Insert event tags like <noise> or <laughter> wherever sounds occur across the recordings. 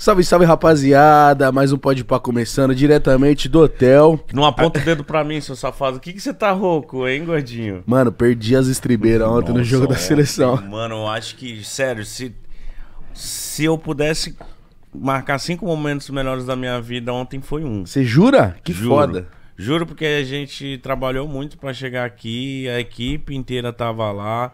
Salve, salve, rapaziada. Mais um Pode Pá começando diretamente do hotel. Não aponta o dedo pra mim, seu safado. O que, que você tá rouco, hein, gordinho? Mano, perdi as estribeiras ontem no Nossa, jogo da ontem, seleção. Mano, eu acho que, sério, se, se eu pudesse marcar cinco momentos melhores da minha vida, ontem foi um. Você jura? Que Juro. foda. Juro porque a gente trabalhou muito pra chegar aqui, a equipe inteira tava lá.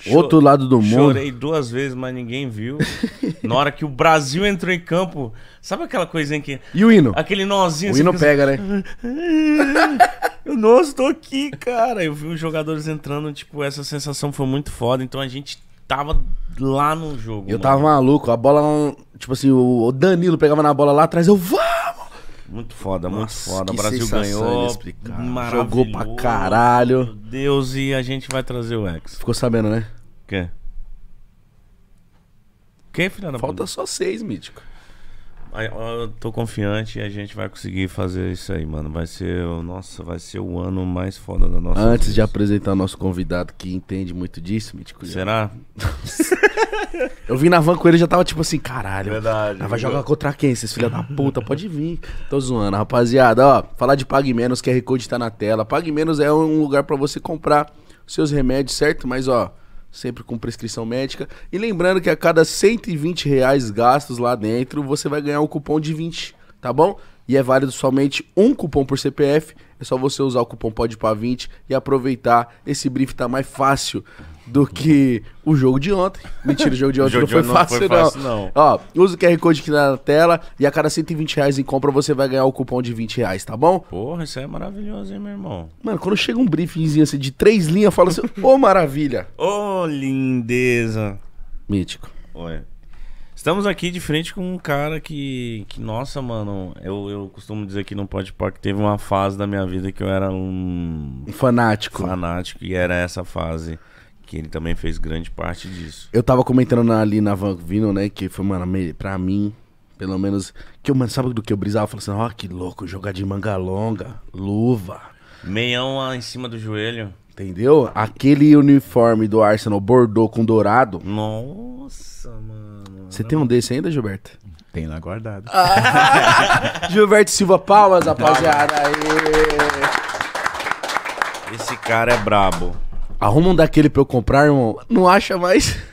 Cho- Outro lado do mundo. Chorei duas vezes, mas ninguém viu. <laughs> Na hora que o Brasil entrou em campo, sabe aquela coisinha que. E o hino? Aquele nozinho O você hino pega, né? <laughs> Eu, Nossa, tô aqui, cara. Eu vi os jogadores entrando, tipo, essa sensação foi muito foda. Então a gente tava lá no jogo. Eu mano. tava maluco. A bola, tipo assim, o Danilo pegava na bola lá atrás. Eu, vamos! Muito foda, muito Nossa, foda. O Brasil ganhou. Jogou pra caralho. Meu Deus, e a gente vai trazer o X. Ficou sabendo, né? Quê? Quem, filha da Falta puta? só seis, mítico. Eu tô confiante e a gente vai conseguir fazer isso aí, mano. Vai ser, o- nossa, vai ser o ano mais foda da nossa Antes de vida. apresentar o nosso convidado que entende muito disso, mítico. Será? <laughs> Eu vim na van com ele e já tava tipo assim, caralho. Verdade. Vai jogar contra quem, esses filha da puta? Pode vir. Tô zoando, rapaziada. Ó, falar de Pague Menos, QR Code tá na tela. Pague Menos é um lugar pra você comprar seus remédios, certo? Mas, ó, sempre com prescrição médica. E lembrando que a cada 120 reais gastos lá dentro, você vai ganhar um cupom de 20, tá bom? E é válido somente um cupom por CPF. É só você usar o cupom PODPA20 e aproveitar. Esse brief tá mais fácil do que o jogo de ontem. Mentira, o jogo de ontem jogo não de foi ontem não fácil, foi não. fácil, não. Ó, usa o QR Code aqui na tela e a cada 120 reais em compra você vai ganhar o cupom de 20 reais, tá bom? Porra, isso é maravilhoso, hein, meu irmão? Mano, quando chega um briefingzinho assim de três linhas, eu falo assim, <laughs> ô maravilha. Ô, lindeza. Mítico. Oi. Estamos aqui de frente com um cara que, que nossa, mano, eu, eu costumo dizer que não pode pôr que teve uma fase da minha vida que eu era um Um fanático. fanático e era essa fase que ele também fez grande parte disso. Eu tava comentando na- ali na van vindo, né, que foi, mano, pra mim, pelo menos, que eu, mano, sabe do que eu brisava? Eu falei assim, ó, que louco, jogar de manga longa, luva, Meião lá em cima do joelho. entendeu? Aquele uniforme do Arsenal Bordeaux com dourado. Nossa, mano. Você tem um desse ainda, Gilberto? Tem lá guardado. <laughs> Gilberto Silva, palmas, rapaziada. Aê. Esse cara é brabo. Arruma um daquele pra eu comprar, irmão. Não acha mais? <laughs>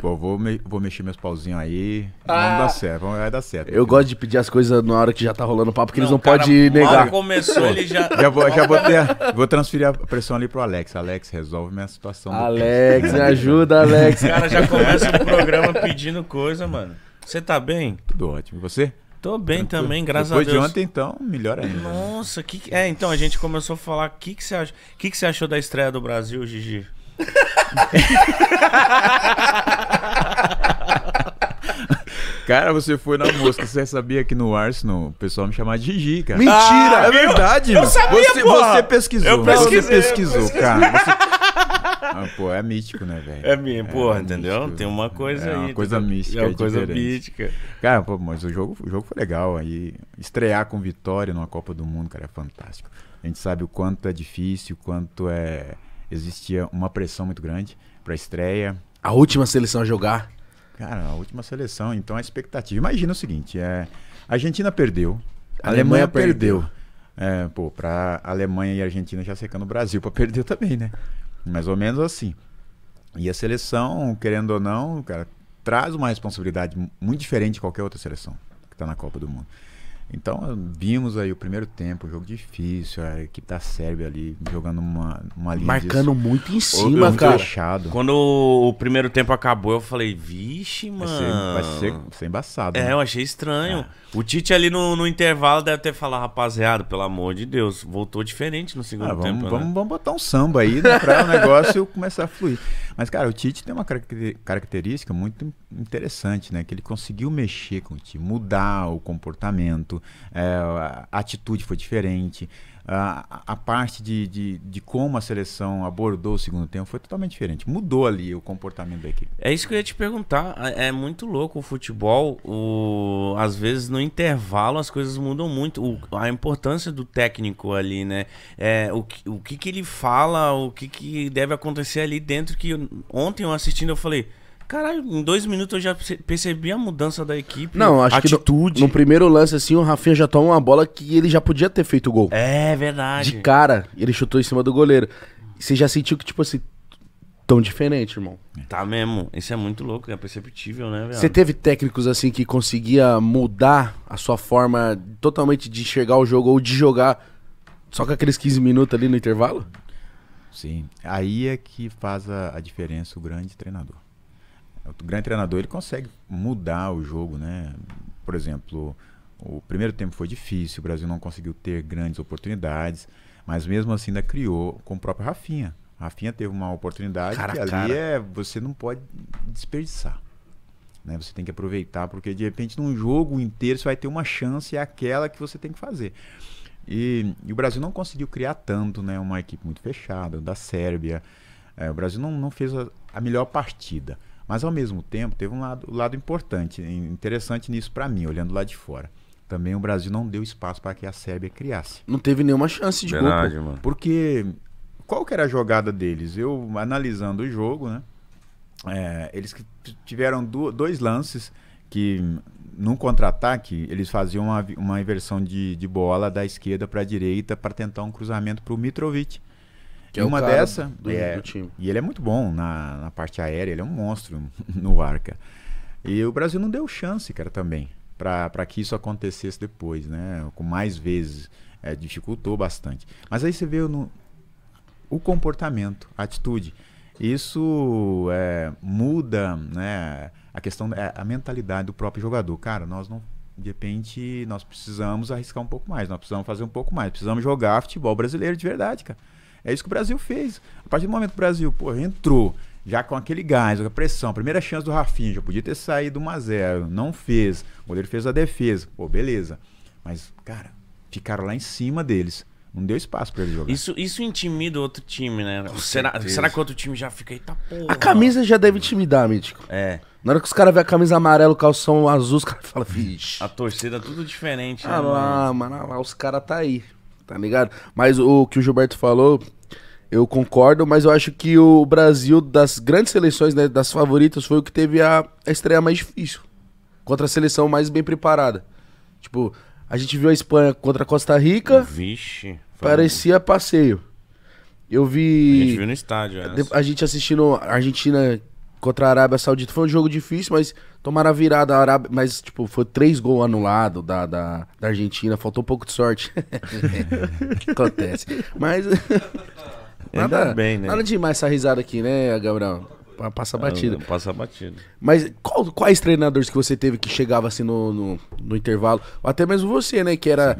Pô, vou, me- vou mexer meus pauzinhos aí. Ah. Vamos dar certo, vamos, vai dar certo. Eu gosto de pedir as coisas na hora que já tá rolando papo, porque eles não podem negar. Mal começou, ele já. Já vou, já vou, ter- vou transferir a pressão ali pro Alex. Alex, resolve minha situação. Alex, me ajuda, Alex. O cara já começa o programa pedindo coisa, mano. Você tá bem? Tudo ótimo. E você? Tô bem também, graças Depois a Deus. de ontem, então, melhor ainda. Nossa, que que- é, então a gente começou a falar, o que que você que que você achou da estreia do Brasil, Gigi? <laughs> Cara, você foi na mosca. Você sabia que no Arsenal o pessoal me chamava de Gigi, cara. Mentira! é verdade, eu mano. sabia, você, porra! você pesquisou. Eu pesquisei, Você pesquisou, eu cara. Você- Ah, pô, é mítico, né, velho? É minha, porra, é entendeu? místico. Tem uma coisa É aí. uma coisa mística, É uma é coisa diferente. mística. Cara, pô, mas o jogo, o jogo foi legal. Aí estrear com vitória numa Copa do Mundo, cara, é fantástico. A gente sabe o quanto é difícil, o quanto é existia uma pressão muito grande pra estreia. A última seleção a jogar. Cara, a última seleção, então a expectativa. Imagina o seguinte, é, a Argentina perdeu, A Alemanha Alemanha, perdeu. É, pô, pra Alemanha e Argentina já secando o Brasil pra perder também, né? Mais ou menos assim. E a seleção, querendo ou não, cara, traz uma responsabilidade mu- muito diferente de qualquer outra seleção que tá na Copa do Mundo. Então, vimos aí o primeiro tempo, jogo difícil, a equipe da Sérvia ali jogando uma, uma linha Marcando muito em cima, muito cara. fechado. Quando o primeiro tempo acabou, eu falei, vixe, Vai mano. ser, vai ser, vai ser embaçado. É, né? eu achei estranho. O Tite ali no, no intervalo deve ter falado, rapaziada, pelo amor de Deus, voltou diferente no segundo Ah, vamos, tempo. vamos, né? vamos botar um samba aí né, pra o negócio começar a fluir. Mas, cara, o Tite tem uma característica muito in- interessante, né? Que ele conseguiu mexer com o time, mudar o comportamento, é, a atitude foi diferente. A, parte de, de, de como a seleção abordou o segundo tempo foi totalmente diferente. Mudou ali o comportamento da equipe. É isso que eu ia te perguntar. É é muito louco o futebol. O... Às vezes no intervalo as coisas mudam muito. O- A importância do técnico ali, né? É, o, que, o que que ele fala, o que que deve acontecer ali dentro. Que ontem eu assistindo eu falei, Caralho, em dois minutos eu já perce- percebi a mudança da equipe. Não, acho atitude. que no, no primeiro lance, assim, o Rafinha já toma uma bola que ele já podia ter feito o gol. É verdade. De cara, ele chutou em cima do goleiro. Você já sentiu que, tipo assim, tão diferente, irmão. Tá mesmo. Isso é muito louco, é perceptível, né, velho? Você teve técnicos assim que conseguia mudar a sua forma totalmente de enxergar o jogo ou de jogar só com aqueles 15 minutos ali no intervalo? Sim. Aí é que faz a, a diferença o grande treinador. O grande treinador ele consegue mudar o jogo, né? Por exemplo, o primeiro tempo foi difícil, o Brasil não conseguiu ter grandes oportunidades, mas mesmo assim ainda criou com o próprio Rafinha. Rafinha teve uma oportunidade Cara a que ali cara. é você não pode desperdiçar. Né? Você tem que aproveitar, porque de repente num jogo inteiro você vai ter uma chance e é aquela que você tem que fazer. E, e o Brasil não conseguiu criar tanto, né? Uma equipe muito fechada, da Sérvia. É, o Brasil não, não fez a, a melhor partida. Mas ao mesmo tempo teve um lado, um lado importante, interessante nisso para mim, olhando lá de fora. Também o Brasil não deu espaço para que a Sérvia criasse. Não teve nenhuma chance de Verdade, gol. mano. Porque qual que era a jogada deles? Eu analisando o jogo, né? é, eles tiveram du- dois lances que num contra-ataque eles faziam uma, uma inversão de, de bola da esquerda para a direita para tentar um cruzamento para o Mitrovic. Que E é uma dessa do- é, do time. e ele é muito bom na, na parte aérea, ele é um monstro <laughs> no ar, cara. E o Brasil não deu chance, cara, também, para que isso acontecesse depois, né? Com mais vezes. É, dificultou bastante. Mas aí você vê no, o comportamento, a atitude. Isso é, muda né, a questão, é, a mentalidade do próprio jogador. Cara, nós não. De repente, nós precisamos arriscar um pouco mais, nós precisamos fazer um pouco mais, precisamos jogar futebol brasileiro de verdade, cara. É isso que o Brasil fez. A partir do momento que o Brasil pô, entrou, já com aquele gás, com a pressão, a primeira chance do Rafinha, já podia ter saído 1x0, não fez. O goleiro fez a defesa. Pô, beleza. Mas, cara, ficaram lá em cima deles. Não deu espaço pra eles jogar. Isso, isso intimida outro time, né? Será, certeza. será que outro time já fica aí? Tá porra. A camisa já deve intimidar, Mítico. É. Na hora que os caras vê a camisa amarela, o calção azul, os caras <laughs> falam, vixe. A torcida é tudo diferente, né? Ah mano? lá, mano, ah lá, os caras tá aí, tá ligado? Mas o que o Gilberto falou, eu concordo, mas eu acho que o Brasil, das grandes seleções, né, das favoritas, foi o que teve a, a estreia mais difícil. Contra a seleção mais bem preparada. Tipo, a gente viu a Espanha contra a Costa Rica, Vixe. parecia passeio. Eu A gente vi. viu no estádio. essa. A gente assistindo a Argentina contra a Arábia Saudita. Foi um jogo difícil, mas tomaram a virada. A Arábia, mas, tipo, foi três gols anulados da, da, da Argentina. Faltou um pouco de sorte. <laughs> Acontece. Mas. <laughs> Ainda bem, né? Nada demais essa risada aqui, né, Gabriel? Pa- Passa batida. Passa batida. Mas qual- quais treinadores que você teve que chegava assim no, no, no intervalo? Ou até mesmo você, né? Que era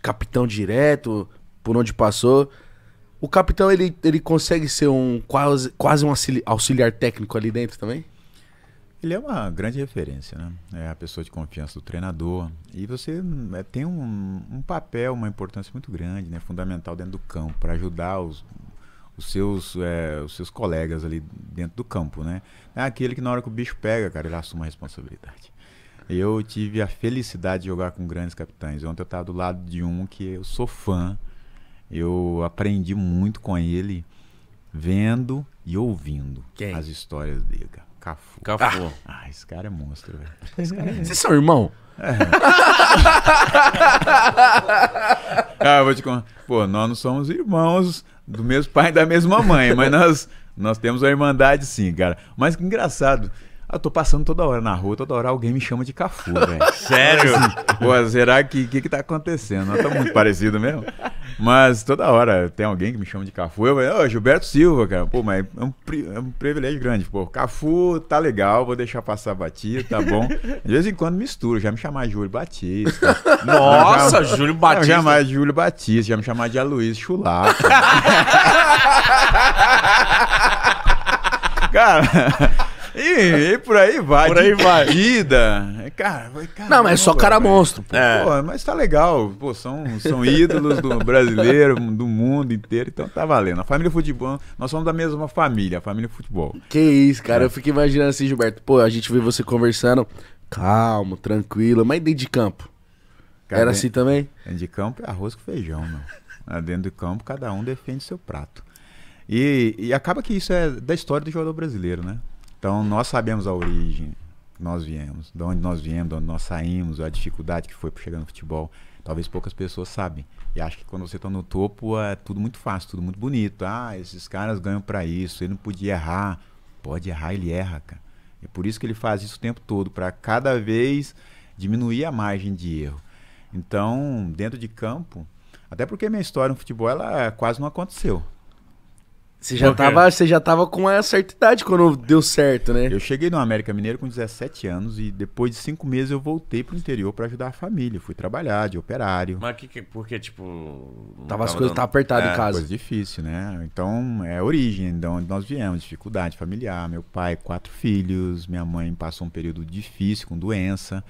capitão direto, por onde passou. O capitão, ele, ele consegue ser um quase, quase um auxili- auxiliar técnico ali dentro também? Ele é uma grande referência, né? É a pessoa de confiança do treinador. E você é, tem um, um papel, uma importância muito grande, né? Fundamental dentro do campo, para ajudar os, os, seus, é, os seus colegas ali dentro do campo, né? É aquele que na hora que o bicho pega, cara, ele assume a responsabilidade. Eu tive a felicidade de jogar com grandes capitães. Ontem eu estava do lado de um que eu sou fã. Eu aprendi muito com ele, vendo e ouvindo Quem? as histórias dele, cara. Cafu. Cafu. Ah, esse cara é monstro, velho. <laughs> Vocês são irmão? <laughs> Ah, eu vou te contar. Pô, nós não somos irmãos do mesmo pai e da mesma mãe, mas nós, nós temos uma irmandade sim, cara. Mas que engraçado. Eu tô passando toda hora na rua, toda hora alguém me chama de Cafu, velho. <laughs> Sério? Pô, será que que, que tá acontecendo? Nós estamos muito parecidos mesmo. Mas toda hora tem alguém que me chama de Cafu. Eu falei, ô, Gilberto Silva, cara. Pô, mas é um, pri- é um privilégio grande. Pô, Cafu tá legal, vou deixar passar batido, tá bom. De vez em quando misturo, já me chamar de Júlio Batista. <laughs> Nossa, Já- Júlio Batista. já mais de Júlio Batista, já me chamar de Aloysio Chulapa. <laughs> Cara, e, e por aí vai. Por aí de vai. Vida. Cara, vai- Não, mas é só cara velho. monstro. pô. É. Pô, mas tá legal. Pô, são, são ídolos do brasileiro, do mundo inteiro, então tá valendo. A família futebol, nós somos da mesma família, a família futebol. Que isso, cara. Eu fico imaginando assim, Gilberto. Pô, a gente vê você conversando calmo, tranquilo, mas dentro de campo. Cara, Era dentro- assim também? Dentro de campo é arroz com feijão, meu. Lá Dentro de campo, cada um defende seu prato. E, e acaba que isso é da história do jogador brasileiro, né? Então nós sabemos a origem nós viemos, de onde nós viemos, de onde nós saímos, a dificuldade que foi para chegar no futebol. Talvez poucas pessoas sabem. E acho que quando você está no topo é tudo muito fácil, tudo muito bonito. Ah, esses caras ganham para isso, ele não podia errar. Pode errar, ele erra, cara. É por isso que ele faz isso o tempo todo, para cada vez diminuir a margem de erro. Então, dentro de campo, até porque minha história no futebol ela quase não aconteceu. Você já, tava, você já tava com uma certa idade quando deu certo, né? Eu cheguei no América Mineiro com 17 anos e depois de cinco meses eu voltei pro interior para ajudar a família. Fui trabalhar de operário. Mas que, que, porque, tipo. não Tava as tava coisas dando- tava apertado É, em casa. Coisa difícil, né? Então, é a origem de onde nós viemos, dificuldade familiar. Meu pai, quatro filhos, minha mãe passou um período difícil com doença.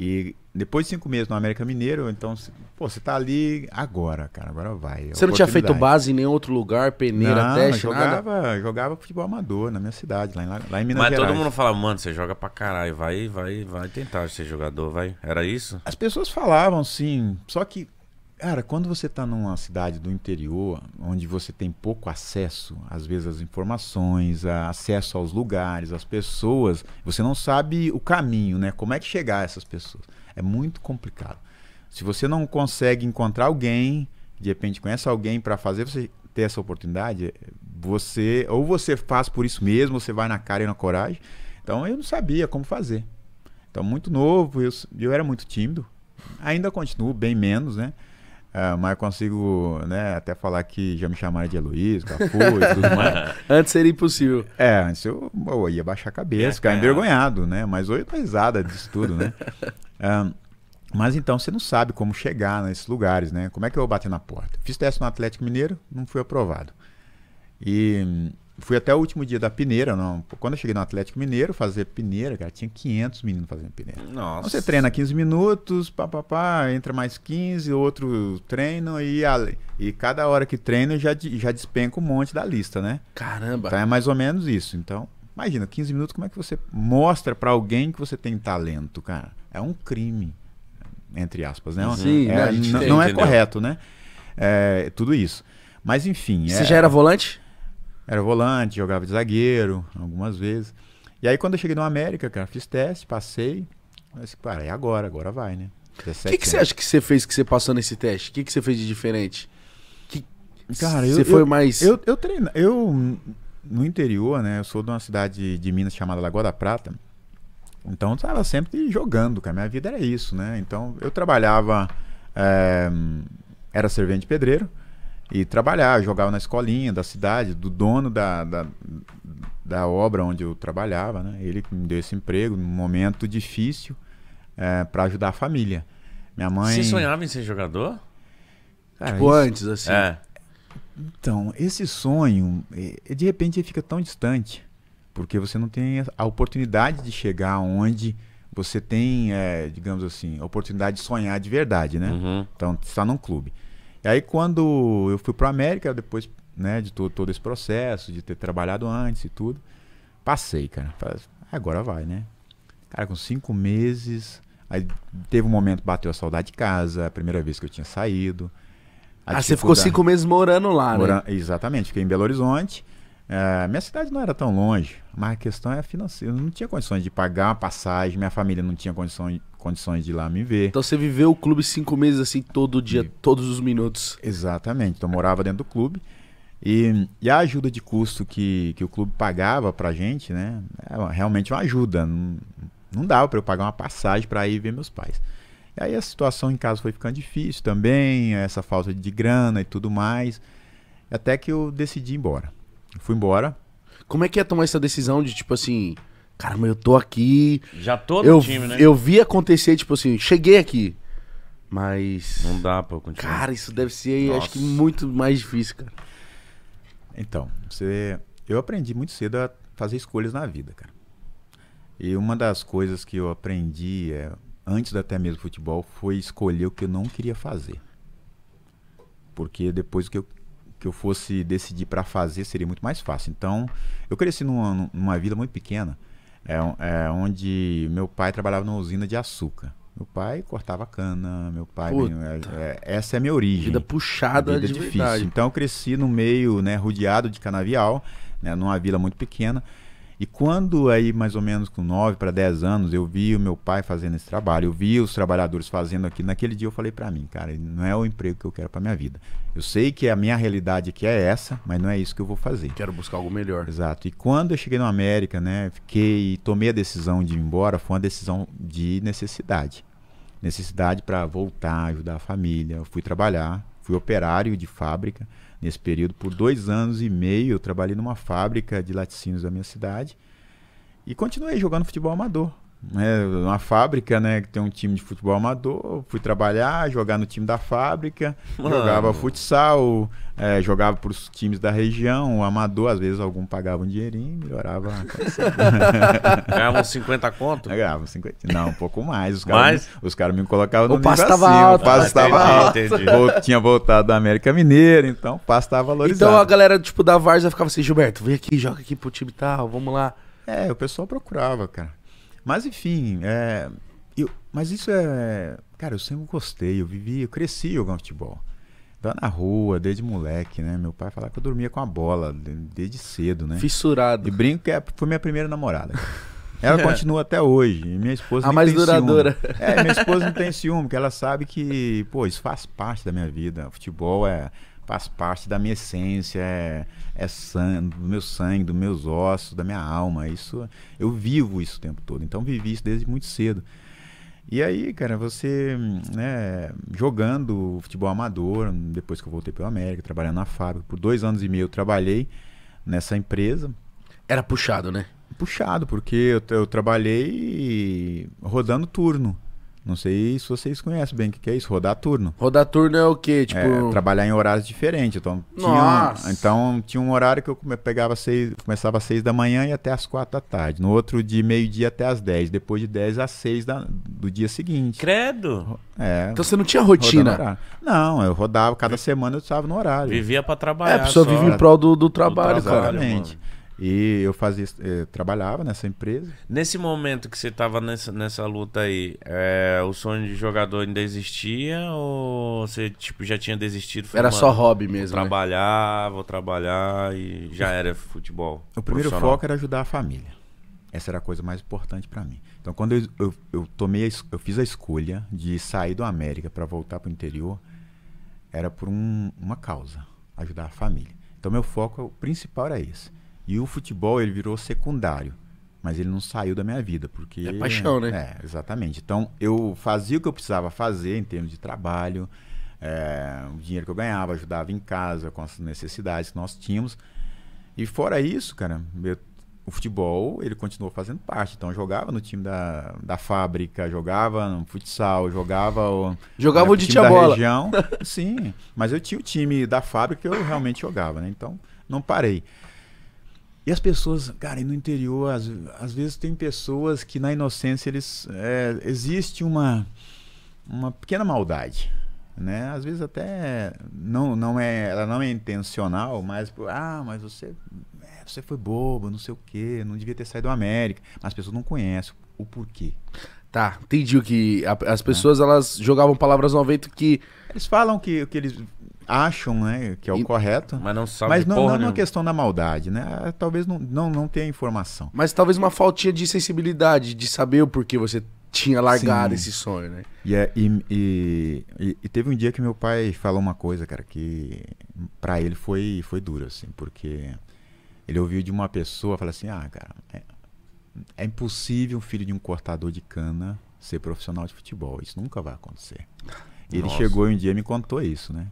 E depois de cinco meses no América Mineiro, então, pô, você tá ali agora, cara, agora vai. é Você não tinha feito base em nenhum outro lugar, peneira, não, teste, jogava, nada? jogava futebol amador na minha cidade, lá em, lá em Minas Mas Gerais. todo mundo fala, mano, você joga pra caralho, vai, vai, vai tentar ser jogador, vai. Era isso? As pessoas falavam sim, só que, cara, quando você tá numa cidade do interior, onde você tem pouco acesso, às vezes, às informações, acesso aos lugares, às pessoas, você não sabe o caminho, né? Como é que chegar a essas pessoas? É muito complicado. Se você não consegue encontrar alguém, de repente conhece alguém para fazer você ter essa oportunidade, você ou você faz por isso mesmo, você vai na cara e na coragem. Então eu não sabia como fazer. Então muito novo, eu, eu era muito tímido. Ainda continuo bem menos, né? Ah, mas consigo, né, até falar que já me chamaram de Heloísio, Cafu e tudo <laughs> mais. Antes seria impossível. É, antes eu, eu ia baixar a cabeça, ficar apanhar. envergonhado, né? Mas hoje eu tô risada disso tudo, né? Ah, <laughs> mas então você não sabe como chegar nesses lugares, né? Como é que eu vou bater na porta? Fiz teste no Atlético Mineiro, não fui aprovado. E fui até o último dia da peneira, não. Quando eu cheguei no Atlético Mineiro fazer peneira, cara, tinha 500 meninos fazendo peneira. Nossa. Você treina 15 minutos, pá, pá, pá, entra mais 15, outro treino e, a- e cada hora que treina já, já despenca um monte da lista, né? Caramba. Então é mais ou menos isso. Então, imagina, 15 minutos, como é que você mostra pra alguém que você tem talento, cara? É um crime, entre aspas, né? Sim, É, né, a gente não, tem, não é entendeu? correto, né? É, tudo isso. Mas enfim, Você é- já era volante? Era volante, jogava de zagueiro algumas vezes. E aí quando eu cheguei no América, cara, fiz teste, passei. Mas, cara, é agora, agora vai, né? O 17 que, que você acha que você fez que você passou nesse teste? O que, que você fez de diferente? Que... Cara, eu- você foi eu- mais. Eu, eu treino, eu no interior, né? Eu sou de uma cidade de Minas chamada Lagoa da Prata. Então eu tava sempre jogando, cara. Minha vida era isso, né? Então eu trabalhava, eh, era servente pedreiro e trabalhava, jogava na escolinha da cidade, do dono da, da, da obra onde eu trabalhava, né? Ele que me deu esse emprego num momento difícil para ajudar a família. Minha mãe. Você sonhava em ser jogador? Cara, Tipo, isso- antes, assim. É. Então, esse sonho, eh, de repente, ele fica tão distante, porque você não tem a oportunidade de chegar onde você tem, eh, digamos assim, a oportunidade de sonhar de verdade, né? Uhum. Então, está num clube. E aí, quando eu fui para América, depois né, de todo, todo esse processo, de ter trabalhado antes e tudo, passei, cara. Agora vai, né? Cara, com cinco meses, aí teve um momento bateu a saudade de casa, a primeira vez que eu tinha saído. Ah, você ficou cinco meses morando lá, né? Mora- Exatamente, fiquei em Belo Horizonte. É, minha cidade não era tão longe, mas a questão é financeira. Eu não tinha condições de pagar uma passagem, minha família não tinha condições, condições de ir lá me ver. Então você viveu o clube cinco meses assim, todo dia, Vi. todos os minutos. Exatamente, então eu morava dentro do clube. E, e a ajuda de custo que, que o clube pagava pra gente, né? É uma- realmente uma ajuda. Não, não dava para eu pagar uma passagem para ir ver meus pais. E aí a situação em casa foi ficando difícil também, essa falta de grana e tudo mais. Até que eu decidi ir embora. Eu fui embora, Como é que é tomar essa decisão de, tipo assim, caramba, eu tô aqui. Já todo eu, time, né? eu vi acontecer, tipo assim, cheguei aqui. Mas. Não dá pra continuar. Cara, isso deve ser, acho que Nossa. muito mais difícil, cara. Então, você, eu aprendi muito cedo a fazer escolhas na vida, cara. E uma das coisas que eu aprendi é, antes até mesmo futebol foi escolher o que eu não queria fazer. Porque depois que eu, que eu fosse decidir para fazer seria muito mais fácil. Então, eu cresci numa, numa vila muito pequena, é, é, onde meu pai trabalhava numa usina de açúcar. Meu pai cortava cana, meu pai. É, é, essa é a minha origem. Vida puxada Vida difícil. verdade. Então eu cresci no meio, né, rodeado de canavial, né, numa vila muito pequena. E quando aí, mais ou menos com 9 para 10 anos, eu vi o meu pai fazendo esse trabalho, eu vi os trabalhadores fazendo aquilo, naquele dia eu falei para mim, cara, não é o emprego que eu quero para minha vida. Eu sei que a minha realidade aqui é essa, mas não é isso que eu vou fazer. Quero buscar algo melhor. Exato. E quando eu cheguei na América, né, fiquei, tomei a decisão de ir embora, foi uma decisão de necessidade. Necessidade para voltar, ajudar a família. Eu fui trabalhar, fui operário de fábrica nesse período. Por dois anos e meio eu trabalhei numa fábrica de laticínios da minha cidade e continuei jogando futebol amador. Né, uma fábrica, né, que tem um time de futebol amador, fui trabalhar, jogar no time da fábrica, Mano. jogava futsal, é, jogava para os times da região, o amador, às vezes algum pagava um dinheirinho, melhorava. <laughs> Ganhava uns 50 conto? Ganhava 50. Não, um pouco mais. Os caras os cara me colocavam no O nível acima, alto. O passe Ah, estava entendi, alto. entendi. Vol- Tinha voltado da América Mineira, então o passe estava valorizado. Então a galera, tipo, da Varsa ficava assim, Gilberto, vem aqui, joga aqui pro time tal, vamos lá. É, o pessoal procurava, cara. Mas enfim, é, eu- mas isso é. Cara, eu sempre gostei, eu vivi, eu cresci jogando futebol. Lá na rua, desde moleque, né? Meu pai falava que eu dormia com a bola de- desde cedo, né? Fissurado. E brinco que é- foi minha primeira namorada. Ela <laughs> continua até hoje. E minha esposa A mais duradoura. ciúme. É, minha esposa não tem ciúme, porque ela sabe que, pô, isso faz parte da minha vida. Futebol é, faz parte da minha essência, é, é sangue, do meu sangue, dos meus ossos, da minha alma. Isso, eu vivo isso o tempo todo. Então vivi isso desde muito cedo. E aí, cara, você, né, jogando futebol amador, depois que eu voltei pela América, trabalhando na fábrica, por dois anos e meio eu trabalhei nessa empresa, Era puxado, né? puxado, porque eu, eu trabalhei rodando turno. Não sei se vocês conhecem bem o que que é isso, rodar turno. Rodar turno é o quê? Tipo. É, trabalhar em horários diferentes. Então tinha, um, então tinha um horário que eu pegava seis, começava às seis da manhã e até às quatro da tarde. No outro de meio-dia até às dez. Depois de dez às seis da, do dia seguinte. Credo. É, Então você não tinha rotina. Não, eu rodava, cada semana eu estava no horário. Vivia pra É, trabalhar. a pessoa só. vive em prol do, do trabalho, trabalho, cara. Exatamente. mano. E eu fazia, eh, trabalhava nessa empresa. Nesse momento que você tava nessa, nessa luta aí, é, o sonho de jogador ainda existia ou você tipo, já tinha desistido? Era só "Mano, hobby Vou mesmo. né? trabalhar, vou trabalhar e já era futebol. O primeiro foco era ajudar a família. Essa era a coisa mais importante para mim. Então, quando eu, eu, eu tomei, a eu fiz a escolha de sair do América para voltar para o interior, era por um- uma causa, ajudar a família. Então, meu foco principal era esse. E o futebol ele virou secundário, mas ele não saiu da minha vida porque É paixão, né? É, exatamente. Então, eu fazia o que eu precisava fazer em termos de trabalho, é, o dinheiro que eu ganhava, ajudava em casa com as necessidades que nós tínhamos. E fora isso, cara, eu- o futebol, ele continuou fazendo parte. Então, eu jogava no time da, da fábrica, jogava no futsal, jogava o... Jogava né, onde time tinha da bola. região. <laughs> Sim, mas eu tinha o time da fábrica que eu realmente jogava, né? Então, não parei. E as pessoas, cara, e no interior, às, às vezes tem pessoas que na inocência eles é, existe uma uma pequena maldade, né? Às vezes até não não é, ela não é intencional, mas ah, mas você é, você foi bobo, não sei o quê, não devia ter saído da América. Mas as pessoas não conhecem o porquê. Tá, entendi o que. a- É. as pessoas elas jogavam palavras ao vento que. Eles falam que o que eles acham, né, que é o E- correto. Mas não sabe Mas não, porra não é uma questão da maldade, né? Ah, Talvez não, não, não tenha informação. Mas talvez uma faltinha de sensibilidade, de saber o porquê você tinha largado Sim. esse sonho, né? E, é- e, e, e- teve um dia que meu pai falou uma coisa, cara, que pra ele foi, foi duro, assim, porque ele ouviu de uma pessoa falar assim, ah, cara, é, é impossível um filho de um cortador de cana ser profissional de futebol. Isso nunca vai acontecer. E ele Nossa. chegou um dia e me contou isso, né?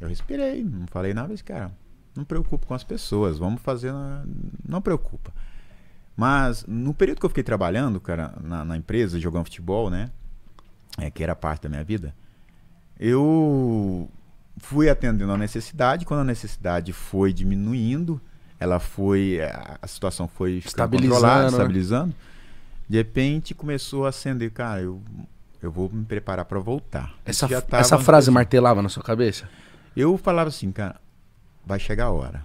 Eu respirei, não falei nada, mas, cara, não preocupa com as pessoas, vamos fazer. na- Não preocupa. Mas no período que eu fiquei trabalhando, cara, na, na empresa, jogando futebol, né? é, que era parte da minha vida, eu fui atendendo a necessidade. Quando a necessidade foi diminuindo, ela foi. A situação foi Estabilizando, né? estabilizando. De repente começou a acender, cara, eu, eu vou me preparar para voltar. Essa, essa frase martelava na sua cabeça? Eu falava assim, cara, vai chegar a hora.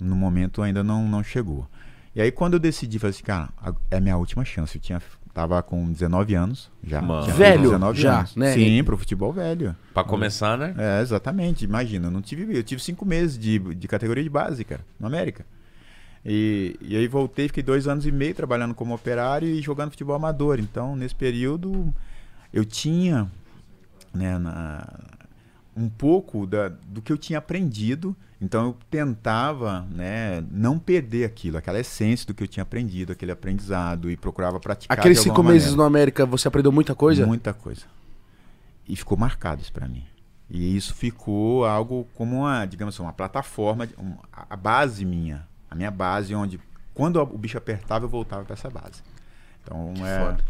No momento ainda não, não chegou. E aí quando eu decidi, falei assim, cara, é a minha última chance. Eu tinha, tava com 19 anos já. Velho, 19 já, anos. né? Sim, pro futebol velho. Pra começar, né? É, exatamente. Imagina, eu não tive, eu tive cinco meses de, de categoria de base, cara, no América. E, e aí voltei, fiquei dois anos e meio trabalhando como operário e jogando futebol amador. Então, nesse período, eu tinha né, na, um pouco da, do que eu tinha aprendido. Então, eu tentava né, não perder aquilo, aquela essência do que eu tinha aprendido, aquele aprendizado, e procurava praticar. Aqueles cinco alguma meses maneira. no América, você aprendeu muita coisa? Muita coisa. E ficou marcado isso para mim. E isso ficou algo como uma, digamos assim, uma plataforma, a base minha, a minha base onde quando o bicho apertava eu voltava para essa base. Então, Que é, foda.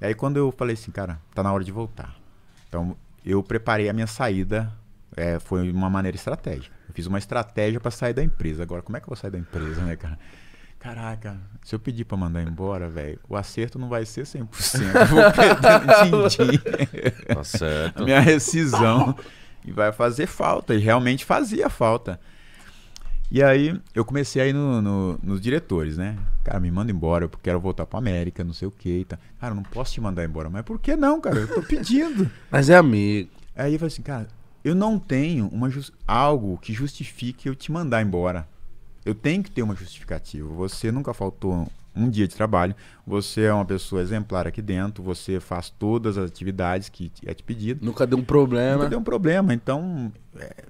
e aí quando eu falei assim, cara, tá na hora de voltar. Então, eu preparei a minha saída, é, foi uma maneira estratégica. Eu fiz uma estratégia para sair da empresa. Agora, como é que eu vou sair da empresa, né, cara? Caraca, se eu pedir para mandar embora, velho, o acerto não vai ser 100%. Eu vou perder <laughs> um din-din Tá certo. a minha rescisão e vai fazer falta. E realmente fazia falta. E aí eu comecei a ir no, no- nos diretores, né? Cara, me manda embora, eu quero voltar pra América, não sei o que. Tá. Cara, eu não posso te mandar embora. Mas por que não, cara? Eu tô pedindo. <laughs> Mas é amigo. aí eu falei assim, cara, eu não tenho uma algo que justifique eu te mandar embora. Eu tenho que ter uma justificativa. Você nunca faltou um dia de trabalho. Você é uma pessoa exemplar aqui dentro. Você faz todas as atividades que é te pedido. Nunca deu um problema. Nunca deu um problema. Então, é,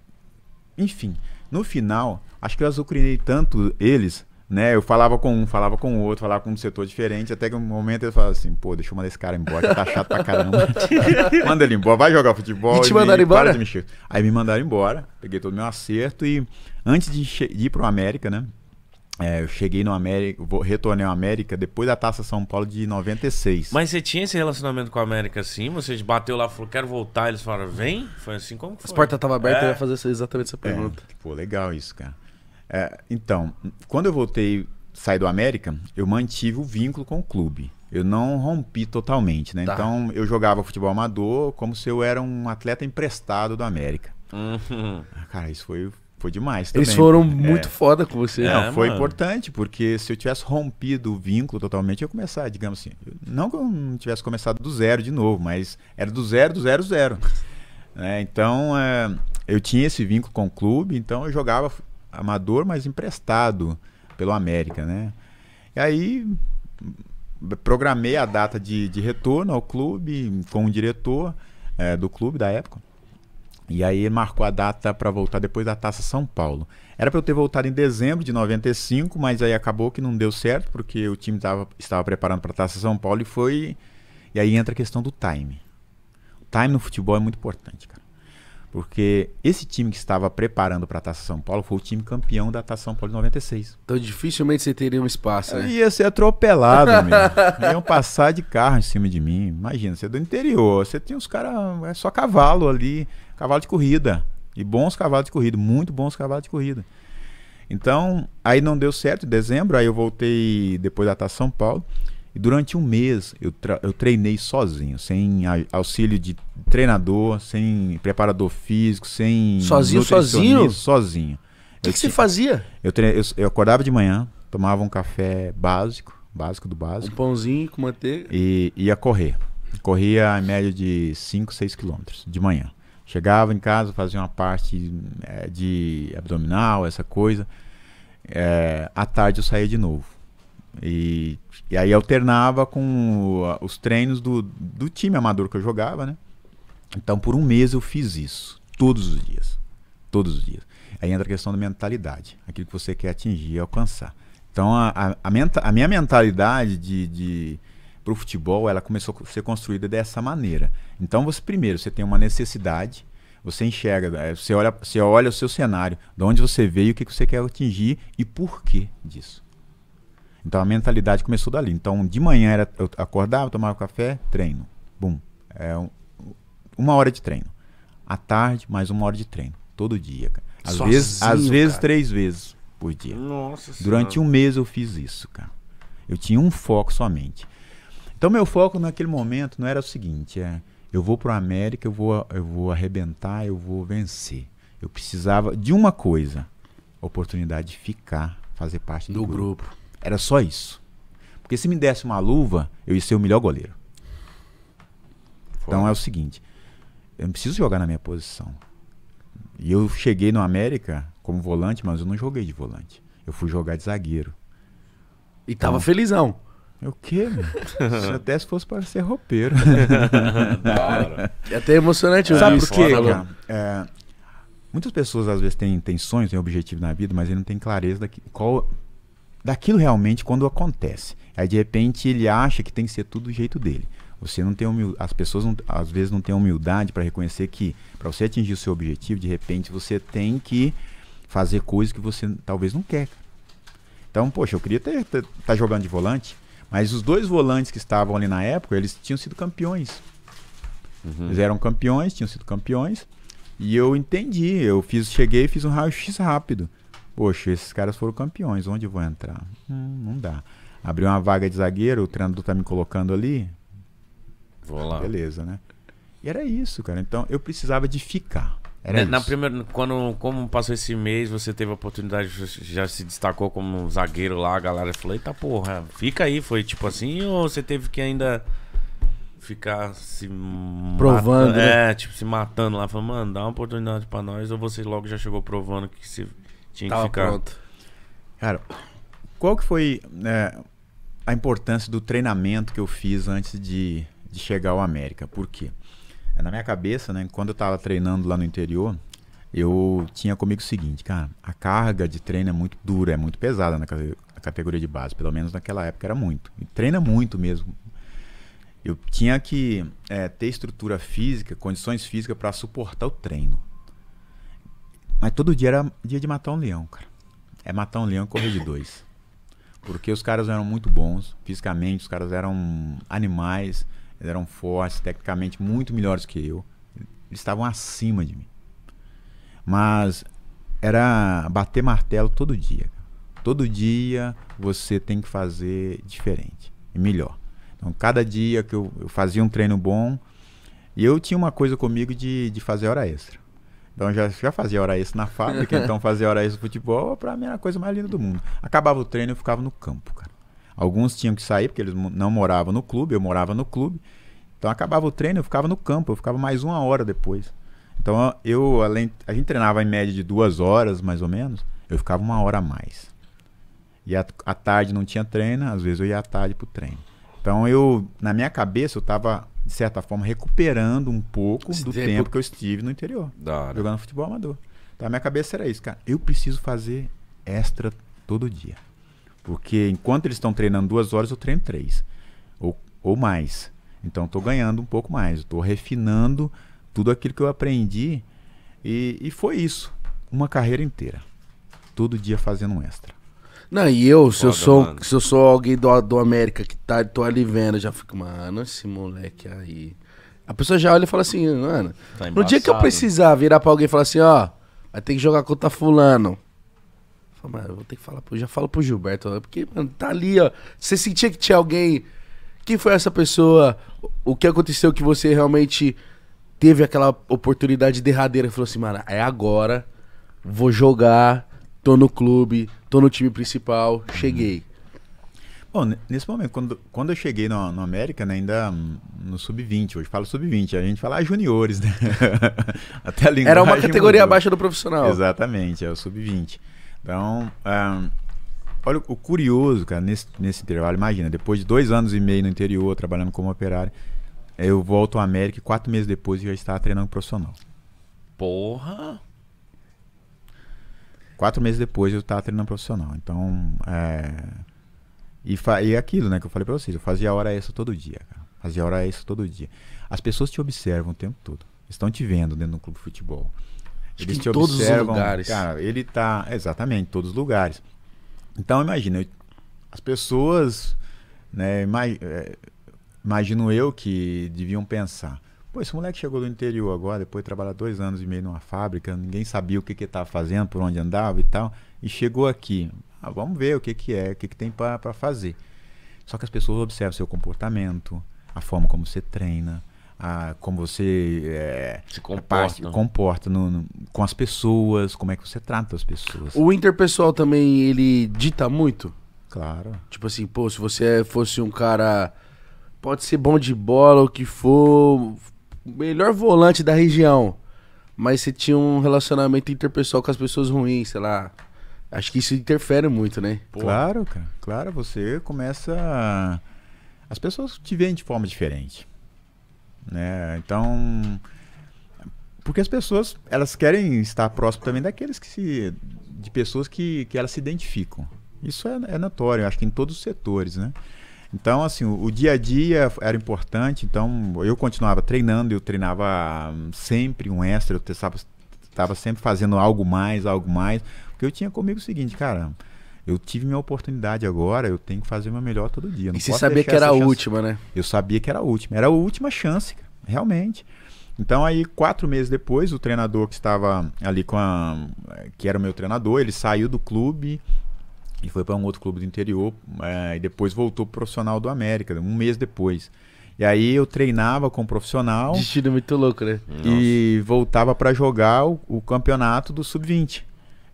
enfim, no final, acho que eu azucrinei tanto eles, né? Eu falava com um, falava com o outro, falava com um setor diferente, até que um momento ele falava assim, pô, deixa eu mandar esse cara embora, que tá chato pra caramba. <laughs> Manda ele embora, vai jogar futebol. E te mandaram para embora? de mexer. Aí me mandaram embora, peguei todo o meu acerto e antes de, de ir pro América, né? É, eu cheguei no América, vou- retornei ao América depois da Taça São Paulo de 96. Mas você tinha esse relacionamento com a América assim? Você bateu lá e falou, quero voltar. Eles falaram, vem? Foi assim como que As foi? portas estavam abertas, É. eu ia fazer exatamente essa pergunta. É, pô, legal isso, cara. É, então, quando eu voltei, saí do América, eu mantive o vínculo com o clube. Eu não rompi totalmente, né? Tá. Então, eu jogava futebol amador como se eu era um atleta emprestado do América. Uhum. Cara, isso foi, foi demais Eles também. foram É. muito foda com você. É. Não, foi mano. importante, porque se eu tivesse rompido o vínculo totalmente, eu ia começar, digamos assim. Não que eu não tivesse começado do zero de novo, mas era do zero, do zero, zero. <laughs> Né? Então, é, eu tinha esse vínculo com o clube, então eu jogava amador, mas emprestado pelo América, né? E aí programei a data de, de retorno ao clube com o diretor é, do clube da época. E aí marcou a data para voltar depois da Taça São Paulo. Era para eu ter voltado em dezembro de 95, mas aí acabou que não deu certo, porque o time tava, estava preparando para a Taça São Paulo e foi. E aí entra a questão do time. O time no futebol é muito importante, cara. Porque esse time que estava preparando para a Taça São Paulo foi o time campeão da Taça São Paulo de 96. Então dificilmente você teria um espaço, Eu né? ia ser atropelado, meu. Iam passar de carro em cima de mim. Imagina, você é do interior, você tem os caras, é só cavalo ali, cavalo de corrida. E bons cavalos de corrida, muito bons cavalos de corrida. Então, aí não deu certo em dezembro, aí eu voltei depois da Taça São Paulo. E durante um mês eu, eu treinei sozinho, sem a- auxílio de treinador, sem preparador físico, sem. Sozinho, sozinho? Sozinho. O que, que você fazia? eu, eu, eu acordava de manhã, tomava um café básico, básico do Um básico, pãozinho com manteiga. e ia correr. Corria em média de 5, 6 quilômetros de manhã. Chegava em casa, fazia uma parte eh, de abdominal, essa coisa. Eh, à tarde eu saía de novo. E, e aí alternava com os treinos do, do time amador que eu jogava, né? Então por um mês eu fiz isso. Todos os dias. Todos os dias. Aí entra a questão da mentalidade. Aquilo que você quer atingir e alcançar. Então a, a, a, menta- a minha mentalidade de, de para o futebol, ela começou a ser construída dessa maneira. Então você primeiro, você tem uma necessidade, você enxerga, eh, você olha, você olha o seu cenário, de onde você veio, o que você quer atingir e por que disso. Então a mentalidade começou dali. Então de manhã era, eu acordava, tomava café, treino. Bum. É um- uma hora de treino. À tarde, mais uma hora de treino. Todo dia, cara. Às Sozinho, vezes, às vezes cara. três vezes por dia. Nossa Durante um mês eu fiz isso, cara. Eu tinha um foco somente. Então meu foco naquele momento não era o seguinte, é, eu vou pro América, eu vou, eu vou arrebentar, eu vou vencer. Eu precisava de uma coisa, oportunidade de ficar, fazer parte do, Do grupo. grupo. Era só isso. Porque se me desse uma luva, eu ia ser o melhor goleiro. Então é o seguinte, eu não preciso jogar na minha posição. E eu cheguei no América como volante, mas eu não joguei de volante. Eu fui jogar de zagueiro. E tava felizão. O quê? <laughs> Se até se fosse para ser roupeiro. É até emocionante ouvir Sabe isso por que quê, cara? É, muitas pessoas às vezes têm, têm sonhos, têm objetivo na vida, mas ele não tem clareza daqui, qual, daquilo realmente quando acontece. Aí de repente ele acha que tem que ser tudo do jeito dele. Você não tem humil... as pessoas não- às vezes não têm humildade para reconhecer que para você atingir o seu objetivo, de repente você tem que fazer coisas que você talvez não quer. Então, poxa, eu queria estar ter, tá jogando de volante, mas os dois volantes que estavam ali na época, eles tinham sido campeões. Eles eram campeões, tinham sido campeões. E eu entendi, eu fiz, cheguei e fiz um raio-x rápido. Poxa, esses caras foram campeões, onde eu vou entrar? Hum, não dá. Abriu uma vaga de zagueiro, o treinador tá me colocando ali, Vou lá. beleza, né? E era isso, cara. Então eu precisava de ficar. Era Na- isso. Na primeira, quando como passou esse mês, você teve a oportunidade, já- se destacou como um zagueiro lá, a galera falou, eita porra, fica aí, foi tipo assim, ou você teve que ainda ficar se Provando, matando, né? É, tipo, se matando lá, falando, mano, dá uma oportunidade pra nós, ou você logo já chegou provando que você tinha que Tava ficar. pronto. Cara, qual que foi né, a importância do treinamento que eu fiz antes de, de chegar ao América? Por quê? É, Na minha cabeça, né, quando eu estava treinando lá no interior, eu tinha comigo o seguinte, cara, a carga de treino é muito dura, é muito pesada na categoria de base, pelo menos naquela época era muito. E treina muito mesmo. Eu tinha que é, ter estrutura física, condições físicas para suportar o treino. Mas todo dia era dia de matar um leão, cara. É matar um leão e correr de dois. Porque os caras eram muito bons, fisicamente, os caras eram animais, eles eram fortes, tecnicamente muito melhores que eu. Eles estavam acima de mim. Mas era bater martelo todo dia. Todo dia você tem que fazer diferente e melhor. Então, cada dia que eu, eu fazia um treino bom, e eu tinha uma coisa comigo de, de fazer hora extra. Então, eu já, já fazia hora extra na fábrica, <laughs> então fazer hora extra no futebol, pra mim era a coisa mais linda do mundo. Acabava o treino, eu ficava no campo, cara. Alguns tinham que sair, porque eles não moravam no clube, eu morava no clube. Então, acabava o treino, eu ficava no campo, eu ficava mais uma hora depois. Então, eu, além, a gente treinava em média de duas horas, mais ou menos, eu ficava uma hora a mais. E à à tarde não tinha treino, às vezes eu ia à tarde pro treino. Então eu, na minha cabeça, eu tava, de certa forma, recuperando um pouco Esse do tempo- tempo que eu estive no interior, jogando futebol amador. Então a minha cabeça era isso, cara. Eu preciso fazer extra todo dia. Porque enquanto eles estão treinando duas horas, eu treino três. Ou, ou mais. Então eu tô ganhando um pouco mais. Eu tô refinando tudo aquilo que eu aprendi. E, e foi isso. Uma carreira inteira. Todo dia fazendo um extra. Não, e eu, se eu Foda, sou, mano. se eu sou alguém do, do América que tá, tô ali vendo, eu já fico, mano, esse moleque aí. A pessoa já olha e fala assim, mano, Tá no dia que eu precisar virar pra alguém e falar assim, ó, vai ter que jogar contra fulano. Eu falo, mano, eu vou ter que falar, pro- já falo pro Gilberto, ó, porque, mano, tá ali, ó. Você sentia que tinha alguém. Quem foi essa pessoa? O que aconteceu que você realmente teve aquela oportunidade derradeira falou assim, mano, é agora, vou jogar, tô no clube, tô no time principal, cheguei. Bom, ne- nesse momento, quando, quando eu cheguei no, no América, né, ainda no sub-20, hoje falo sub-20, a gente fala ah, juniores, né? <laughs> Até a Era uma categoria mudou. abaixo do profissional. Exatamente, é o sub-20. Então, ahn, olha o curioso, cara, nesse, nesse intervalo, imagina, depois de dois anos e meio no interior, trabalhando como operário, eu volto ao América e quatro meses depois eu já estava treinando profissional. Porra! Quatro meses depois eu estava treinando profissional. Então, é... E, fa... e aquilo, né, que eu falei pra vocês, eu fazia hora extra todo dia, cara. Fazia hora extra todo dia. As pessoas te observam o tempo todo. Estão te vendo dentro do clube de futebol. Eles que te em todos os observam. lugares. Cara, ele tá. Exatamente, em todos os lugares. Então, imagina, as pessoas, né, é, imagino eu que deviam pensar. Pô, esse moleque chegou do interior agora, depois de trabalhar dois anos e meio numa fábrica, ninguém sabia o que que ele estava fazendo, por onde andava e tal, e chegou aqui. Ah, vamos ver o que que é, o que que tem para fazer. Só que as pessoas observam seu comportamento, a forma como você treina, a, como você é, Se parte- comporta. comporta no- no- com as pessoas, como é que você trata as pessoas. O interpessoal também, ele dita muito? Claro. Tipo assim, pô, se você fosse um cara. Pode ser bom de bola, o que for. Melhor volante da região. Mas você tinha um relacionamento interpessoal com as pessoas ruins, sei lá. Acho que isso interfere muito, né? Pô. Claro, cara. Claro, você começa. a- As pessoas te veem de forma diferente. Né? Então. Porque as pessoas, elas querem estar próximo também daqueles que se. de pessoas que, que elas se identificam. Isso é, é notório, acho que em todos os setores, né? Então, assim, o, o dia a dia era importante, então eu continuava treinando, eu treinava hum, sempre um extra, eu estava estava sempre fazendo algo mais, algo mais, porque eu tinha comigo o seguinte, cara, eu tive minha oportunidade agora, eu tenho que fazer o meu melhor todo dia. não E você sabia que era a chance- última, né? eu sabia que era a última. Era a última chance, realmente. Então aí, quatro meses depois, o treinador que estava ali com a. que era o meu treinador, ele saiu do clube e foi para um outro clube do interior. eh, e depois voltou pro profissional do América, um mês depois. E aí eu treinava com o profissional Destino muito louco, né? e voltava para jogar o, o campeonato do sub-20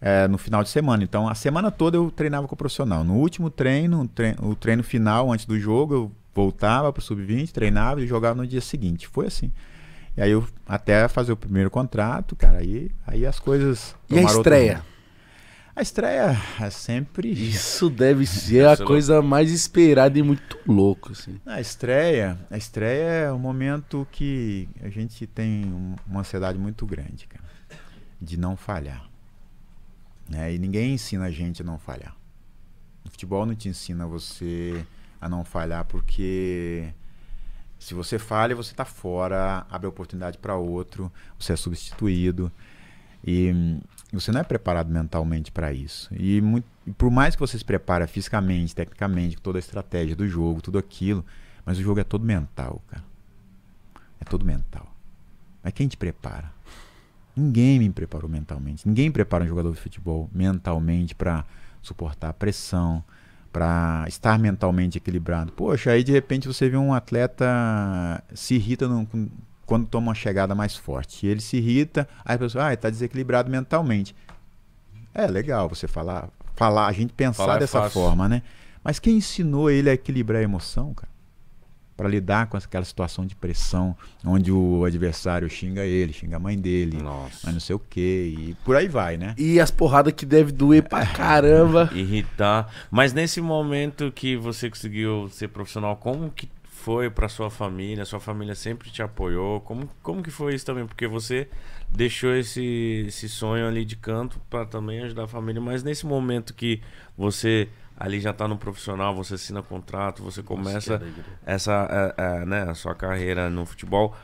é, no final de semana. Então a semana toda eu treinava com o profissional. No último treino, o treino, o treino final antes do jogo, eu voltava para o sub-20, treinava e jogava no dia seguinte. Foi assim. E aí eu até fazer o primeiro contrato, cara, aí, aí as coisas. E a outro estreia? A estreia é sempre. Isso deve ser a é coisa mais esperada e muito louco, assim. A estreia, a estreia é um momento que a gente tem um- uma ansiedade muito grande, cara, de não falhar. Né? E ninguém ensina a gente a não falhar. O futebol não te ensina você a não falhar porque se você falha, você está fora, abre oportunidade para outro, você é substituído e hum, você não é preparado mentalmente para isso. E, muito- por mais que você se prepare fisicamente, tecnicamente, com toda a estratégia do jogo, tudo aquilo, mas o jogo é todo mental, cara. É todo mental. Mas quem te prepara? Ninguém me preparou mentalmente. Ninguém prepara um jogador de futebol mentalmente para suportar a pressão, para estar mentalmente equilibrado. Poxa, aí de repente você vê um atleta se irrita no- quando toma uma chegada mais forte. E ele se irrita, aí a pessoa, ah, ele tá desequilibrado mentalmente. É legal você falar, falar, a gente pensar Falar é dessa fácil. forma, né? Mas quem ensinou ele a equilibrar a emoção, cara? Para lidar com aquela situação de pressão, onde o adversário xinga ele, xinga a mãe dele, Nossa. mas não sei o quê, e por aí vai, né? E as porradas que deve doer pra <laughs> caramba. irritar. Mas nesse momento que você conseguiu ser profissional, como que foi pra sua família? Sua família sempre te apoiou? Como, como que foi isso também? Porque você deixou esse, esse sonho ali de canto pra também ajudar a família, mas nesse momento que você ali já tá no profissional, você assina contrato, você começa essa é, é, né, a sua carreira no futebol.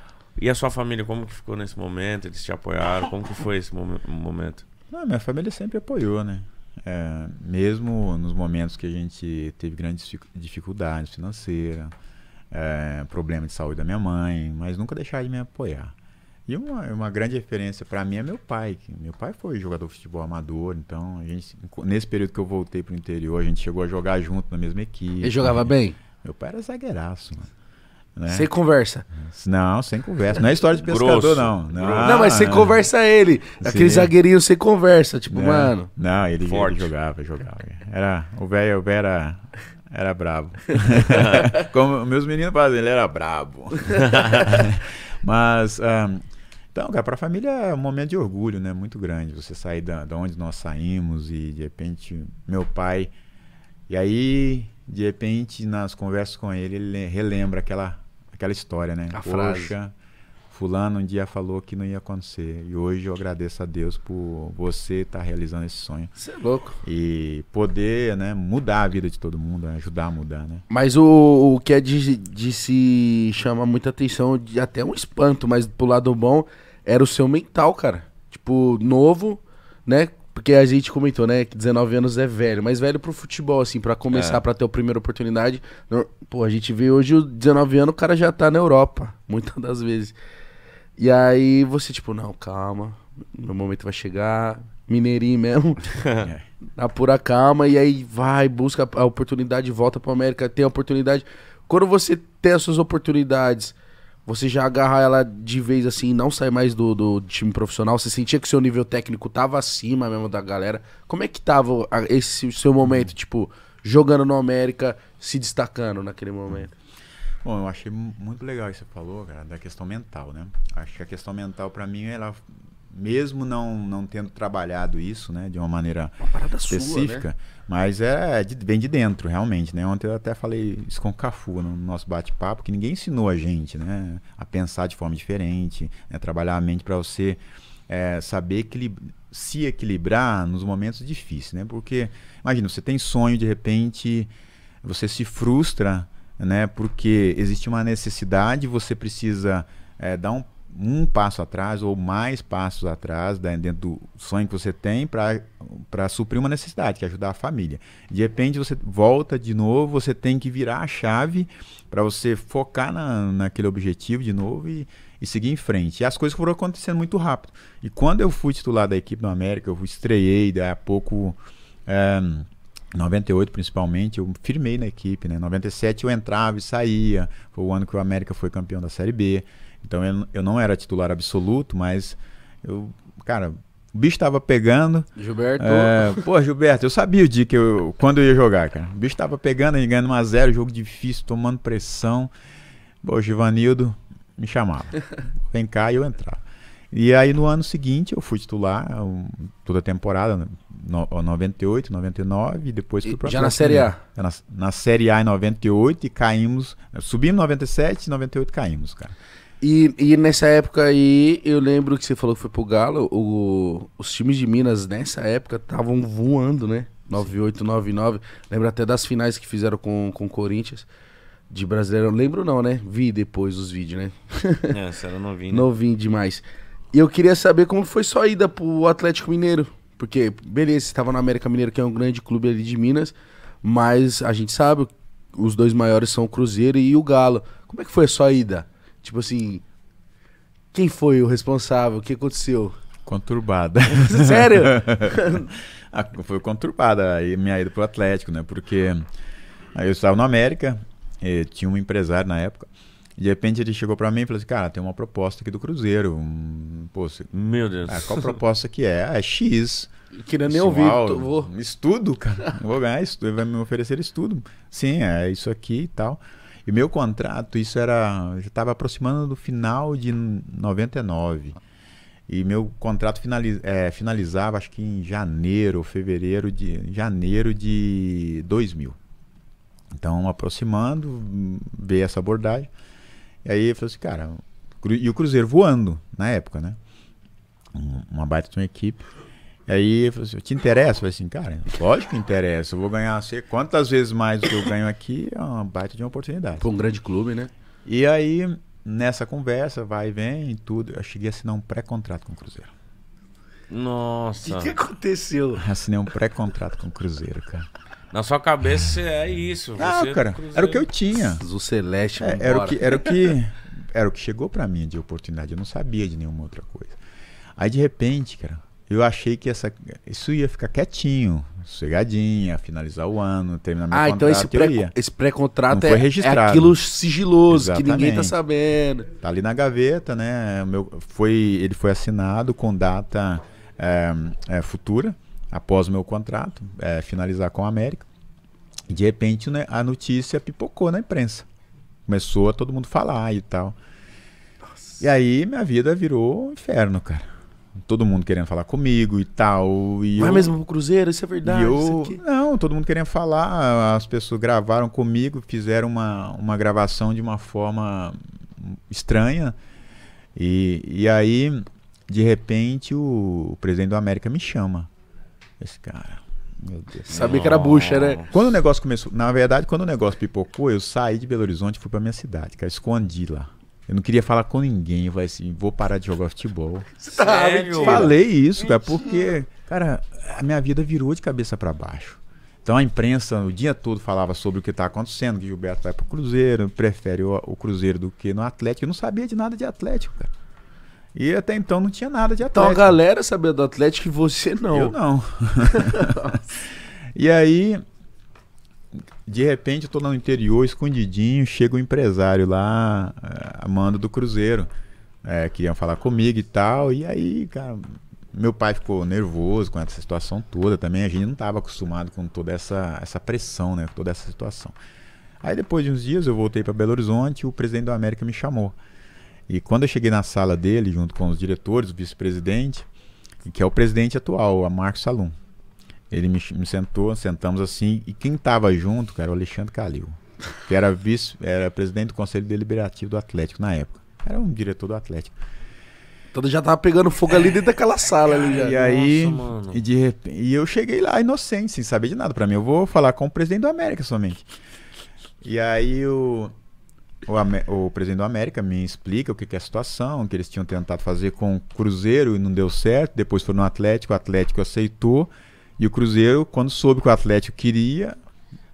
E a sua família, como que ficou nesse momento? Eles te apoiaram? Como que foi esse momen- momento? Não, minha família sempre apoiou, né? É, mesmo nos momentos que a gente teve grandes dificu- dificuldades financeiras, é, problema de saúde da minha mãe, mas nunca deixaram de me apoiar. E uma, uma grande referência para mim é meu pai. que meu pai foi jogador de futebol amador, então a gente, nesse período que eu voltei pro interior, a gente chegou a jogar junto na mesma equipe. Ele jogava bem? Meu pai era zagueiraço, mano. Né? Sem conversa. Não, sem conversa. Não é história de pescador, Grosso. não. Não, não, mas sem conversa ele. Aquele Sim. zagueirinho sem conversa. Tipo, Não, mano. Não, ele, ele Forte. jogava, jogava. Era, o velho o velho era, era brabo. <laughs> Como meus meninos fazem, ele era brabo. <laughs> Mas, ah, então, cara, para a família é um momento de orgulho, né? Muito grande. Você sair da, da onde nós saímos e, de repente, meu pai. E aí, de repente, nas conversas com ele, ele relembra aquela, aquela história, né? A frase. Fulano um dia falou que não ia acontecer. E hoje eu agradeço a Deus por você estar realizando esse sonho. Você é louco. E poder, né, mudar a vida de todo mundo, ajudar a mudar, né? Mas o, o que é de, de se chamar muita atenção, de até um espanto, mas pro lado bom, era o seu mental, cara. Tipo, novo, né? Porque a gente comentou, né, que 19 anos é velho, mas velho pro futebol, assim, pra começar, É. pra ter a primeira oportunidade. Pô, a gente vê hoje, o 19 anos, o cara já tá na Europa, muitas das vezes. E aí você, tipo, não, calma, meu momento vai chegar, mineirinho mesmo, <laughs> É. na pura calma, e aí vai, busca a oportunidade, volta pra América, tem a oportunidade. Quando você tem as suas oportunidades, você já agarra ela de vez assim, não sai mais do, do time profissional, você sentia que seu nível técnico tava acima mesmo da galera. Como é que tava a- esse seu momento, tipo, jogando no América, se destacando naquele momento? Bom, eu achei mu- muito legal isso que você falou, cara, da questão mental, né? Acho que a questão mental, pra mim, ela mesmo não, não tendo trabalhado isso, né, de uma maneira Uma específica, sua, né? mas é de, vem de dentro, realmente, né? Ontem eu até falei isso com o Cafu no nosso bate-papo, que ninguém ensinou a gente, né, a pensar de forma diferente, né, trabalhar a mente para você é, saber equilib se equilibrar nos momentos difíceis, né? Porque imagina, você tem sonho de repente, você se frustra, né? Porque existe uma necessidade, você precisa é, dar um um passo atrás ou mais passos atrás né, dentro do sonho que você tem para suprir uma necessidade, que é ajudar a família. De repente você volta de novo, você tem que virar a chave para você focar na, naquele objetivo de novo e, e seguir em frente. E as coisas foram acontecendo muito rápido. E quando eu fui titular da equipe do América, eu estreiei, daí a pouco. É, 98 principalmente, eu firmei na equipe, né? 97 eu entrava e saía. Foi o ano que o América foi campeão da Série B. Então eu, eu não era titular absoluto, mas eu, cara, o bicho tava pegando. Gilberto. É, pô, Gilberto, eu sabia o dia que eu, quando eu ia jogar, cara. O bicho tava pegando, e ganhando 1x0, jogo difícil, tomando pressão. Pô, o Givanildo me chamava. <laughs> Vem cá e eu entrava. E aí no ano seguinte eu fui titular um, toda a temporada, no, 98, 99, e depois fui pra Já na Série A? Na, na Série A em 98 e caímos. Subimos em 97 e 98 caímos, cara. E, e nessa época aí, eu lembro que você falou que foi pro Galo, o, os times de Minas nessa época estavam voando, né? 98, 99. Lembro até das finais que fizeram com o Corinthians. De brasileiro. Lembro não, né? Vi depois os vídeos, né? É, essa era novinho. Né? <laughs> Novinho demais. E eu queria saber como foi sua ida pro Atlético Mineiro. Porque, beleza, você estava no América Mineiro, que é um grande clube ali de Minas. Mas a gente sabe, os dois maiores são o Cruzeiro e o Galo. Como é que foi a sua ida? Tipo assim, quem foi o responsável? O que aconteceu? Conturbada. <laughs> Sério? <laughs> Ah, foi conturbada aí minha ida pro Atlético, né? Porque aí eu estava no América, tinha um empresário na época. E de repente ele chegou para mim e falou assim: Cara, tem uma proposta aqui do Cruzeiro. Um, pô, você... Meu Deus. Ah, qual proposta que é? Ah, é X. Queria nem ouvir. Vou... Estudo, cara. vou ganhar estudo. Ele vai me oferecer estudo. Sim, é isso aqui e tal. E meu contrato, isso era. Já estava aproximando do final de 99. E meu contrato finaliz, é, finalizava, acho que em janeiro ou fevereiro de. janeiro de 2000. Então, aproximando, veio essa abordagem. E aí eu falei assim, cara. E o Cruzeiro voando na época, né? Uma baita de uma equipe. E aí eu falei assim, te interessa? Eu falei assim, cara, lógico que interessa. Eu vou ganhar sei quantas vezes mais do que eu ganho aqui, é uma baita de uma oportunidade. Para um grande clube, né? E aí, nessa conversa, vai e vem e tudo, eu cheguei a assinar um pré-contrato com o Cruzeiro. Nossa. O que, que, aconteceu? Assinei um pré-contrato com o Cruzeiro, cara. Na sua cabeça é isso. Não, é cara, era o que eu tinha. O Celeste, é, era o que era o que <laughs> era o que chegou para mim de oportunidade. Eu não sabia de nenhuma outra coisa. Aí de repente, cara, eu achei que essa, isso ia ficar quietinho, sossegadinha, finalizar o ano, terminar meu ah, contrato. Ah, então esse, pré, esse pré-contrato é, é, aquilo sigiloso, Exatamente. que ninguém tá sabendo. Tá ali na gaveta, né? Meu, foi, ele foi assinado com data é, é, futura, após o meu contrato, é, finalizar com a América. E de repente né, a notícia pipocou na imprensa. Começou a todo mundo falar e tal. Nossa. E aí minha vida virou um inferno, cara todo mundo querendo falar comigo e tal. E Vai eu, mesmo pro Cruzeiro, isso é verdade. Eu, não, todo mundo querendo falar. As pessoas gravaram comigo, fizeram uma, uma gravação de uma forma estranha. E, e aí, de repente, o, o presidente do América me chama. Esse cara. Meu Deus. Sabia que era bucha, né? Quando o negócio começou. Na verdade, quando o negócio pipocou, eu saí de Belo Horizonte e fui pra minha cidade, cara. Escondi lá. Eu não queria falar com ninguém. Eu falei assim, vou parar de jogar futebol. <laughs> Sério? Falei isso, cara, porque, cara, a minha vida virou de cabeça para baixo. Então a imprensa o dia todo falava sobre o que está acontecendo, que Gilberto vai para o Cruzeiro, prefere o, o, Cruzeiro do que no Atlético. Eu não sabia de nada de Atlético, cara. E até então não tinha nada de Atlético. Então a galera sabia do Atlético e você não. Eu não. <laughs> e aí de repente eu tô no interior, escondidinho, chega um empresário lá, eh, a mando do Cruzeiro. É, queriam falar comigo e tal. E aí, cara, meu pai ficou nervoso com essa situação toda também. A gente não estava acostumado com toda essa, essa pressão, né? Toda essa situação. Aí depois de uns dias eu voltei para Belo Horizonte e o presidente da América me chamou. E quando eu cheguei na sala dele, junto com os diretores, o vice-presidente, que é o presidente atual, a Marcos Salum. Ele me, me, sentou, sentamos assim, e quem estava junto, cara, era o Alexandre Calil, que era vice, era presidente do Conselho Deliberativo do Atlético na época. Era um diretor do Atlético. Então já tava pegando fogo ali dentro daquela sala ali já. E aí, Nossa, e de repente, e eu cheguei lá inocente, sem saber de nada. Para mim, eu vou falar com o presidente do América somente. E aí o, o, o, presidente do América me explica o que, que, é a situação, que eles tinham tentado fazer com o Cruzeiro e não deu certo. Depois foi no Atlético, o Atlético aceitou. E o Cruzeiro, quando soube que o Atlético queria.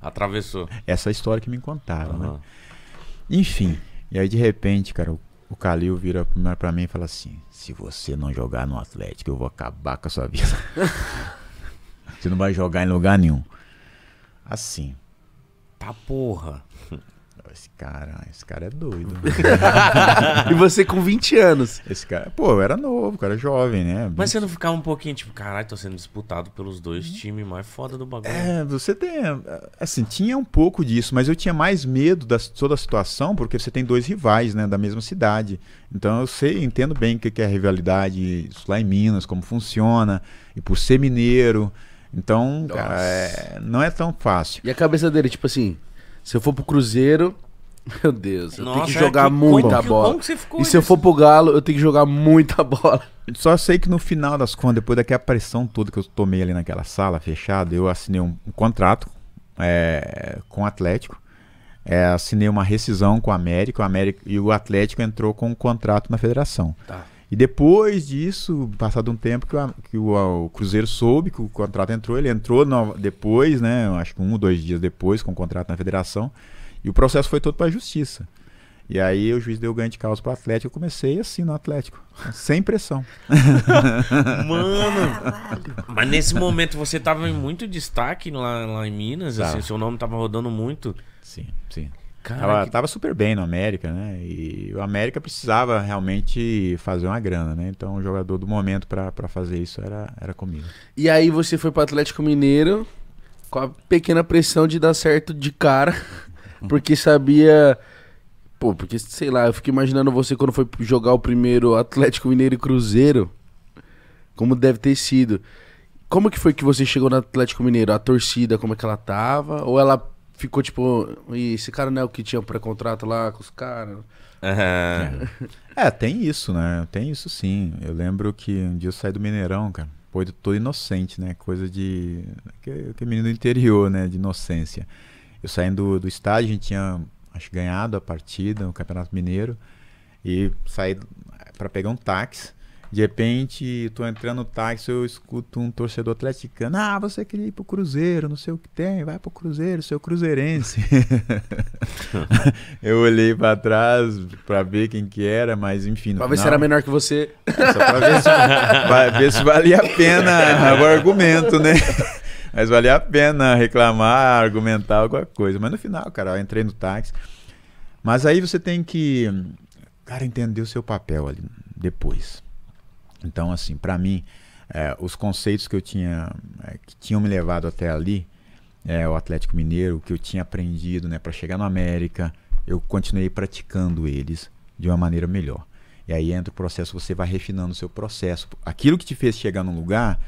Atravessou. Essa história que me contaram, uhum. né? Enfim. E aí, de repente, cara, o, o Calil vira para mim e fala assim: se você não jogar no Atlético, eu vou acabar com a sua vida. <laughs> você não vai jogar em lugar nenhum. Assim. Tá porra. Esse cara, esse cara é doido. <laughs> e você com 20 anos. Esse cara, pô, eu era novo, cara jovem, né? Mas você não ficava um pouquinho tipo, caralho, tô sendo disputado pelos dois times mais foda do bagulho. É, você tem. Assim, tinha um pouco disso, mas eu tinha mais medo da toda a situação, porque você tem dois rivais, né, da mesma cidade. Então eu sei, entendo bem o que é rivalidade isso lá em Minas, como funciona, e por ser mineiro. Então, cara, é, não é tão fácil. E a cabeça dele, tipo assim, se eu for pro Cruzeiro, meu Deus, eu Nossa, tenho que jogar é que, muita como, bola. Como e se eu for pro Galo, eu tenho que jogar muita bola. Só sei que no final das contas, depois daquela pressão toda que eu tomei ali naquela sala fechada, eu assinei um, um contrato é, com o Atlético. É, assinei uma rescisão com o América, o América e o Atlético entrou com um contrato na federação. Tá. E depois disso, passado um tempo que, o, que o, o, Cruzeiro soube que o contrato entrou, ele entrou no, depois, né? Acho que um ou dois dias depois, com o contrato na federação. E o processo foi todo para a justiça. E aí o juiz deu ganho de causa para o Atlético. Eu comecei assim no Atlético, sem pressão. <laughs> Mano, mas nesse momento você tava em muito destaque lá, lá em Minas, tá. assim, seu nome tava rodando muito. Sim, sim. Cara, tava, que... tava, super bem no América, né? E o América precisava realmente fazer uma grana, né? Então o jogador do momento para fazer isso era, era comigo. E aí você foi para Atlético Mineiro com a pequena pressão de dar certo de cara, porque sabia. Pô, porque sei lá, eu fico imaginando você quando foi jogar o primeiro Atlético Mineiro e Cruzeiro, como deve ter sido. Como que foi que você chegou no Atlético Mineiro? A torcida, como é que ela tava? Ou ela ficou tipo, esse cara não é o que tinha pré-contrato lá com os caras. É. é, tem isso, né? Tem isso sim. Eu lembro que um dia eu saí do Mineirão, cara. Pô, todo inocente, né? Coisa de. Que, menino do interior, né? De inocência. Eu saindo do, estádio, a gente tinha, acho ganhado a partida no Campeonato Mineiro. E saí para pegar um táxi. De repente, tô entrando no táxi, eu escuto um torcedor atleticano. Ah, você queria ir pro Cruzeiro, não sei o que tem, vai pro Cruzeiro, seu cruzeirense. <laughs> eu olhei para trás para ver quem que era, mas enfim. Pra ver se era menor que você. Só pra ver se, <laughs> ver se valia a pena o argumento, né? <laughs> Mas valia a pena reclamar, argumentar alguma coisa. Mas no final, cara, eu entrei no táxi. Mas aí você tem que, cara, entender o seu papel ali depois. Então, assim, para mim, é, os conceitos que eu tinha, é, que tinham me levado até ali, é, o Atlético Mineiro, que eu tinha aprendido, né, para chegar no América, eu continuei praticando eles de uma maneira melhor. E aí entra o processo, você vai refinando o seu processo. Aquilo que te fez chegar num lugar,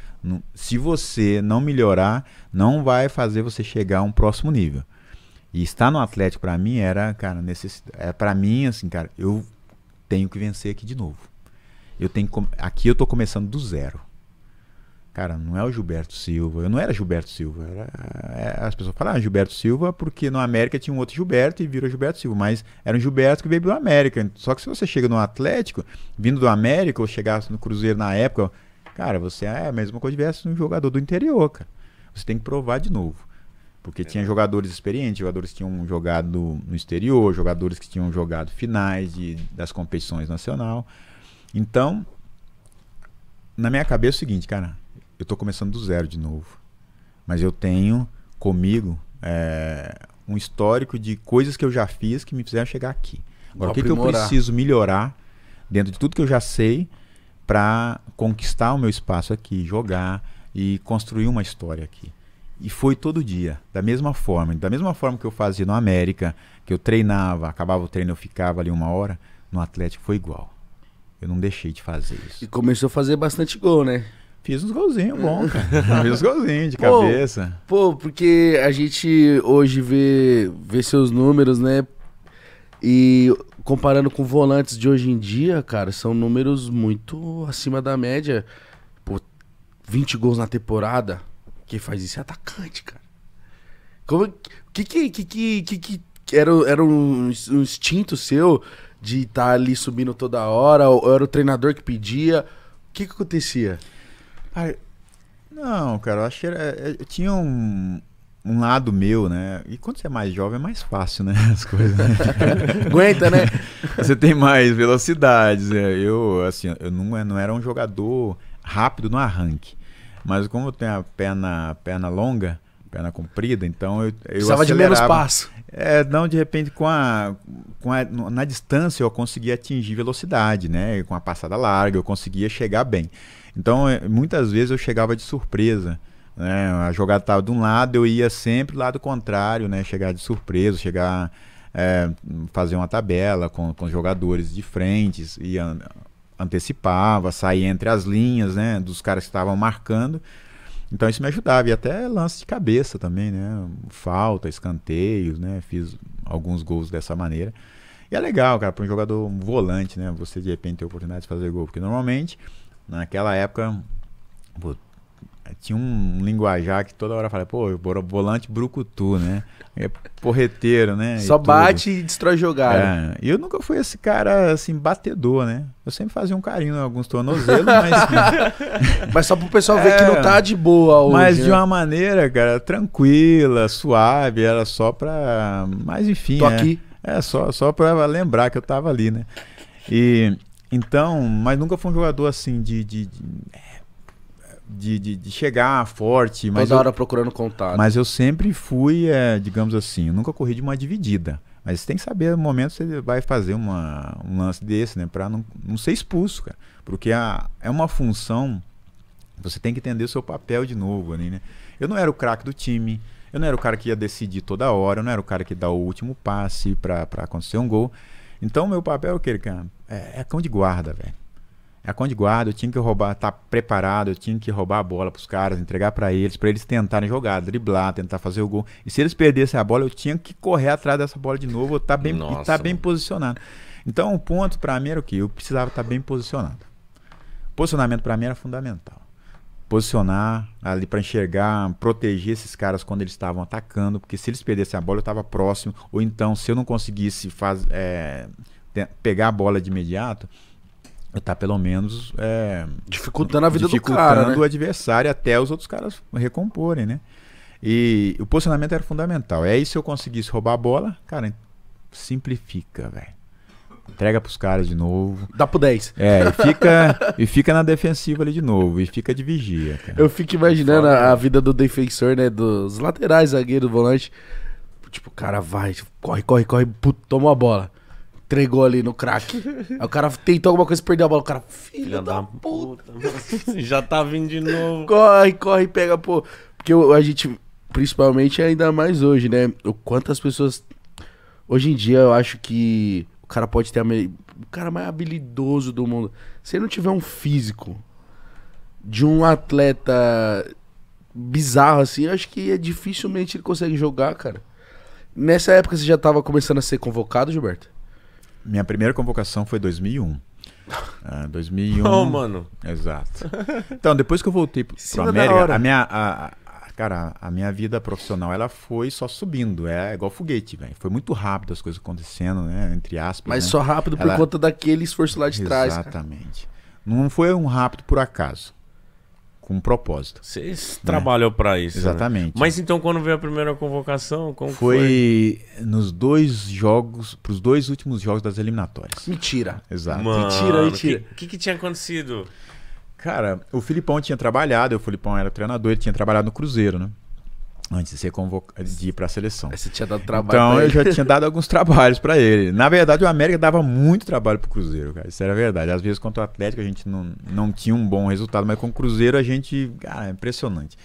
se você não melhorar, não vai fazer você chegar a um próximo nível. E estar no Atlético para mim era, cara, necessidade. É para mim assim, cara, eu tenho que vencer aqui de novo. Eu tenho aqui eu tô começando do zero. Cara, não é o Gilberto Silva. Eu não era Gilberto Silva. Era, é, as pessoas falam ah, Gilberto Silva porque no América tinha um outro Gilberto e virou Gilberto Silva. Mas era um Gilberto que veio do América. Só que se você chega no Atlético, vindo do América, ou chegasse no Cruzeiro na época, cara, você é a mesma coisa que tivesse um jogador do interior, cara. Você tem que provar de novo. Porque tinha jogadores experientes, jogadores que tinham jogado no exterior, jogadores que tinham jogado finais de, das competições nacional. Então, na minha cabeça é o seguinte, cara, eu estou começando do zero de novo. Mas eu tenho comigo é, um histórico de coisas que eu já fiz que me fizeram chegar aqui. Agora, o que, que eu preciso melhorar dentro de tudo que eu já sei para conquistar o meu espaço aqui, jogar e construir uma história aqui. E foi todo dia, da mesma forma. Da mesma forma que eu fazia no América, que eu treinava, acabava o treino, eu ficava ali uma hora no Atlético foi igual. Eu não deixei de fazer isso. E começou a fazer bastante gol, né? Fiz uns golzinhos bons, <laughs> cara. Fiz uns golzinhos de Pô, cabeça. Pô, porque a gente hoje vê, vê seus números, né? E comparando com volantes de hoje em dia, cara, são números muito acima da média. Pô, 20 gols na temporada. Quem faz isso é atacante, cara. Como que que que que, que, que era, era um, um instinto seu de estar ali subindo toda hora? Ou era o treinador que pedia? O que que acontecia? Não, cara, eu acho que era, é, eu tinha um, um lado meu, né? E quando você é mais jovem é mais fácil, né? <laughs> As coisas. Né? <laughs> Aguenta, né? você tem mais velocidades. né? Eu, assim, eu não, não era um jogador rápido no arranque. Mas como eu tenho a perna, perna longa, perna comprida, então eu, eu Precisava de menos acelerava. passo. É, não, de repente, com a, com a. Na distância eu conseguia atingir velocidade, né? Com a passada larga, eu conseguia chegar bem. Então, eh, muitas vezes eu chegava de surpresa. Né? A jogada estava de um lado, eu ia sempre do lado contrário, né? Chegar de surpresa, chegar. eh, fazer uma tabela com, com os jogadores de frente, e an- antecipava, saía entre as linhas, né? Dos caras que estavam marcando. Então isso me ajudava. E até lance de cabeça também, né? Falta, escanteios, né? Fiz alguns gols dessa maneira. E é legal, cara, para um jogador volante, né? Você de repente ter a oportunidade de fazer gol. Porque normalmente, naquela época, tinha um linguajar que toda hora falava, pô, volante brucutu, né? É porreteiro, né? e Só tudo. bate e destrói jogada. É, e eu nunca fui esse cara, assim, batedor, né? Eu sempre fazia um carinho em alguns tornozelos, mas... <laughs> <laughs> Mas só pro pessoal ver É. que não tá de boa hoje. Mas de né? uma maneira, cara, tranquila, suave, era só pra. Mas enfim. Tô é, aqui. É, só, só pra lembrar que eu tava ali, né? E. Então, mas nunca fui um jogador assim de. de, de, de, de- de chegar forte, mas Toda eu, hora procurando contato. mas eu sempre fui, é, digamos assim, eu nunca corri de uma dividida. Mas você tem que saber no momento que você vai fazer uma, um lance desse, né? Pra não, não ser expulso, cara. Porque a, é uma função. Você tem que entender o seu papel de novo ali, né? Eu não era o craque do time. Eu não era o cara que ia decidir toda hora. Eu não era o cara que dá o último passe pra, pra acontecer um gol. Então, meu papel é o que, cara? É, é cão de guarda, velho. É de guarda, eu tinha que roubar, tá preparado, eu tinha que roubar a bola pros caras, entregar pra eles, pra eles tentarem jogar, driblar, tentar fazer o gol. E se eles perdessem a bola, eu tinha que correr atrás dessa bola de novo, eu tá bem, e Nossa, tá bem posicionado. Então, o ponto pra mim era o quê? Eu precisava estar bem posicionado. Posicionamento pra mim era fundamental. Posicionar ali pra enxergar, proteger esses caras quando eles estavam atacando, porque se eles perdessem a bola, eu estava próximo. Ou então, se eu não conseguisse faz, é, pegar a bola de imediato, tá pelo menos é, Dificultando a vida do dificultando cara, o né? adversário até os outros caras recomporem, né? E o posicionamento era fundamental. E aí, se eu conseguisse roubar a bola, cara, simplifica, velho. Entrega pros caras de novo. Dá pro 10. É, e fica, e fica na defensiva ali de novo. E fica de vigia, cara. Eu fico imaginando Foda, a, né? vida do defensor, né? Dos laterais, zagueiro, volante. Tipo, o cara vai, corre, corre, corre, puto, tomou a bola. Entregou ali no craque. Aí o cara tentou alguma coisa, perdeu a bola. O cara, filho da da puta. puta. Já tá vindo de novo. Corre, corre, pega, pô. Porque a gente, principalmente ainda mais hoje, né? O quanto as pessoas. Hoje em dia eu acho que o cara pode ter a me... o cara mais habilidoso do mundo. Se ele não tiver um físico de um atleta bizarro assim, eu acho que é dificilmente ele consegue jogar, cara. Nessa época você já tava começando a ser convocado, Gilberto? Minha primeira convocação foi 2001. <laughs> Ah, 2001. Não, mano. Exato. Então, depois que eu voltei da América, a minha, a, a- cara, a minha vida profissional, ela foi só subindo. É igual foguete, velho. Foi muito rápido as coisas acontecendo, né? Entre aspas. Mas né? só rápido por Ela- conta daquele esforço lá de trás. cara. Exatamente. Não foi um rápido por acaso. Com um propósito. Você trabalhou pra isso. né? Exatamente. Mas então, quando veio a primeira convocação, como foi? foi nos dois jogos, pros dois últimos jogos das eliminatórias. Mentira. Exato. Mano, Mentira, mentira. O que, que, que tinha acontecido? Cara, o Filipão tinha trabalhado, o Filipão era treinador, ele tinha trabalhado no Cruzeiro, né? Antes de ser convocado, de ir pra seleção. Aí você tinha dado trabalho. Então eu já tinha dado alguns trabalhos pra ele. Na verdade, o América dava muito trabalho pro Cruzeiro, cara. Isso era verdade. Às vezes contra o Atlético a gente não, não tinha um bom resultado, mas com o Cruzeiro a gente. Cara, é impressionante.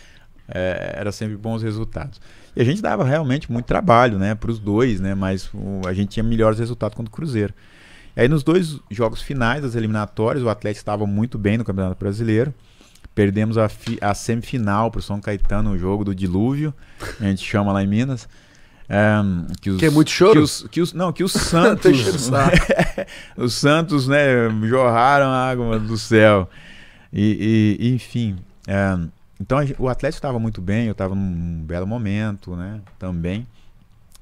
É, era sempre bons resultados. E a gente dava realmente muito trabalho, né, pros dois, né? Mas o- a gente tinha melhores resultados contra o Cruzeiro. E aí nos dois jogos finais das eliminatórias, o Atlético estava muito bem no Campeonato Brasileiro. Perdemos a, fi- a semifinal pro São Caetano, o jogo do dilúvio, a gente chama lá em Minas. Que, os, Que é muito choro? Que os, que os- não, que os <laughs> Santos, <laughs> os Santos, né, jorraram a água do céu. E, e- enfim, é, então a o Atlético estava muito bem, eu estava num belo momento, né, também.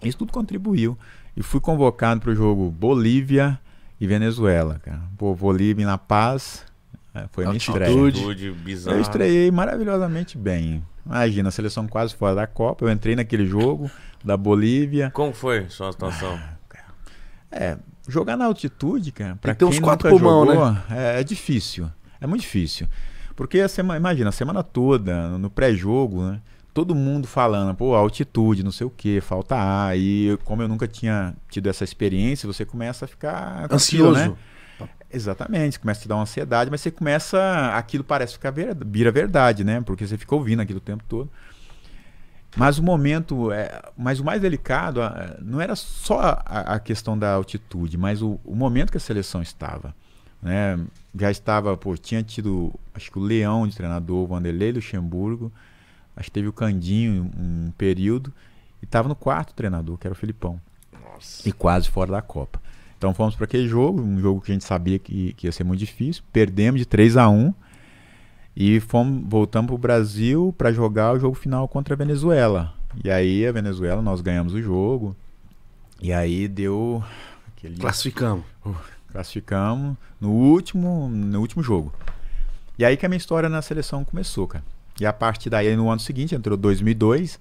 Isso tudo contribuiu. E fui convocado para o jogo Bolívia e Venezuela, cara. Pô, Bolívia La Paz, é, foi minha estreia. Altitude. Atitude bizarra. Eu estreiei maravilhosamente bem. Imagina, a seleção quase fora da Copa, eu entrei naquele jogo da Bolívia. Como foi sua situação? É, jogar na altitude, cara, pra que ter uns quem quatro nunca pulmão, né? jogou, é, é difícil. É muito difícil. Porque a semana, imagina, a semana toda, no pré-jogo, né? Todo mundo falando, pô, altitude, não sei o que, falta ar. E como eu nunca tinha tido essa experiência, você começa a ficar com aquilo, Ansioso. Né? Exatamente, começa a te dar uma ansiedade, mas você começa. Aquilo parece ficar ver, vira verdade, né? Porque você fica ouvindo aquilo o tempo todo. Mas o momento, é, mas o mais delicado ah, não era só a, a questão da altitude, mas o, o momento que a seleção estava. Né? Já estava, pô, tinha tido, acho que o Leão de treinador, o Vanderlei Luxemburgo, acho que teve o Candinho um, um período, e estava no quarto treinador, que era o Filipão, Nossa. e quase fora da Copa. Então fomos para aquele jogo, um jogo que a gente sabia que, que ia ser muito difícil, perdemos de 3 a 1 e fomos, voltamos para o Brasil para jogar o jogo final contra a Venezuela. E aí a Venezuela, nós ganhamos o jogo. E aí deu aquele Classificamos. classificamos no último, no último jogo. E aí que a minha história na seleção começou, cara. E a partir daí, no ano seguinte, entrou 2002,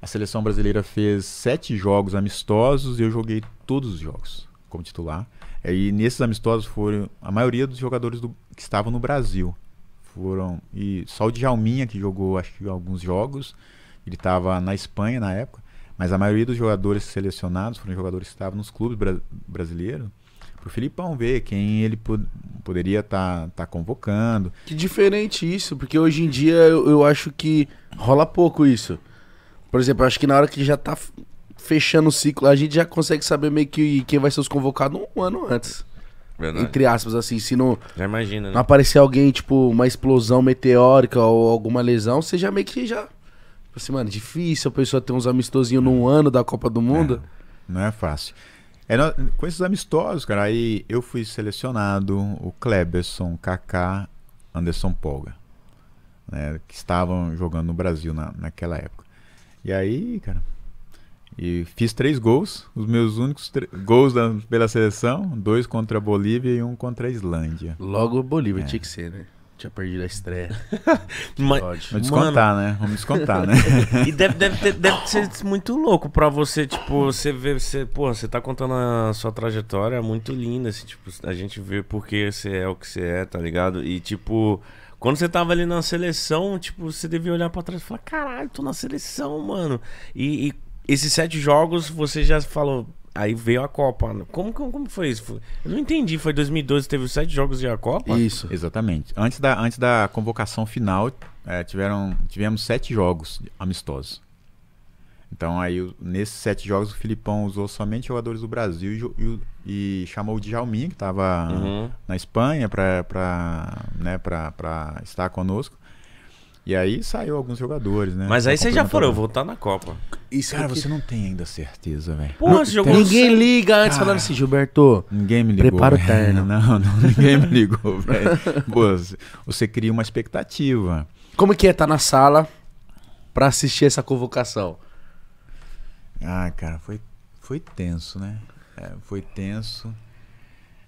a seleção brasileira fez sete jogos amistosos e eu joguei todos os jogos como titular. E nesses amistosos foram a maioria dos jogadores do- que estavam no Brasil. Foram e só o Djalminha que jogou acho que alguns jogos. Ele estava na Espanha na época, mas a maioria dos jogadores selecionados foram jogadores que estavam nos clubes bra brasileiros. Pro Filipão ver quem ele pod- poderia estar tá, convocando. Que diferente isso, porque hoje em dia eu, eu acho que rola pouco isso. Por exemplo, acho que na hora que já tá fechando o ciclo, a gente já consegue saber meio que quem vai ser os convocados um ano antes. Verdade. Entre aspas, assim, se não, Já imagina, não né? aparecer alguém, tipo, uma explosão meteórica ou alguma lesão, você já meio que já. Tipo Assim, mano, difícil a pessoa ter uns amistosinhos num ano da Copa do Mundo. Não é fácil. É, com esses amistosos, cara, aí eu fui selecionado, o Kleberson, Kaká, Anderson Polga, né, que estavam jogando no Brasil na, naquela época. E aí, cara, e fiz três gols, os meus únicos gols da- pela seleção, dois contra a Bolívia e um contra a Islândia. Logo Bolívia, É. tinha que ser, né? Tinha perdido a estreia. <laughs> Mas-. Vamos descontar, né? Vamos descontar, <laughs> né? E deve, deve, ter- deve ser muito louco pra você, tipo, você ver, você, pô, você tá contando a sua trajetória muito linda, assim, tipo, a gente vê porque você é o que você é, tá ligado? E, tipo, quando você tava ali na seleção, tipo, você devia olhar pra trás e falar, caralho, tô na seleção, mano. E, e esses sete jogos, você já falou, aí veio a Copa. Como, como, como foi isso? Eu não entendi, foi 2012, teve os sete jogos e a Copa? Isso. Exatamente. Antes da, antes da convocação final, é, tiveram, tivemos sete jogos amistosos. Então aí, nesses sete jogos, o Filipão usou somente jogadores do Brasil e, e chamou o Djalminha, que estava Uhum. na Espanha, para né, pra, pra estar conosco. E aí saiu alguns jogadores, né? Mas aí você já falou, eu estar na Copa. Isso Cara, que- você não tem ainda certeza, velho. Porra, você jogou Ninguém liga antes Cara. falando assim, Gilberto. Ninguém me ligou. Prepara o terno. <laughs> Não, não, ninguém me ligou, velho. Pô, você cria uma expectativa. Como que é estar na sala pra assistir essa convocação? Ah, cara, foi, foi tenso, né? É, foi tenso.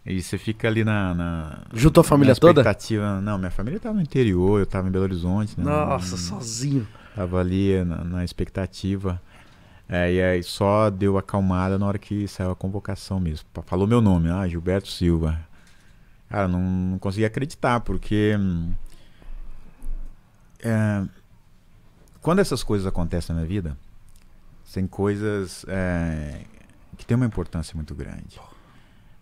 E você fica ali na. na Juntou a família na toda? expectativa. Não, minha família tava no interior, eu tava em Belo Horizonte, né? Nossa, Não- sozinho. Tava ali na, na expectativa. É, e aí só deu acalmada na hora que saiu a convocação mesmo. Falou meu nome, ah, Gilberto Silva. Cara, não, não consegui acreditar, porque. hum, é, quando essas coisas acontecem na minha vida, tem coisas é, que tem uma importância muito grande.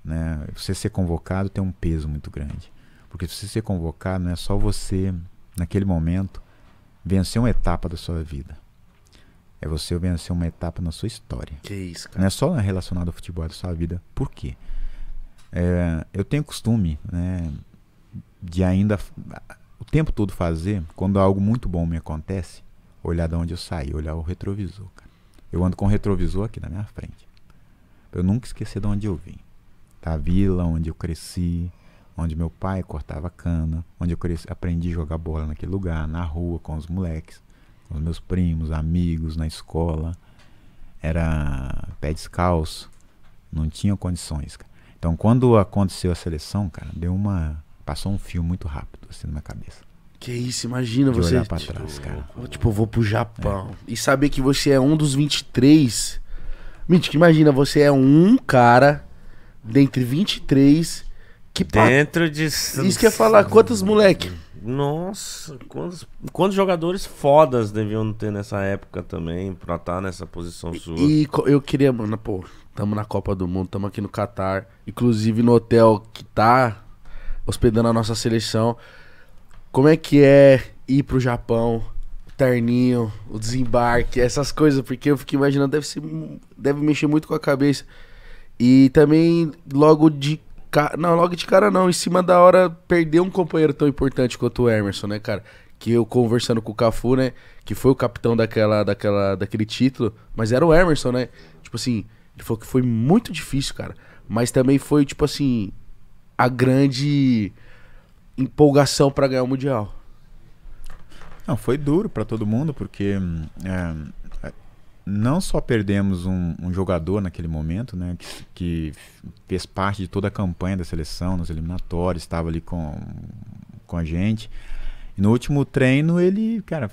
Né? Você ser convocado tem um peso muito grande. Porque se você ser convocado, não é só você, naquele momento, vencer uma etapa da sua vida. É você vencer uma etapa na sua história. Que isso, cara. Não é só relacionado ao futebol é da sua vida. Por quê? É, eu tenho costume, né, de ainda o tempo todo fazer, quando algo muito bom me acontece, olhar de onde eu saí, olhar o retrovisor. Cara. Eu ando com o retrovisor aqui na minha frente. Eu nunca esquecer de onde eu vim. Tá? A vila onde eu cresci, onde meu pai cortava cana, onde eu cresci, aprendi a jogar bola naquele lugar, na rua, com os moleques, com os meus primos, amigos, na escola. Era pé descalço, não tinha condições. Cara. Então, quando aconteceu a seleção, cara, deu uma. Passou um fio muito rápido assim na minha cabeça. Que isso, imagina De você. olhar pra tipo, trás, cara. Tipo, eu vou pro Japão. E saber que você é um dos 23. Mítico, imagina, você é um cara dentre 23 que Dentro de. Isso que eu ia falar, quantos moleque? Nossa, quantos, quantos jogadores fodas deviam ter nessa época também pra estar nessa posição sua? E eu queria, mano, pô, tamo na Copa do Mundo, tamo aqui no Catar, inclusive no hotel que tá hospedando a nossa seleção. Como é que é ir pro Japão, o terninho, o desembarque, essas coisas, porque eu fico imaginando, deve ser, deve mexer muito com a cabeça. E também logo de cara, não, logo de cara não, em cima da hora perder um companheiro tão importante quanto o Emerson, né, cara? Que eu conversando com o Cafu, né, que foi o capitão daquela daquela daquele título, mas era o Emerson, né? Tipo assim, ele falou que foi muito difícil, cara, mas também foi tipo assim a grande empolgação pra ganhar o mundial. Não, foi duro para todo mundo, porque hum, é, não só perdemos um, um jogador naquele momento, né, que, que fez parte de toda a campanha da seleção, nos eliminatórios, estava ali com, com a gente. E no último treino ele, cara,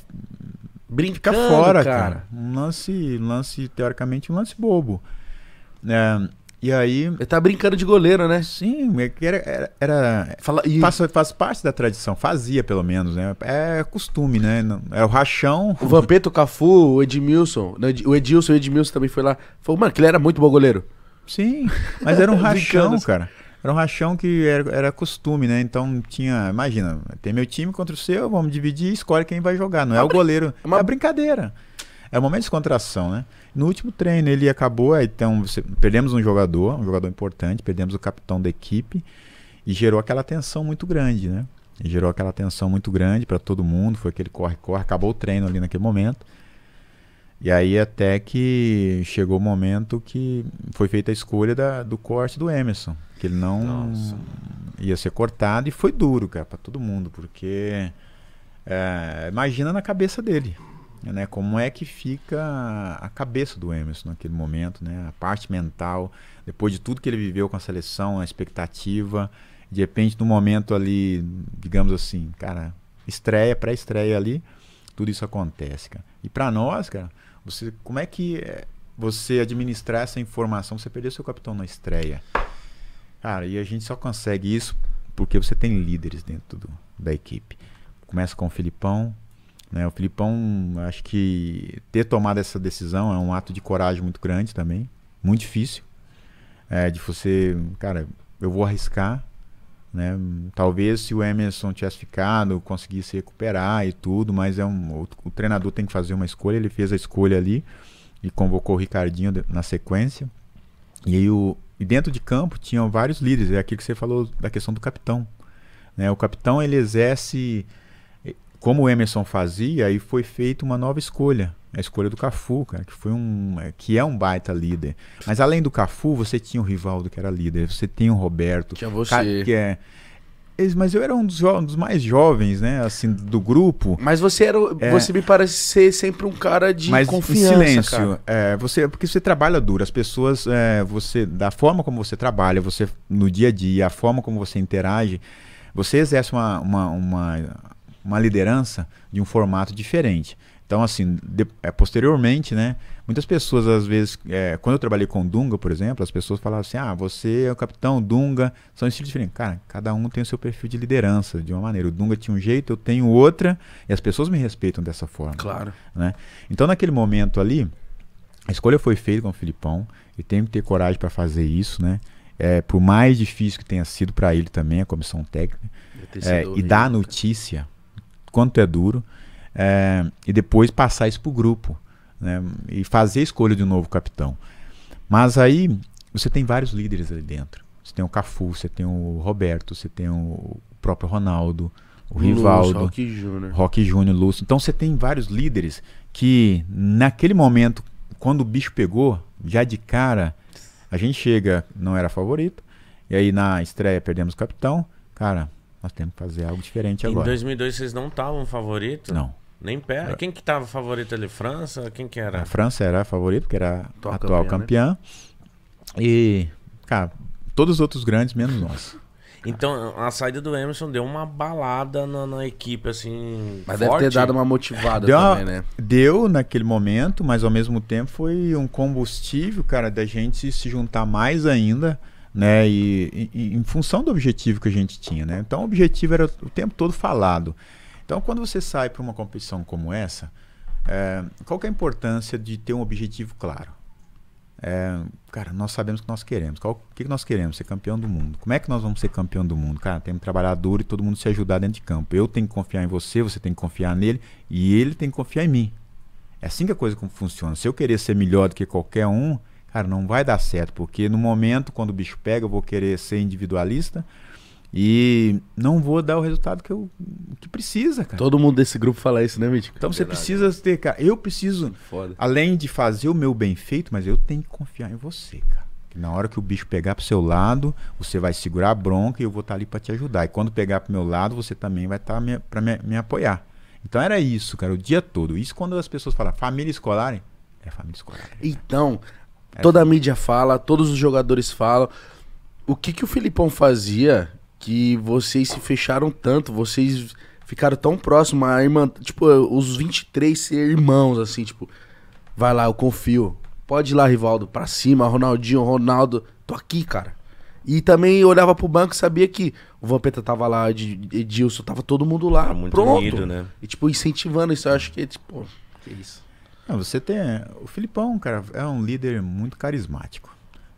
Brincando, fora, cara. Um lance, lance, teoricamente, um lance bobo. É, e aí, Ele tá brincando de goleiro, né? sim, é era, era, era Fala, e faz, faz parte da tradição, fazia pelo menos, né? É costume, né? É o rachão. o Vampeta, o Cafu, o Edmilson, né, o Edilson, o Edmilson também foi lá. Falou, mano, que ele era muito bom goleiro. Sim, mas era um <laughs> rachão, assim. cara. Era um rachão que era, era costume, né? Então tinha, imagina, tem meu time contra o seu, vamos dividir e escolhe quem vai jogar. Não é o goleiro, é uma- uma brincadeira. É um momento de descontração, né? No último treino ele acabou, então perdemos um jogador, um jogador importante, perdemos o capitão da equipe e gerou aquela tensão muito grande, né? E gerou aquela tensão muito grande para todo mundo, foi aquele corre-corre, acabou o treino ali naquele momento. E aí até que chegou o momento que foi feita a escolha da- do corte do Emerson, que ele não Nossa. ia ser cortado e foi duro, cara, para todo mundo, porque é, imagina na cabeça dele, né? Como é que fica a cabeça do Emerson naquele momento, né? A parte mental, depois de tudo que ele viveu com a seleção, a expectativa, de repente no momento ali, digamos assim, cara, estreia, pré-estreia ali, tudo isso acontece, cara. E para nós, cara, você, como é que é você administrar essa informação? Você perdeu seu capitão na estreia, cara, e a gente só consegue isso porque você tem líderes dentro do- da equipe. Começa com o Filipão, né? O Filipão, acho que ter tomado essa decisão é um ato de coragem muito grande também, muito difícil, é, de você, cara, eu vou arriscar, né? Talvez se o Emerson tivesse ficado, conseguisse recuperar e tudo, mas é um, o, o treinador tem que fazer uma escolha. Ele fez a escolha ali e convocou o Ricardinho na sequência. E aí o e dentro de campo tinham vários líderes. É aquilo que você falou da questão do capitão. Né? O capitão ele exerce como o Emerson fazia, aí foi feita uma nova escolha. A escolha do Cafu, cara, que foi um eh, que é um baita líder. Mas além do Cafu, você tinha o Rivaldo que era líder, você tem o Roberto, Tinha você. que é mas eu era um dos, um dos mais jovens, né, assim, do grupo. Mas você era. É. Você me parece ser sempre um cara de mas confiança. em silêncio, é, você porque você trabalha duro, as pessoas, é, você da forma como você trabalha, você no dia a dia, a forma como você interage, você exerce uma, uma, uma, uma liderança de um formato diferente. Então, assim, de- é, posteriormente, né? Muitas pessoas, às vezes, é, quando eu trabalhei com o Dunga, por exemplo, as pessoas falavam assim: ah, você é o capitão, Dunga, são estilos diferentes. Cara, cada um tem o seu perfil de liderança de uma maneira. O Dunga tinha um jeito, eu tenho outra, e as pessoas me respeitam dessa forma Claro. né? Então, naquele momento ali, a escolha foi feita com o Filipão. Ele tem que ter coragem para fazer isso, né? É, por mais difícil que tenha sido para ele também, a comissão técnica, é, e dar a notícia, quanto é duro, é, e depois passar isso para o grupo, né? E fazer a escolha de um novo capitão. Mas aí, você tem vários líderes ali dentro. Você tem o Cafu, você tem o Roberto, você tem o próprio Ronaldo, o Lúcio, Rivaldo, Rock Júnior. Rock Júnior, Lúcio. Então você tem vários líderes que naquele momento, quando o bicho pegou, já de cara, a gente chega, não era favorito, e aí na estreia perdemos o capitão. Cara, nós temos que fazer algo diferente Em agora. 2002 vocês não estavam favorito? Não. Nem perto. Quem que tava favorito ali? França? Quem que era? A França era a favorita, porque era Atual a atual campeã, campeã. E, cara, todos os outros grandes, menos nós. Então, a saída do Emerson deu uma balada na, na equipe, assim. Mas forte. deve ter dado uma motivada Deu, também, né? deu naquele momento, mas ao mesmo tempo foi um combustível, cara, da gente se juntar mais ainda, né? E, e- em função do objetivo que a gente tinha, né? Então o objetivo era o tempo todo falado. Então quando você sai para uma competição como essa, é, qual que é a importância de ter um objetivo claro? É, cara, nós sabemos o que nós queremos. Qual, o que que nós queremos? Ser campeão do mundo. Como é que nós vamos ser campeão do mundo? Cara, temos que trabalhar duro e todo mundo se ajudar dentro de campo. Eu tenho que confiar em você, você tem que confiar nele e ele tem que confiar em mim. É assim que a coisa funciona. Se eu querer ser melhor do que qualquer um, cara, não vai dar certo, porque no momento quando o bicho pega, eu vou querer ser individualista e não vou dar o resultado que eu que precisa, cara. Todo mundo desse grupo fala isso, né, Mítico? Então você precisa ter, cara, eu preciso Foda. além de fazer o meu bem feito, mas eu tenho que confiar em você, cara. Que na hora que o bicho pegar pro seu lado, você vai segurar a bronca e eu vou estar ali para te ajudar. E quando pegar pro meu lado, você também vai estar me, para me, me apoiar. Então era isso, cara, o dia todo. Isso quando as pessoas falam família escolar, é família escolar. Então, toda a mídia fala, todos os jogadores falam. O que que o Filipão fazia que vocês se fecharam tanto, vocês ficaram tão próximos, a irmã, tipo, os 23 ser irmãos, assim, tipo, vai lá, eu confio. Pode ir lá, Rivaldo, pra cima, Ronaldinho, Ronaldo, tô aqui, cara. E também olhava pro banco e sabia que o Vampeta tava lá, Ed- Edilson, tava todo mundo lá, Tá muito pronto. unido, né? E tipo, incentivando isso, eu acho que, tipo, que isso. Não, você tem. O Filipão, cara, é um líder muito carismático.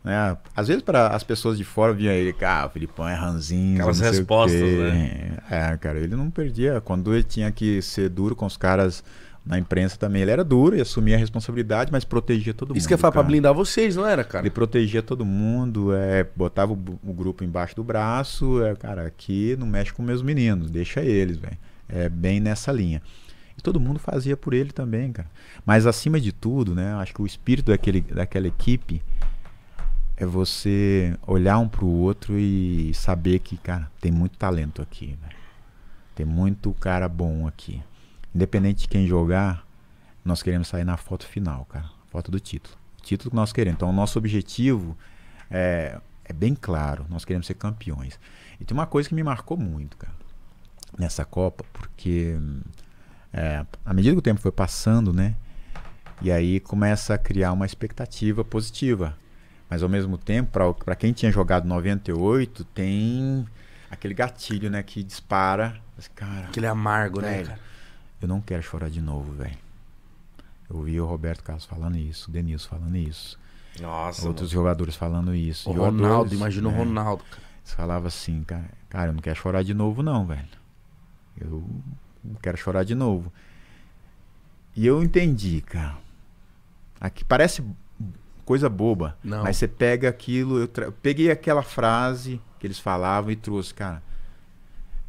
Né? Às vezes, para as pessoas de fora, via ele, ah, o Filipão é ranzinho. Aquelas respostas, né? É, cara, ele não perdia. Quando ele tinha que ser duro com os caras na imprensa também, ele era duro e assumia a responsabilidade, mas protegia todo mundo. Isso que é falar pra cara. blindar vocês, não era, cara? Ele protegia todo mundo, é, botava o, o grupo embaixo do braço, é, cara, aqui não mexe com meus meninos, deixa eles, velho. É bem nessa linha. Todo mundo fazia por ele também, cara. Mas acima de tudo, né, acho que o espírito daquele, daquela equipe é você olhar um pro outro e saber que, cara, tem muito talento aqui, velho. Tem muito cara bom aqui. Independente de quem jogar, nós queremos sair na foto final, cara. Foto do título. Título que nós queremos. Então, o nosso objetivo é, é bem claro. Nós queremos ser campeões. E tem uma coisa que me marcou muito, cara, nessa Copa, porque hum, é, à medida que o tempo foi passando, né? E aí começa a criar uma expectativa positiva. Mas ao mesmo tempo, para quem tinha jogado 98, tem aquele gatilho, né? Que dispara. Mas, Cara, Aquele amargo, né, cara? eu não quero chorar de novo, velho. Eu vi o Roberto Carlos falando isso, o Denilson falando isso, Nossa. outros jogadores falando isso. O jogadores, Ronaldo, imagina o né, Ronaldo, cara. Eles falavam assim, cara, cara, eu não quero chorar de novo, não, velho. Eu não quero chorar de novo. E eu entendi, cara. Aqui parece coisa boba, Não. mas você pega aquilo, eu tra- peguei aquela frase que eles falavam e trouxe, cara.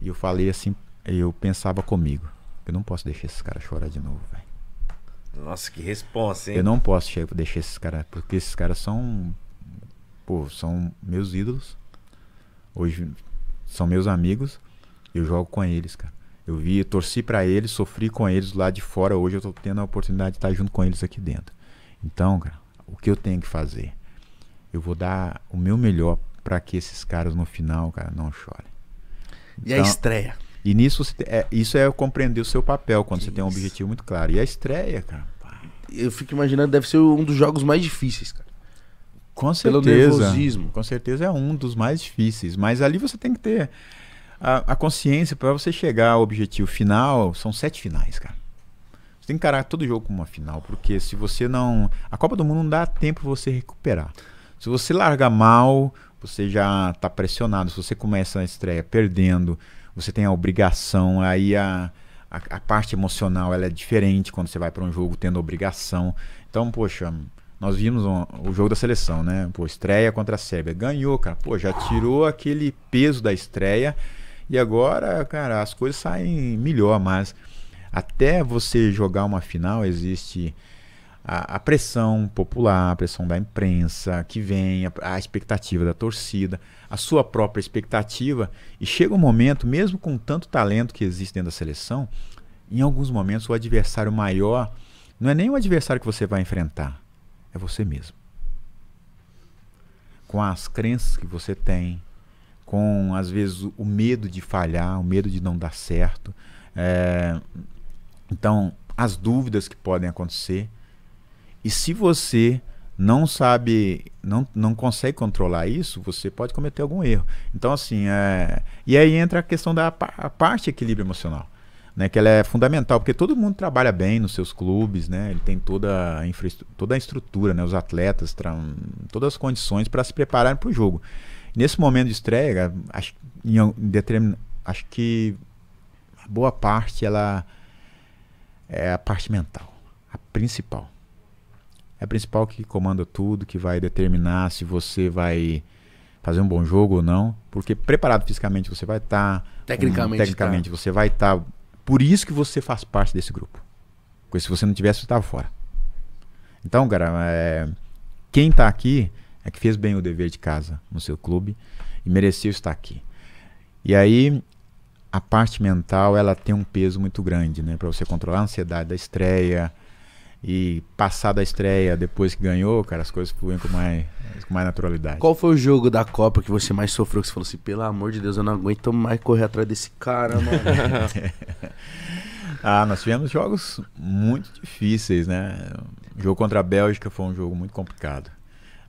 E eu falei assim, eu pensava comigo, eu não posso deixar esses caras chorar de novo, velho. Nossa, que responsa, hein? Eu não posso deixar esses caras, porque esses caras são, pô, são meus ídolos. Hoje são meus amigos. Eu jogo com eles, cara. Eu vi, torci pra eles, sofri com eles lá de fora. Hoje eu tô tendo a oportunidade de estar junto com eles aqui dentro. Então, cara, o que eu tenho que fazer? Eu vou dar o meu melhor pra que esses caras no final, cara, não chorem. E a Então- estreia? E nisso, é, isso é compreender o seu papel quando Que você tem um isso. objetivo muito claro. E a estreia, cara. Eu fico imaginando, deve ser um dos jogos mais difíceis, cara. Com Pelo certeza. nervosismo. Com certeza é um dos mais difíceis. Mas ali você tem que ter a, a consciência para você chegar ao objetivo final. São sete finais, cara. Você tem que encarar todo jogo como uma final, porque se você não. A Copa do Mundo não dá tempo você recuperar. Se você larga mal, você já tá pressionado. Se você começa a estreia perdendo, você tem a obrigação, aí a, a, a parte emocional ela é diferente quando você vai para um jogo tendo obrigação. Então, poxa, nós vimos um, o jogo da seleção, né? Pô, estreia contra a Sérvia. Ganhou, cara. Pô, já tirou aquele peso da estreia. E agora, cara, as coisas saem melhor, mas até você jogar uma final existe a, a pressão popular, a pressão da imprensa que vem, a, a, expectativa da torcida, a sua própria expectativa. E chega um momento, mesmo com tanto talento que existe dentro da seleção, em alguns momentos o adversário maior não é nem o adversário que você vai enfrentar, é você mesmo. Com as crenças que você tem, com às vezes o medo de falhar, o medo de não dar certo. É, então, as dúvidas que podem acontecer. E se você não sabe, não, não consegue controlar isso, você pode cometer algum erro. Então, assim, é... e aí entra a questão da a parte equilíbrio emocional né, que ela é fundamental, porque todo mundo trabalha bem nos seus clubes, né, ele tem toda a, toda a estrutura, né, os atletas, todas as condições para se prepararem para o jogo. Nesse momento de estreia, acho, em, em acho que boa parte ela é a parte mental, a principal. É a principal que comanda tudo, que vai determinar se você vai fazer um bom jogo ou não, porque preparado fisicamente você vai estar, tá, tecnicamente, um, tecnicamente tá. você vai estar tá por isso que você faz parte desse grupo. Porque se você não tivesse, você estava fora. Então, cara, é... quem está aqui é que fez bem o dever de casa no seu clube e mereceu estar aqui. E aí, a parte mental, ela tem um peso muito grande, né? Para você controlar a ansiedade da estreia e passar da estreia depois que ganhou, cara, as coisas fluem com mais, com mais naturalidade. Qual foi o jogo da Copa que você mais sofreu? Que você falou assim, pelo amor de Deus, eu não aguento mais correr atrás desse cara, mano. <laughs> ah, nós tivemos jogos muito difíceis, né? O jogo contra a Bélgica foi um jogo muito complicado.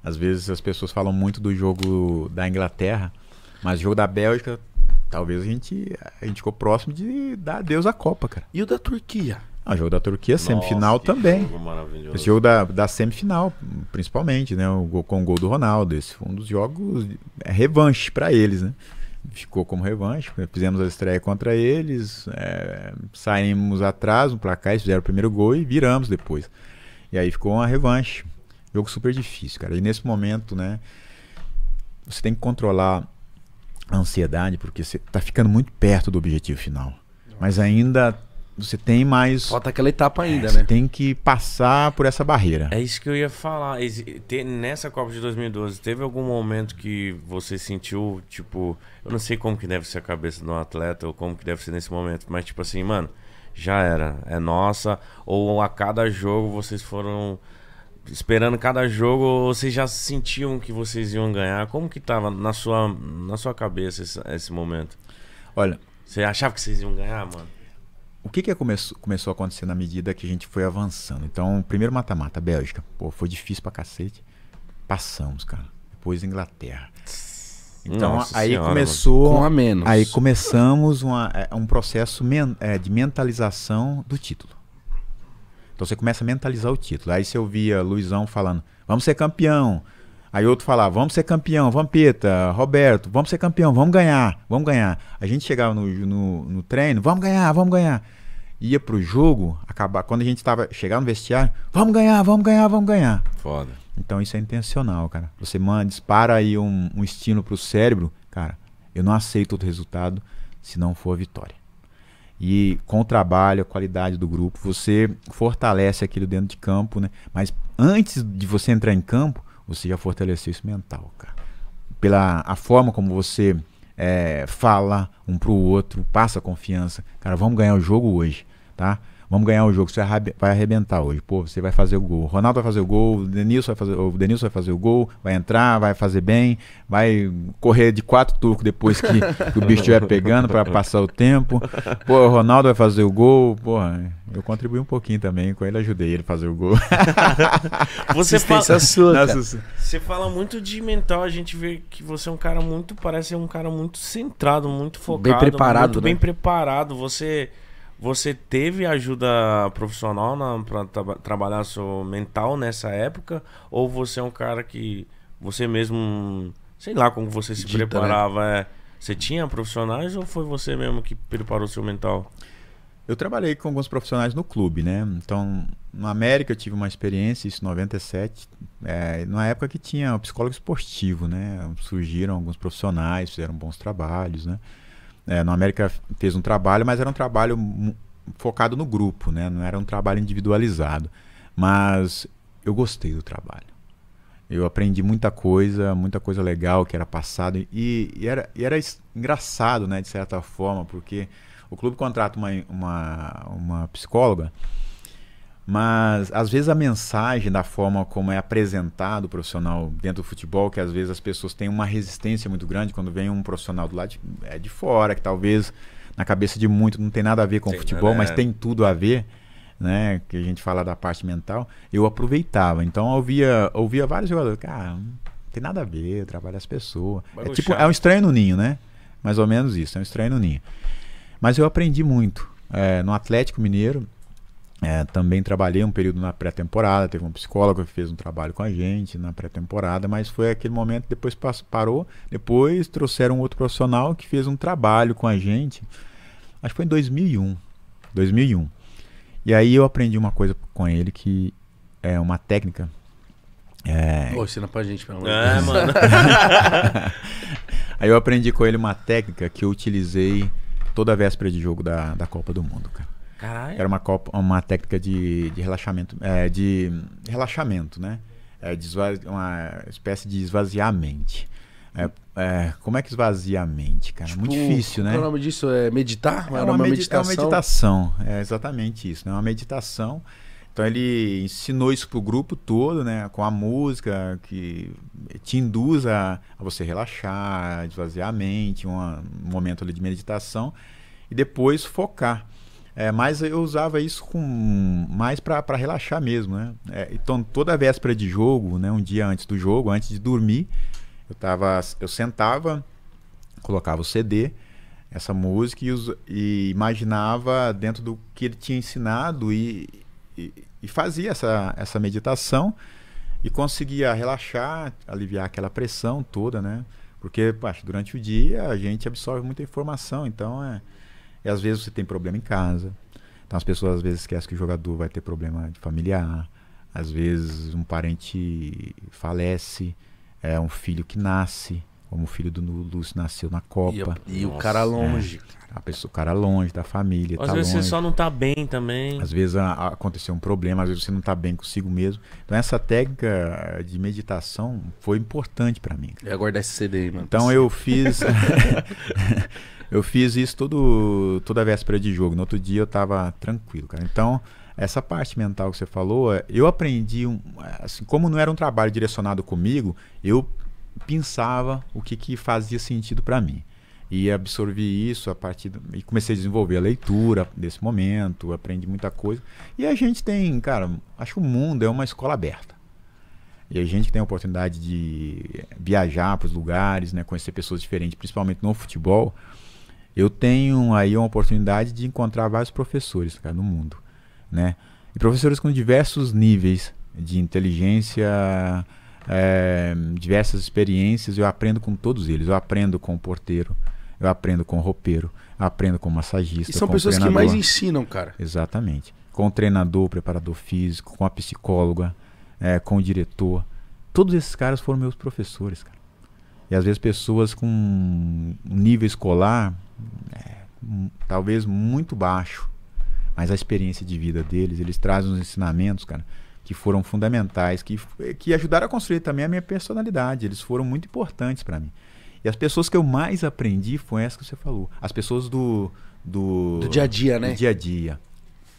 Às vezes as pessoas falam muito do jogo da Inglaterra, mas o jogo da Bélgica, talvez a gente, a gente ficou próximo de dar adeus à Copa, cara. E o da Turquia? Ah, o jogo da Turquia, semifinal Nossa, também. Jogo Esse jogo da, da semifinal, principalmente, né? O, com o gol do Ronaldo. Esse foi um dos jogos. É revanche para eles, né? Ficou como revanche. Fizemos a estreia contra eles. É, saímos atrás no placar, eles fizeram o primeiro gol e viramos depois. E aí ficou uma revanche. Jogo super difícil, cara. E nesse momento, né? Você tem que controlar a ansiedade, porque você tá ficando muito perto do objetivo final. Mas ainda você tem mais. Falta aquela etapa ainda, é, né? Você tem que passar por essa barreira. É isso que eu ia falar. Nessa Copa de 2012, teve algum momento que você sentiu, tipo, eu não sei como que deve ser a cabeça de um atleta ou como que deve ser nesse momento, mas tipo assim, mano, já era, é nossa. Ou a cada jogo vocês foram esperando cada jogo, vocês já sentiam que vocês iam ganhar? Como que tava na sua, na sua cabeça esse, esse momento? Olha. Você achava que vocês iam ganhar, mano? o que, que começou, começou a acontecer na medida que a gente foi avançando? Então, primeiro mata-mata, Bélgica. Pô, foi difícil pra cacete. Passamos, cara. Depois Inglaterra. Então, Nossa aí senhora, começou. Com a menos. Aí começamos uma, é, um processo men, é, de mentalização do título. Então você começa a mentalizar o título. Aí você ouvia Luizão falando: vamos ser campeão. Aí outro falava, vamos ser campeão, Vampeta, Roberto, vamos ser campeão, vamos ganhar, vamos ganhar. A gente chegava no, no, no treino, vamos ganhar, vamos ganhar. Ia pro jogo, acabar, quando a gente tava, chegar no vestiário, vamos ganhar, vamos ganhar, vamos ganhar. Foda. Então isso é intencional, cara. Você manda, dispara aí um, um estímulo pro cérebro, cara, eu não aceito outro resultado se não for a vitória. E com o trabalho, a qualidade do grupo, você fortalece aquilo dentro de campo, né? Mas antes de você entrar em campo, você já fortaleceu isso mental, cara. Pela a forma como você é, fala um pro outro, passa confiança. Cara, vamos ganhar o jogo hoje, tá? Vamos ganhar o jogo, você vai arrebentar hoje. Pô, você vai fazer o gol. O Ronaldo vai fazer o gol, o Denilson vai fazer, o Denilson vai fazer o gol, vai entrar, vai fazer bem, vai correr de quatro turcos depois que, que o bicho estiver pegando para passar o tempo. Pô, o Ronaldo vai fazer o gol. Pô, eu contribuí um pouquinho também com ele, ajudei ele a fazer o gol. <laughs> você fala, sua, você fala muito de mental, a gente vê que você é um cara muito, parece um cara muito centrado, muito focado, bem preparado, muito né? bem preparado. Você você teve ajuda profissional para tra trabalhar seu mental nessa época? Ou você é um cara que você mesmo, sei lá como você se Dita, né? preparava? Né? É, você tinha profissionais ou foi você mesmo que preparou seu mental? eu trabalhei com alguns profissionais no clube, né? Então, na América eu tive uma experiência, isso em 97, é, numa época que tinha o psicólogo esportivo, né? Surgiram alguns profissionais, fizeram bons trabalhos, né? É, na América fez um trabalho, mas era um trabalho focado no grupo, né? Não era um trabalho individualizado. Mas eu gostei do trabalho. Eu aprendi muita coisa, muita coisa legal que era passado e, e, era, e era engraçado, né, de certa forma, porque o clube contrata uma, uma, uma psicóloga, mas às vezes a mensagem da forma como é apresentado o profissional dentro do futebol, que às vezes as pessoas têm uma resistência muito grande quando vem um profissional do lado de, é de fora, que talvez na cabeça de muito não tem nada a ver com Sim, futebol, né? mas tem tudo a ver né, que a gente fala da parte mental, eu aproveitava. Então eu ouvia, ouvia vários jogadores, cara, não tem nada a ver, trabalha as pessoas. É tipo, é um estranho no ninho, né? Mais ou menos isso, é um estranho no ninho. Mas eu aprendi muito. É, no Atlético Mineiro, é, também trabalhei um período na pré-temporada, teve um psicólogo que fez um trabalho com a gente na pré-temporada, mas foi aquele momento, depois parou, depois trouxeram um outro profissional que fez um trabalho com a gente, acho que foi em 2001, 2001. E aí eu aprendi uma coisa com ele que é uma técnica. É... Pô, ensina pra gente, pelo amor de é, mano. <laughs> aí eu aprendi com ele uma técnica que eu utilizei toda a véspera de jogo da, da Copa do Mundo, cara. Caralho. Era uma, copa, uma técnica de, de relaxamento, é, de relaxamento, né? É, de uma espécie de esvaziar a mente. É, é, como é que esvazia a mente, cara? Tipo, Muito difícil, né? É o nome disso? É meditar? É uma, uma meditação? É uma meditação, é exatamente isso, né? É uma meditação. Então ele ensinou isso pro grupo todo, né? Com a música que te induz a, a você relaxar, esvaziar a mente, uma, um momento ali de meditação e depois focar. É, mas eu usava isso com mais para relaxar mesmo, né? É, então toda véspera de jogo, né? Um dia antes do jogo, antes de dormir, eu, tava, eu sentava, colocava o CD, essa música e, e imaginava dentro do que ele tinha ensinado e, e, e fazia essa, essa meditação e conseguia relaxar, aliviar aquela pressão toda, né? Porque durante o dia a gente absorve muita informação, então é, e às vezes você tem problema em casa. Então as pessoas às vezes esquecem que o jogador vai ter problema de familiar, às vezes um parente falece, é um filho que nasce, como o filho do Lúcio nasceu na Copa. E, e o cara longe. É, a pessoa, o cara longe da família. Às tá vezes longe. você só não tá bem também. Às vezes a, a, aconteceu um problema, às vezes você não tá bem consigo mesmo. Então essa técnica de meditação foi importante para mim. E aguardar esse CD aí, mano. Então eu fiz. <laughs> eu fiz isso todo, toda a véspera de jogo. No outro dia eu tava tranquilo, cara. Então essa parte mental que você falou, é, eu aprendi, um, assim, como não era um trabalho direcionado comigo, eu pensava o que, que fazia sentido para mim. E absorvi isso a partir do, e comecei a desenvolver a leitura desse momento, aprendi muita coisa. E a gente tem, cara, acho que o mundo é uma escola aberta. E a gente tem a oportunidade de viajar para os lugares, né, conhecer pessoas diferentes, principalmente no futebol. Eu tenho aí uma oportunidade de encontrar vários professores cara, no mundo né? E professores com diversos níveis de inteligência, é, diversas experiências, eu aprendo com todos eles. Eu aprendo com o porteiro, eu aprendo com o roupeiro, eu aprendo com o massagista. E são pessoas que mais ensinam, cara. Exatamente. Com o treinador, preparador físico, com a psicóloga, é, com o diretor. Todos esses caras foram meus professores, cara. E às vezes pessoas com um nível escolar é, talvez muito baixo, mas a experiência de vida deles, eles trazem uns ensinamentos, cara, que foram fundamentais, que, que ajudaram a construir também a minha personalidade. Eles foram muito importantes para mim. E as pessoas que eu mais aprendi foi essa que você falou. As pessoas do. Do, do dia a dia, né? Do dia a dia.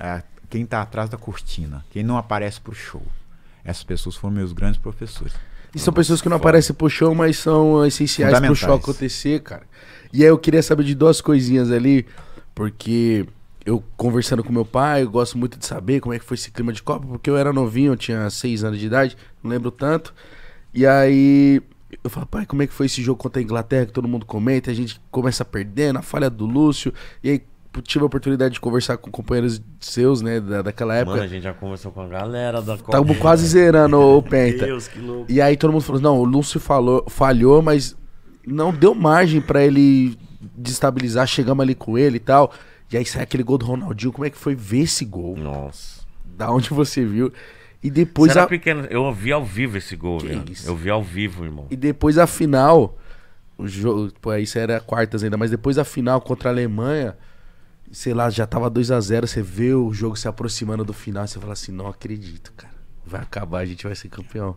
É, quem está atrás da cortina. Quem não aparece pro show. Essas pessoas foram meus grandes professores. E são pessoas que não aparecem pro show, mas são essenciais pro show acontecer, cara. E aí eu queria saber de duas coisinhas ali, porque eu conversando com meu pai, eu gosto muito de saber como é que foi esse clima de Copa, porque eu era novinho, eu tinha seis anos de idade, não lembro tanto. E aí eu falo, pai, como é que foi esse jogo contra a Inglaterra que todo mundo comenta, a gente começa perdendo, a falha do Lúcio, e aí tive a oportunidade de conversar com companheiros seus, né, da, daquela época. Mano, a gente já conversou com a galera da Copa. Tava quase zerando o Penta. <laughs> Deus, que louco. E aí todo mundo falou, não, o Lúcio falou, falhou, mas não deu margem para ele destabilizar, chegamos ali com ele e tal. E aí sai aquele gol do Ronaldinho. Como é que foi ver esse gol? Nossa. Da onde você viu? E depois Você era a, pequeno. Eu vi ao vivo esse gol, Que velho. isso? Eu vi ao vivo, irmão. e depois a final. O jogo, pô, isso era quartas ainda, mas depois a final contra a Alemanha, sei lá, já tava 2 a 0 você vê o jogo se aproximando do final, você fala assim, não acredito, cara. Vai acabar, a gente vai ser campeão.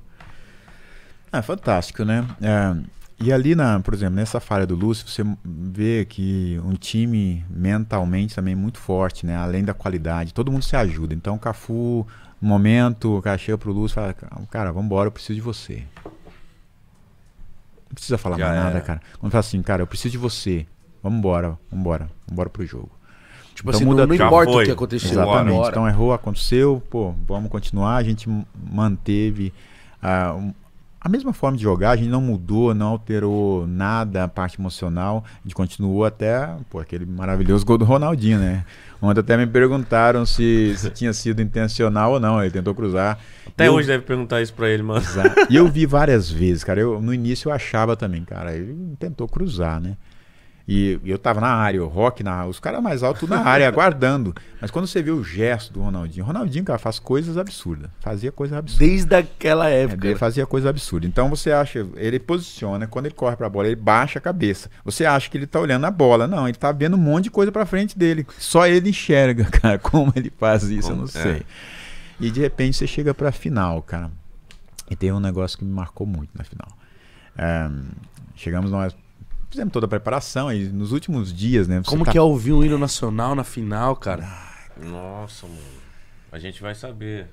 É fantástico, né? É, e ali, na, por exemplo, nessa falha do Lúcio, você vê que um time mentalmente também é muito forte, né? Além da qualidade, todo mundo se ajuda. Então, o Cafu, no momento, o cara chega pro Lúcio e fala: Cara, vambora, eu preciso de você. Não precisa falar Já mais nada, era. cara. Quando fala assim, cara, eu preciso de você. Vambora, vambora, vambora pro jogo. Tipo Então assim, muda não, não importa foi. o que aconteceu. Exatamente. agora. Então errou, aconteceu, pô, vamos continuar. A gente manteve um- a mesma forma de jogar, a gente não mudou, não alterou nada a parte emocional. A gente continuou até pô, aquele maravilhoso gol do Ronaldinho, né? Ontem até me perguntaram se, se <laughs> tinha sido intencional ou não. Ele tentou cruzar. Até eu- hoje deve perguntar isso pra ele, mano. Exato. E eu vi <laughs> várias vezes, cara. Eu, no início eu achava também, cara, ele tentou cruzar, né? E e eu tava na área, o Rock, na, os caras mais altos na área, <laughs> aguardando. Mas quando você vê o gesto do Ronaldinho, Ronaldinho, cara, faz coisas absurdas. Fazia coisa absurda. Desde aquela É, época. ele fazia coisa absurda. Então você acha, ele posiciona, quando ele corre pra bola, ele baixa a cabeça. Você acha que ele tá olhando a bola. Não, ele tá vendo um monte de coisa pra frente dele. Só ele enxerga, <laughs> cara. Como ele faz isso, eu não Como- é. sei. E de repente você chega pra final, cara. E tem um negócio que me marcou muito na final. É, chegamos nós. Fizemos toda a preparação e nos últimos dias, né? Como tá- que é ouvir um hino nacional na final, cara? Nossa, mano. A gente vai saber.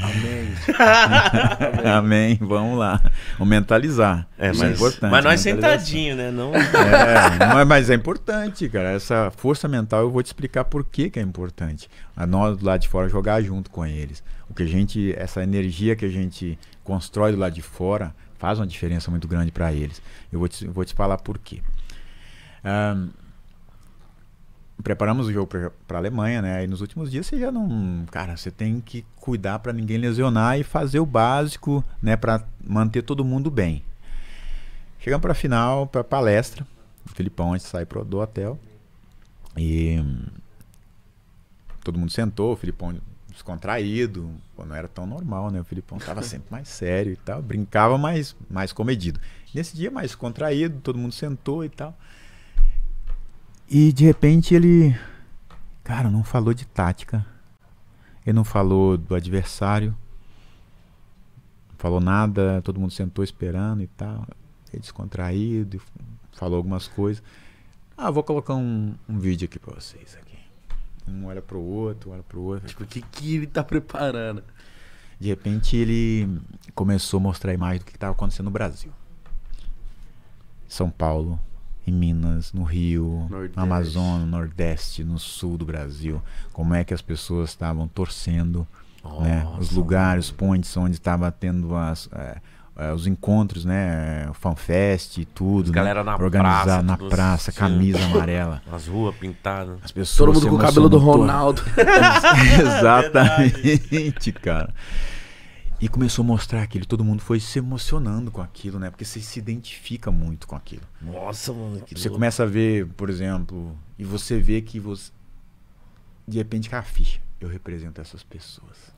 Amém. <laughs> Amém, vamos lá. Vamos mentalizar. É, Isso mas, importante. mas nós sentadinho, né? Não. É, não é- mas é importante, cara. Essa força mental eu vou te explicar por que, que é importante. A nós do lado de fora jogar junto com eles. O que a gente, essa energia que a gente constrói do lado de fora faz uma diferença muito grande para eles. Eu vou te, vou te falar por quê. Ahn, preparamos o jogo para a Alemanha, né? E nos últimos dias você já não, cara, você tem que cuidar para ninguém lesionar e fazer o básico, né, para manter todo mundo bem. Chegamos para a final, para palestra. O Filipão antes de sair pro, do hotel. E todo mundo sentou, o Filipão descontraído, pô, não era tão normal, né? O Filipão tava sempre mais sério e tal, brincava mais, mais comedido. Nesse dia mais contraído, todo mundo sentou e tal. E de repente ele, cara, não falou de tática. Ele não falou do adversário. Não falou nada, todo mundo sentou esperando e tal. Ele descontraído, falou algumas coisas. Ah, vou colocar um, um vídeo aqui pra vocês. Um olha pro outro, olha pro outro. tipo, o que, que ele tá preparando? De repente ele começou a mostrar a imagem do que estava acontecendo no Brasil. São Paulo, em Minas, no Rio, Nordeste. no Amazonas, no Nordeste, no sul do Brasil. Como é que as pessoas estavam torcendo, né? Os lugares, pontes onde estava tendo as, é, é, os encontros, né? O fanfest e tudo. As galera né? na Organizar praça, na praça, assim. camisa <laughs> amarela. As ruas pintadas. As pessoas Todo mundo com o cabelo do Ronaldo. <laughs> Exatamente, cara. E começou a mostrar aquilo, todo mundo foi se emocionando com aquilo, né? Porque você se identifica muito com aquilo. Nossa, mano. Que Você louco. começa a ver, por exemplo, e você vê que você. De repente, com a ficha, eu represento essas pessoas.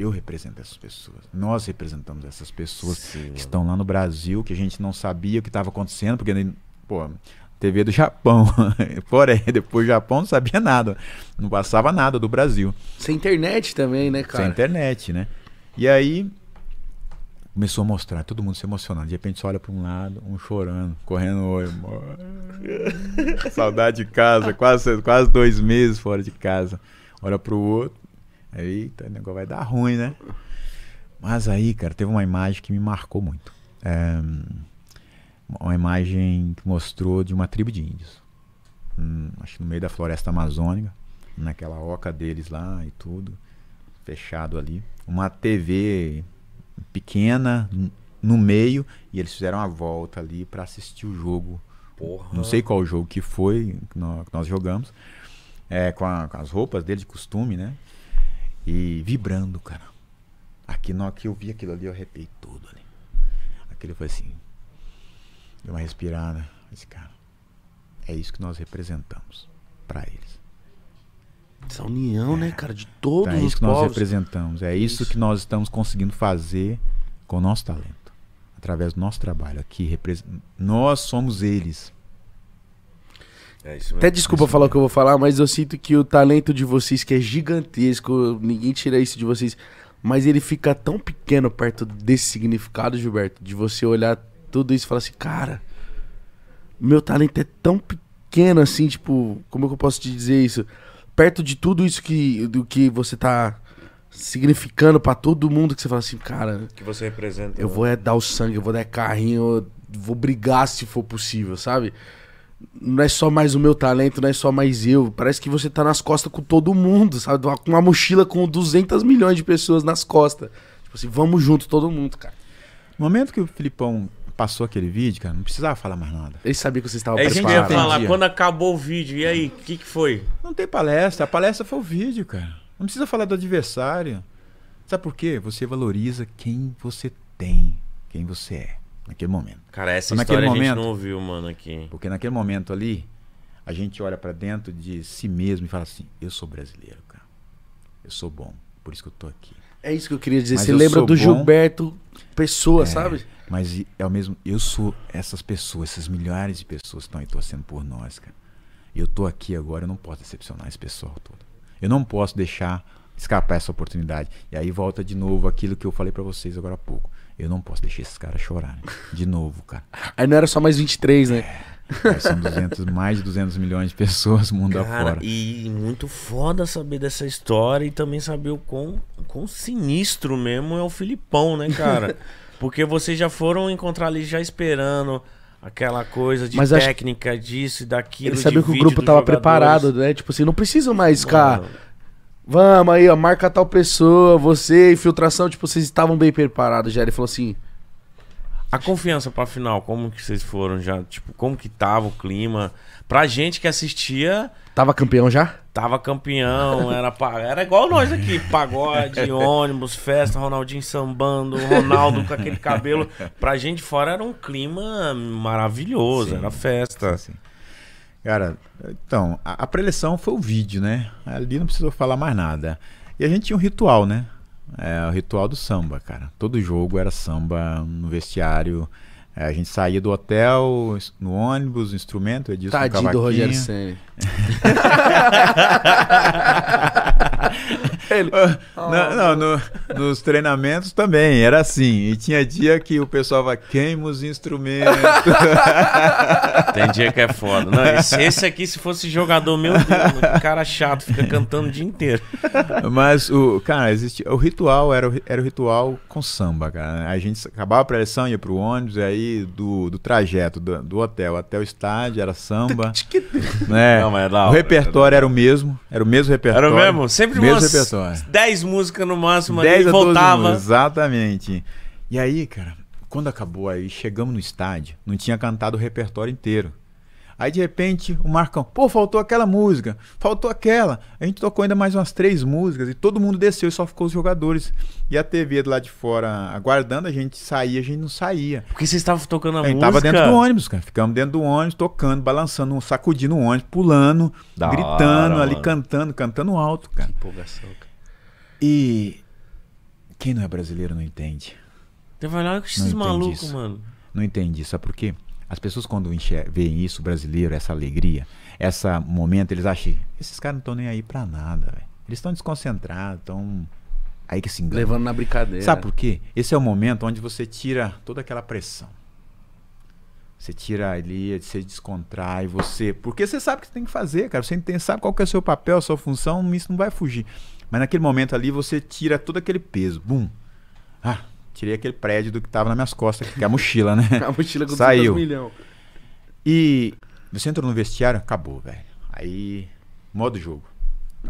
Eu represento essas pessoas. Nós representamos essas pessoas Sim, que estão lá no Brasil, que a gente não sabia o que estava acontecendo, porque, pô, TV do Japão, <laughs> Coreia, depois do Japão não sabia nada, não passava nada do Brasil, Sem internet também, né, cara? sem internet, né? E aí começou a mostrar, todo mundo se emocionando, de repente você olha para um lado, um chorando, correndo o olho, "Mãe, saudade de casa, quase, quase dois meses fora de casa, olha para o outro, eita, o negócio vai dar ruim, né? Mas aí, cara, teve uma imagem que me marcou muito. É, uma imagem que mostrou de uma tribo de índios. Hum, acho que no meio da floresta amazônica, naquela oca deles lá e tudo, fechado ali. Uma TV pequena no meio e eles fizeram a volta ali para assistir o jogo. Porra. Não sei qual jogo que foi que nó- que nós, jogamos. É, com, a- com as roupas dele de costume, né? E vibrando, cara. Aqui, na hora que eu vi aquilo ali, eu arrepiei tudo ali. Aquilo foi assim. Deu uma respirada. Esse cara. É isso que nós representamos para eles. Essa união, né, cara, de todos Então, é os isso que nós representamos. É isso, Isso. que nós estamos conseguindo fazer com o nosso talento. Através do nosso trabalho aqui. Nós somos eles. É isso mesmo. Até desculpa falar o que eu vou falar, mas eu sinto que o talento de vocês, que é gigantesco, ninguém tira isso de vocês, mas ele fica tão pequeno perto desse significado, Gilberto, de você olhar tudo isso e falar assim, cara, meu talento é tão pequeno assim, tipo, como é que eu posso te dizer isso? Perto de tudo isso que, do que você tá significando pra todo mundo, que você fala assim, cara, que você representa. eu né? vou é dar o sangue, eu vou dar carrinho, eu vou brigar se for possível, sabe? Não é só mais o meu talento, não é só mais eu. Parece que você tá nas costas com todo mundo, sabe? Com uma mochila com 200 milhões de pessoas nas costas. Tipo assim, vamos junto todo mundo, cara. No momento que o Filipão passou aquele vídeo, cara, não precisava falar mais nada. Ele sabia que você estava É isso que eu ia preparado. falar. Quando acabou o vídeo, e aí, o que, que foi? Não tem palestra. A palestra foi o vídeo, cara. Não precisa falar do adversário. Sabe por quê? Você valoriza quem você tem, quem você é, naquele momento. Cara, essa Naquele história a gente momento- não ouviu, mano, aqui. Porque naquele momento ali, a gente olha pra dentro de si mesmo e fala assim: eu sou brasileiro, cara. Eu sou bom, por isso que eu tô aqui. É isso que eu queria dizer. Mas você eu lembra do bom. Gilberto Pessoa, É, sabe? Mas é o mesmo, eu sou essas pessoas, essas milhares de pessoas que estão aí torcendo por nós, cara. E eu tô aqui agora, eu não posso decepcionar esse pessoal todo. Eu não posso deixar escapar essa oportunidade. E aí volta de novo aquilo que eu falei pra vocês agora há pouco. Eu não posso deixar esses caras chorarem. De novo, cara. Aí não era só mais 23, né? Mas são 200, mais de 200 milhões de pessoas mundo Cara, afora. e muito foda saber dessa história e também saber o quão, o quão sinistro mesmo é o Filipão, né, cara? <laughs> Porque vocês já foram encontrar ali já esperando aquela coisa de Mas acho- técnica, disso e daquilo. Ele de sabia que o grupo tava jogadores. preparado, né? Tipo assim, não precisa mais ficar. Vamos aí, ó, marca tal pessoa, você, infiltração, tipo, vocês estavam bem preparados já. Ele falou assim: A confiança pra final, como que vocês foram já? Tipo, como que tava o clima? Pra gente que assistia, tava campeão já? tava campeão, era, era igual nós aqui, pagode, <laughs> ônibus, festa, Ronaldinho sambando, Ronaldo com aquele cabelo. Pra gente fora era um clima maravilhoso, Sim. era festa. Assim. Cara, então, a, a preleção foi o vídeo, né? Ali não precisou falar mais nada. E a gente tinha um ritual, né? É, o ritual do samba, cara. Todo jogo era samba no vestiário. É, a gente saía do hotel, no ônibus, no instrumento, Edilson Tadinho do. Rogério Senna. <laughs> Ele, Não, não, no- nos treinamentos também, era assim. E tinha dia que o pessoal vai, queima os instrumentos. <laughs> Tem dia que é foda. Não, esse, esse aqui, se fosse jogador, meu Deus, que cara chato, fica cantando o dia inteiro. Mas o, cara, existe, o ritual era, o- era o ritual com samba, cara. A gente acabava a preleção, ia pro ônibus, e do, do trajeto do, do hotel até o estádio era samba, <laughs> né? Não, mas é o repertório era o mesmo, era o mesmo Era repertório. o mesmo? Sempre mesmo umas repertório. 10 músicas no máximo ali 10 e a 12 voltava. músicas, Exatamente. E aí, cara, quando acabou aí, chegamos no estádio, não tinha cantado o repertório inteiro. Aí de repente o Marcão, pô, faltou aquela música, faltou aquela. A gente tocou ainda mais umas três músicas e todo mundo desceu e só ficou os jogadores. E a TV do lado de fora aguardando, a gente saía, a gente não saía. Porque vocês estavam tocando a, A gente música. tava dentro do ônibus, cara. Ficamos dentro do ônibus, tocando, balançando, sacudindo o ônibus, pulando, Da gritando hora, ali, mano. cantando, cantando alto, cara. Empolgação, cara. E quem não é brasileiro não entende. Lá com esses malucos, mano. Não entendi. Sabe por quê? As pessoas quando veem isso, o brasileiro, essa alegria, esse momento, eles acham, esses caras não estão nem aí pra nada, velho. Eles estão desconcentrados, estão aí que se enganam. Levando na brincadeira. Sabe por quê? Esse é o momento onde você tira toda aquela pressão. Você tira ali, você descontrai, você. Porque você sabe o que você tem que fazer, cara. Você tem, sabe qual que é o seu papel, a sua função, isso não vai fugir. Mas naquele momento ali você tira todo aquele peso. Bum! Ah, tirei aquele prédio do que tava nas minhas costas, que é a mochila, né? <laughs> A mochila com Saiu. 200 milhões. E você entrou no vestiário, acabou, velho. Aí, modo jogo.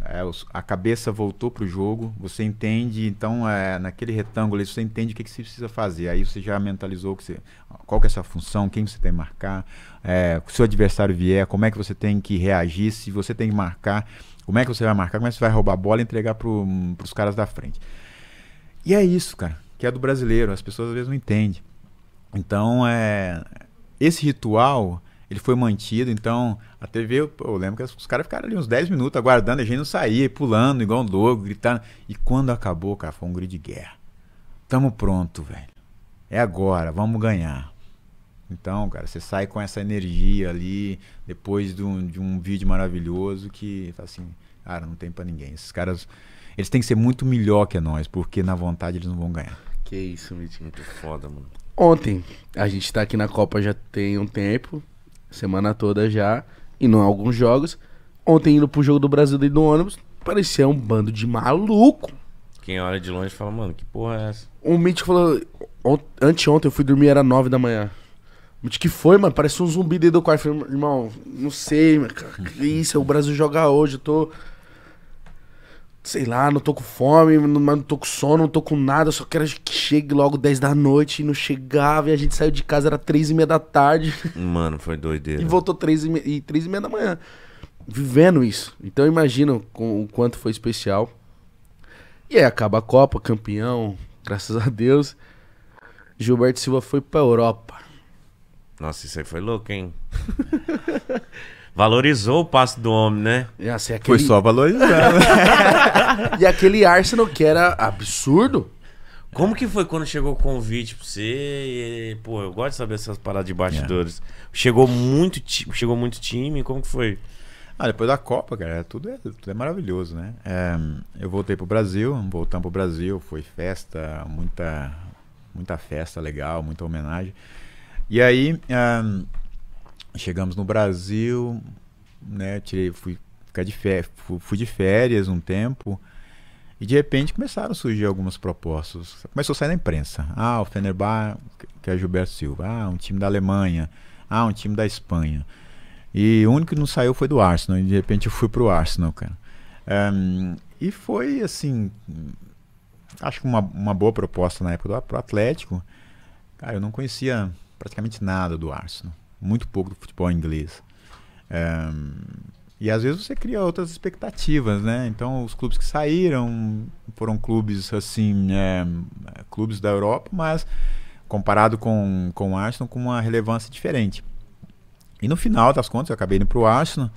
É, a cabeça voltou pro jogo, você entende, então, é, naquele retângulo você entende o que, que você precisa fazer. Aí você já mentalizou que você, qual que é a sua função, quem você tem que marcar, é, se o adversário vier, como é que você tem que reagir, se você tem que marcar, como é que você vai marcar, como é que você vai roubar a bola e entregar pro, pros caras da frente. E é isso, cara, que é do brasileiro, as pessoas às vezes não entendem. Então, é, esse ritual ele foi mantido, então a TV, eu, eu lembro que os caras ficaram ali uns 10 minutos aguardando, a gente não saía, pulando igual um louco, gritando. E quando acabou, cara, foi um grito de guerra. Tamo pronto, velho. É agora, vamos ganhar. Então, cara, você sai com essa energia ali, depois de um, de um vídeo maravilhoso que, assim, cara, não tem para ninguém. Esses caras, eles têm que ser muito melhor que nós, porque na vontade eles não vão ganhar. Que isso, Mitinho. Muito foda, mano. Ontem, a gente tá aqui na Copa já tem um tempo, semana toda já, e não alguns jogos. Ontem, indo pro jogo do Brasil dentro do ônibus, parecia um bando de maluco. Quem olha de longe fala, mano, que porra é essa? O Mítico falou. ont- Anteontem eu fui dormir, era nove da manhã. O que foi, mano? Parece um zumbi dentro do quarto. Falei, irmão, não sei, mano. Que isso? O Brasil joga hoje. Eu tô. Sei lá, não tô com fome, não, mas não tô com sono, não tô com nada. Eu só quero que chegue logo 10 da noite. E não chegava. E a gente saiu de casa, era três e meia da tarde. <laughs> Mano, foi doideira. E voltou três e, me- e três e meia da manhã. Vivendo isso. Então imagina com, o quanto foi especial. E aí acaba a Copa, campeão, graças a Deus. Gilberto Silva foi pra Europa. Nossa, isso aí foi louco, hein? <laughs> Valorizou o passe do homem, né? E, assim, Foi aquele, só valorizando. <laughs> e aquele Arsenal que era absurdo. Como que foi quando chegou o convite pra você? E, pô, eu gosto de saber essas paradas de bastidores. Chegou muito, ti- chegou muito time, como que foi? Ah, depois da Copa, cara, tudo é, tudo é maravilhoso, né? É, eu voltei pro Brasil, voltamos pro Brasil, foi festa, muita, muita festa legal, muita homenagem. E aí, ahn, chegamos no Brasil, né? Tirei, fui ficar de férias, fui de férias um tempo. E de repente começaram a surgir algumas propostas. Começou a sair na imprensa. Ah, o Fenerbahçe, que é Gilberto Silva. Ah, um time da Alemanha. Ah, um time da Espanha. E o único que não saiu foi do Arsenal. E de repente eu fui pro Arsenal, cara. Ehm, e foi assim. Acho que uma, uma boa proposta na época do pro Atlético. Cara, eu não conhecia praticamente nada do Arsenal. Muito pouco do futebol inglês. Ehm, e às vezes você cria outras expectativas, né? Então os clubes que saíram foram clubes assim, é, clubes da Europa, mas comparado com, com o Arsenal com uma relevância diferente. E no final das contas, eu acabei indo pro Arsenal,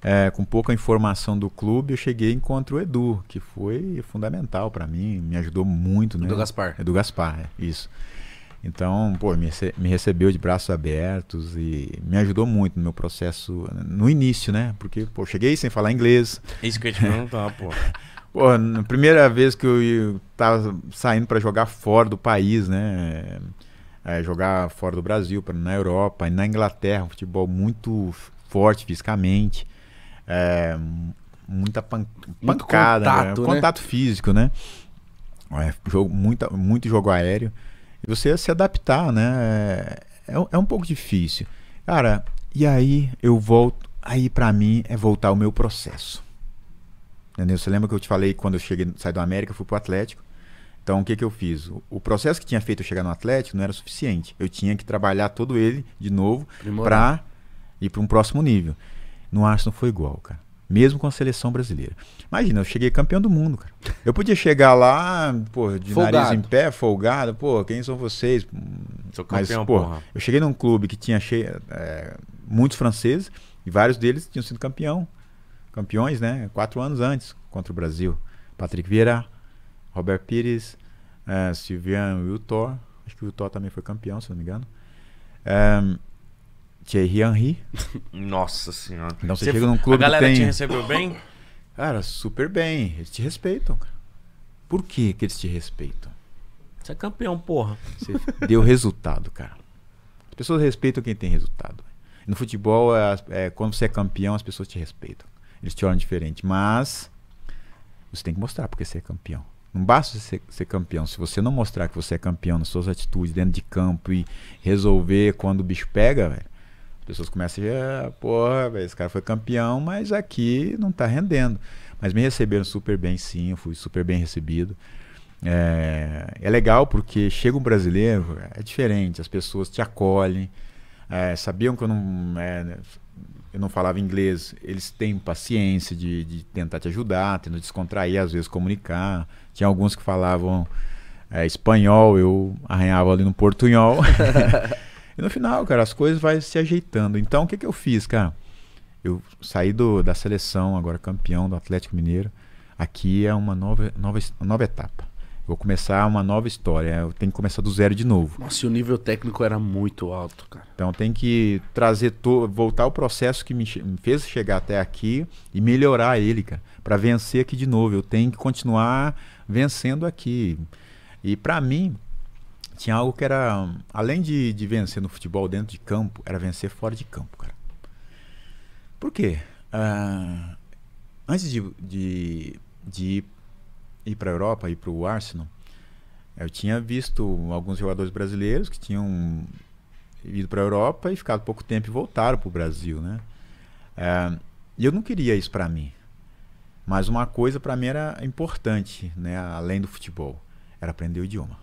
é, com pouca informação do clube, eu cheguei e encontro o Edu, que foi fundamental para mim, me ajudou muito, né? Do Gaspar. Edu Gaspar, é, isso. Então, pô, me, me recebeu de braços abertos e me ajudou muito no meu processo, no início, né? Porque, pô, cheguei sem falar inglês. Isso que eu ia te perguntar, <laughs> pô. Pô, na primeira vez que eu tava saindo para jogar fora do país, né? É, jogar fora do Brasil, pra, na Europa, e na Inglaterra, um futebol muito forte fisicamente. É, muita pan- Muito pancada, contato, né? né? contato físico, né? É, jogo, muita, muito jogo aéreo. E você se adaptar, né? É, um- é um pouco difícil. Cara, e aí eu volto. Aí pra mim é voltar ao meu processo. Entendeu? Você lembra que eu te falei quando eu cheguei, saí do América, fui pro Atlético? Então o que que eu fiz? O, o processo que tinha feito eu chegar no Atlético não era suficiente. Eu tinha que trabalhar todo ele de novo pra ir para um próximo nível. No Arsenal foi igual, cara. Mesmo com a seleção brasileira. Imagina, eu cheguei campeão do mundo, cara. Eu podia chegar lá, pô, de nariz Folgado. em pé, folgado, pô, quem são vocês? Sou Mas, campeão, pô, porra. eu cheguei num clube que tinha cheio, é, muitos franceses e vários deles tinham sido campeão. Campeões, né? Quatro anos antes contra o Brasil. Patrick Vieira, Robert Pires, é, Sylvain Wiltor. Acho que o Wiltor também foi campeão, se não me engano. É, Thierry Henry. Nossa senhora. Então você chega num clube A galera que tem- te recebeu bem? Cara, super bem. Eles te respeitam, cara. Por que, que eles te respeitam? Você é campeão, porra. Você <laughs> deu resultado, cara. As pessoas respeitam quem tem resultado. No futebol, é, é, quando você é campeão, as pessoas te respeitam. Eles te olham diferente. Mas você tem que mostrar porque você é campeão. Não basta você ser, ser campeão. Se você não mostrar que você é campeão nas suas atitudes dentro de campo e resolver quando o bicho pega, velho, as pessoas começam a dizer, ah, porra, velho, esse cara foi campeão, mas aqui não tá rendendo. Mas me receberam super bem, sim, eu fui super bem recebido. É, é legal porque chega um brasileiro, é diferente, as pessoas te acolhem, é, sabiam que eu não, é, eu não falava inglês, eles têm paciência de, de tentar te ajudar, tentar descontrair, às vezes comunicar. Tinha alguns que falavam é, espanhol, eu arranhava ali no portunhol. <laughs> E no final, cara, as coisas vão se ajeitando. Então, o que, que eu fiz, cara? Eu saí do, da seleção, agora campeão do Atlético Mineiro. Aqui é uma nova, nova, nova etapa. Vou começar uma nova história. Eu tenho que começar do zero de novo. Nossa, e o nível técnico era muito alto, cara. Então tem que trazer to, voltar o processo que me, me, fez chegar até aqui e melhorar ele, cara, para vencer aqui de novo. Eu tenho que continuar vencendo aqui. E para mim tinha algo que era além de, de vencer no futebol dentro de campo, era vencer fora de campo, cara. Por quê? Uh, antes de, de, de ir para a Europa, ir para o Arsenal, eu tinha visto alguns jogadores brasileiros que tinham ido para a Europa e ficado pouco tempo e voltaram para o Brasil, né? É, e eu não queria isso para mim. Mas uma coisa para mim era importante, né? Além do futebol, era aprender o idioma,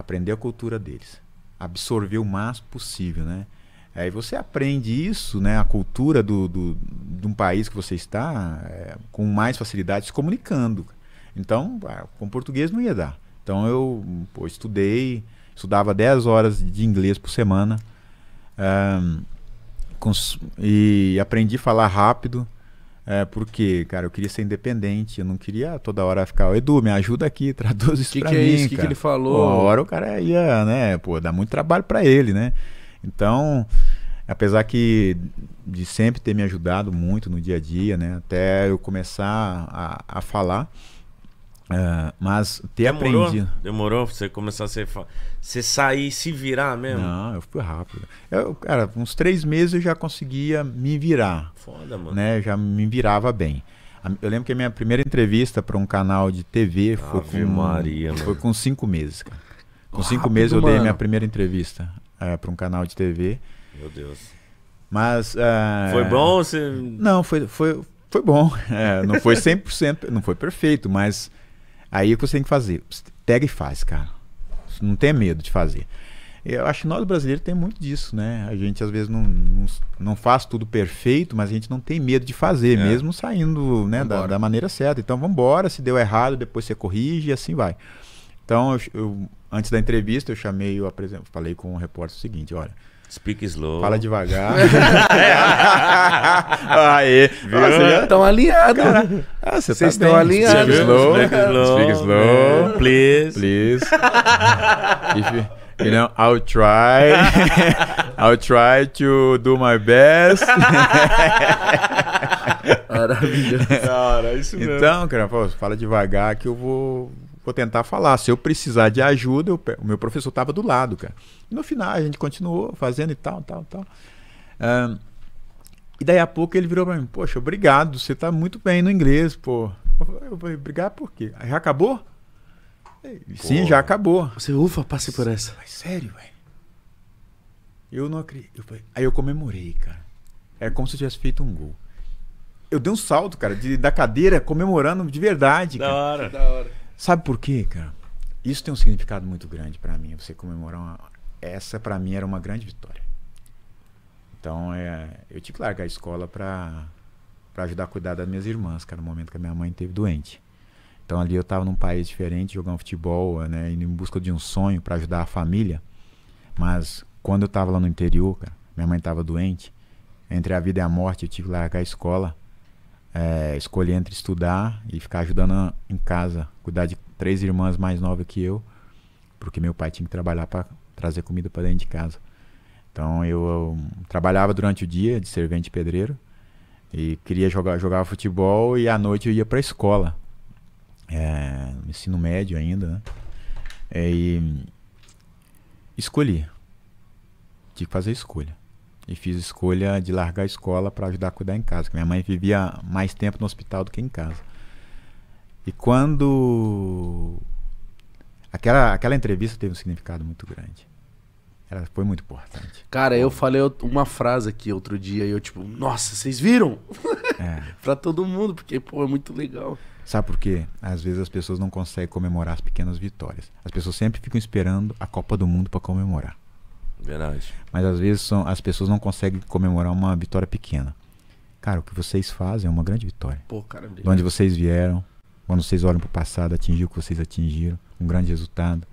aprender a cultura deles, absorver o máximo possível, né? Aí você aprende isso, né, a cultura do, do, de um país que você está, é, com mais facilidade se comunicando. Então, ah, com português não ia dar. Então eu pô, estudei, estudava 10 horas de inglês por semana um, e aprendi a falar rápido. É, porque, cara, eu queria ser independente, eu não queria toda hora ficar, Edu, me ajuda aqui, <laughs> traduz isso que pra que mim. é isso? O que, que ele falou? Uma hora o cara ia, né, pô, dar muito trabalho para ele, né? Então, apesar que de sempre ter me ajudado muito no dia a dia, né? Até eu começar a, a falar. Uh, mas ter Demorou? aprendido. Demorou pra você começar a ser. Você sair e se virar mesmo? Não, eu fui rápido. Eu, cara, uns três meses eu já conseguia me virar. Foda, mano. Né? Já me virava bem. Eu lembro que a minha primeira entrevista para um canal de TV foi Ave com, Maria, foi mano. com cinco meses. Cara. Com cinco Rápido, meses eu dei mano. minha primeira entrevista é, para um canal de TV. Meu Deus. Mas. é, Foi bom? Você... Não, foi, foi, foi bom. <laughs> É, não foi 100%, não foi perfeito, mas aí o que você tem que fazer? Pega e faz, cara. Não tenha medo de fazer. Eu acho que nós brasileiros tem muito disso, né? A gente às vezes não, não, não faz tudo perfeito, mas a gente não tem medo de fazer, É. mesmo saindo né, da, da maneira certa. Então vamos embora, se deu errado, depois você corrige e assim vai. Então, eu, eu- antes da entrevista, eu chamei, eu apresento, falei com o repórter o seguinte, olha, Speak slow. fala devagar. <laughs> Aê, já- Estão alinhados. ah, você Vocês tá estão bem. alinhados. Speak slow. Speak slow. Speak slow. Please. Please. <laughs> If you, you know, I'll try. <laughs> I'll try to do my best. Maravilhoso. Cara, isso Então, cara, fala devagar que eu vou, vou tentar falar. Se eu precisar de ajuda, eu o meu professor estava do lado, cara. E no final a gente continuou fazendo e tal, tal, tal. E daí a pouco ele virou pra mim, poxa, obrigado, você tá muito bem no inglês, pô. Eu falei, obrigado por quê? Já acabou? Sim, já acabou. Você, ufa, passei por essa. Mas sério, velho? Eu não acredito. Eu falei- Aí eu comemorei, cara. É como se eu tivesse feito um gol. Eu dei um salto, cara, de- da cadeira comemorando de verdade, Da cara. hora. Da hora. Sabe por quê, cara? Isso tem um significado muito grande pra mim, você comemorar uma... Essa pra mim era uma grande vitória. Então, é, eu tive que largar a escola pra, pra ajudar a cuidar das minhas irmãs, cara, no momento que a minha mãe esteve doente. Então ali eu tava num país diferente, jogando futebol, né, indo em busca de um sonho pra ajudar a família. Mas quando eu tava lá no interior, cara, minha mãe tava doente, entre a vida e a morte, eu tive que largar a escola, é, entre estudar e ficar ajudando a- em casa, cuidar de três irmãs mais novas que eu, porque meu pai tinha que trabalhar para trazer comida para dentro de casa. Então eu, eu trabalhava durante o dia de servente pedreiro e queria jogar jogava futebol e à noite eu ia para a escola, é, no ensino médio ainda, né? É, E escolhi, tive que fazer escolha e fiz escolha de largar a escola para ajudar a cuidar em casa. Minha mãe vivia mais tempo no hospital do que em casa. E quando aquela aquela entrevista teve um significado muito grande. Ela foi muito importante. Cara, eu falei uma frase aqui outro dia e eu, tipo, nossa, vocês viram? É. <laughs> pra todo mundo, porque, pô, é muito legal. Sabe por quê? Às vezes as pessoas não conseguem comemorar as pequenas vitórias. As pessoas sempre ficam esperando a Copa do Mundo para comemorar. Verdade. Mas às vezes são, as pessoas não conseguem comemorar uma vitória pequena. Cara, o que vocês fazem é uma grande vitória. Pô, cara, de onde vocês vieram, quando vocês olham para o passado, atingir o que vocês atingiram, um grande resultado.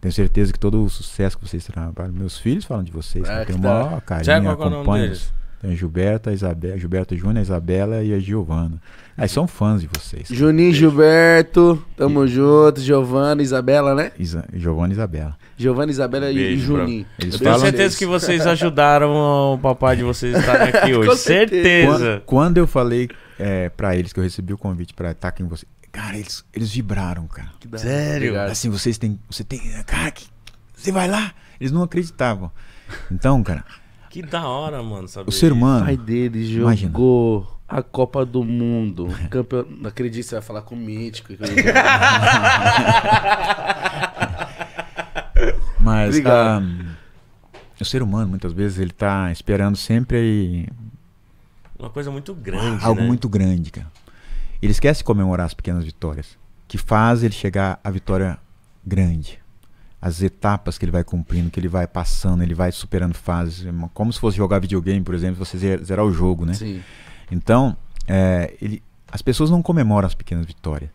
Tenho certeza que todo o sucesso que vocês trabalham, meus filhos falam de vocês. É, tenho o maior carinho, Tiago, qual é o nome acompanho. deles? Tem a Gilberta, a Isabela, Gilberto Júnior, a Isabela e a Giovana. Aí são fãs de vocês. Juninho, Gilberto, tamo junto. Giovana, Isabela, né? Isa, Giovana e Isabela. Giovana, Isabela e- e Beijo, Juninho. Eles Eu Tenho certeza que vocês ajudaram o papai de vocês a estarem aqui <laughs> hoje. Com certeza. Quando, quando eu falei é, para eles que eu recebi o convite pra estar aqui com vocês, cara, eles, eles vibraram, cara. Sério? Obrigado. Assim, vocês têm. Você tem. Cara, que, você vai lá? Eles não acreditavam. Então, cara, Que da hora, mano. Saber o ser O humano. pai dele Imagina. jogou a Copa do Mundo. Campeão... Não acredito que você vai falar com o Mítico. <laughs> Mas ah, o ser humano, muitas vezes, ele tá esperando sempre aí Uma coisa muito grande. algo né? muito grande, cara. Ele esquece de comemorar as pequenas vitórias, que faz ele chegar à vitória grande. As etapas que ele vai cumprindo, que ele vai passando, ele vai superando fases. É Como se fosse jogar videogame, por exemplo, você zer- zerar o jogo, né? Sim. Então, é, ele, as pessoas não comemoram as pequenas vitórias.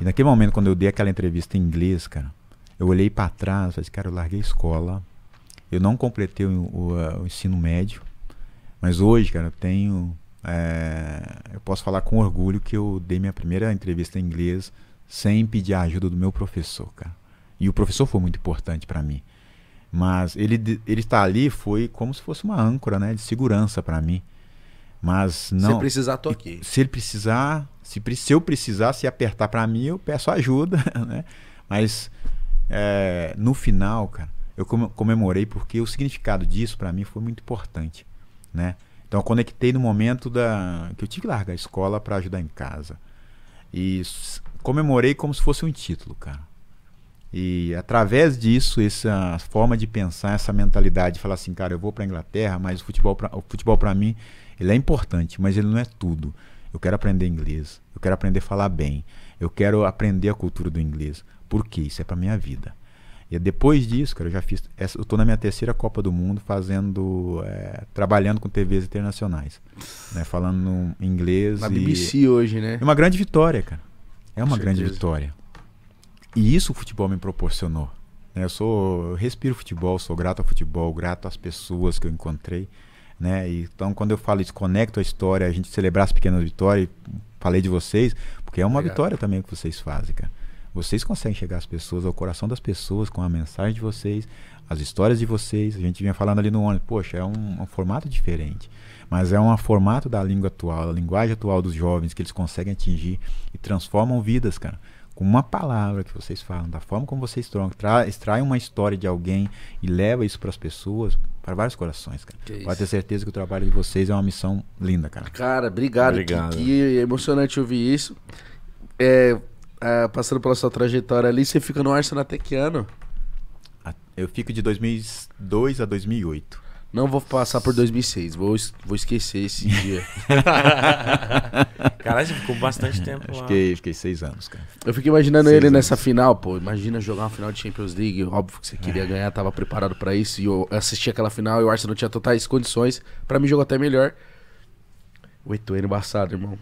E naquele momento, quando eu dei aquela entrevista em inglês, cara, eu olhei pra trás e falei, assim, cara, eu larguei a escola, eu não completei o, o, o ensino médio, mas hoje, cara, eu tenho. é, eu posso falar com orgulho que eu dei minha primeira entrevista em inglês sem pedir a ajuda do meu professor, cara. E o professor foi muito importante pra mim. Mas ele, ele estar ali foi como se fosse uma âncora, né, de segurança pra mim. Mas não. Se precisar, tô aqui. Se ele precisar, se, se eu precisar, se apertar pra mim, eu peço <laughs> ajuda, né? Mas é, no final, cara, eu come- comemorei porque o significado disso pra mim foi muito importante, né? Então eu conectei no momento da que eu tive que largar a escola pra ajudar em casa. E comemorei como se fosse um título, cara. E através disso, essa forma de pensar, essa mentalidade de falar assim, cara, eu vou pra Inglaterra, mas o futebol pra, o futebol para mim, ele é importante, mas ele não é tudo. Eu quero aprender inglês, eu quero aprender a falar bem, eu quero aprender a cultura do inglês. Por quê? Isso é pra minha vida. E depois disso, cara, eu já fiz. essa- eu tô na minha terceira Copa do Mundo fazendo. é, trabalhando com TVs internacionais. Né, falando inglês. Na e- BBC hoje, né? é uma grande vitória, cara. É uma grande vitória. E isso o futebol me proporcionou. né? Eu sou, eu respiro futebol, sou grato ao futebol, grato às pessoas que eu encontrei, né? Então quando eu falo isso, conecto a história, a gente celebrar as pequenas vitórias, falei de vocês, porque é uma Obrigado. vitória também que vocês fazem, cara. Vocês conseguem chegar às pessoas, ao coração das pessoas, com a mensagem de vocês, as histórias de vocês. A gente vinha falando ali no ônibus, poxa, é um, um formato diferente. Mas é um formato da língua atual, da linguagem atual dos jovens, que eles conseguem atingir e transformam vidas, cara. Com uma palavra que vocês falam, da forma como vocês trocam, tra extraem uma história de alguém e leva isso para as pessoas, para vários corações, cara. Que Pode ter certeza que o trabalho de vocês é uma missão linda, cara. Cara, obrigado. Obrigado. Que, que emocionante ouvir isso. É, ah, passando pela sua trajetória ali, você fica no Arsenal até que ano? Eu fico de 2002 a 2008. Não vou passar por 2006, vou, vou esquecer esse <laughs> dia. Caralho, você ficou bastante tempo lá. Fiquei, fiquei seis anos, cara. Eu fico imaginando Seis ele anos. nessa final, pô. Imagina jogar uma final de Champions League. Óbvio que você queria ganhar, tava preparado pra isso. E eu assisti aquela final e o Arsenal tinha totais condições. Pra mim, jogou até melhor. O Eto'o é embaçado, irmão.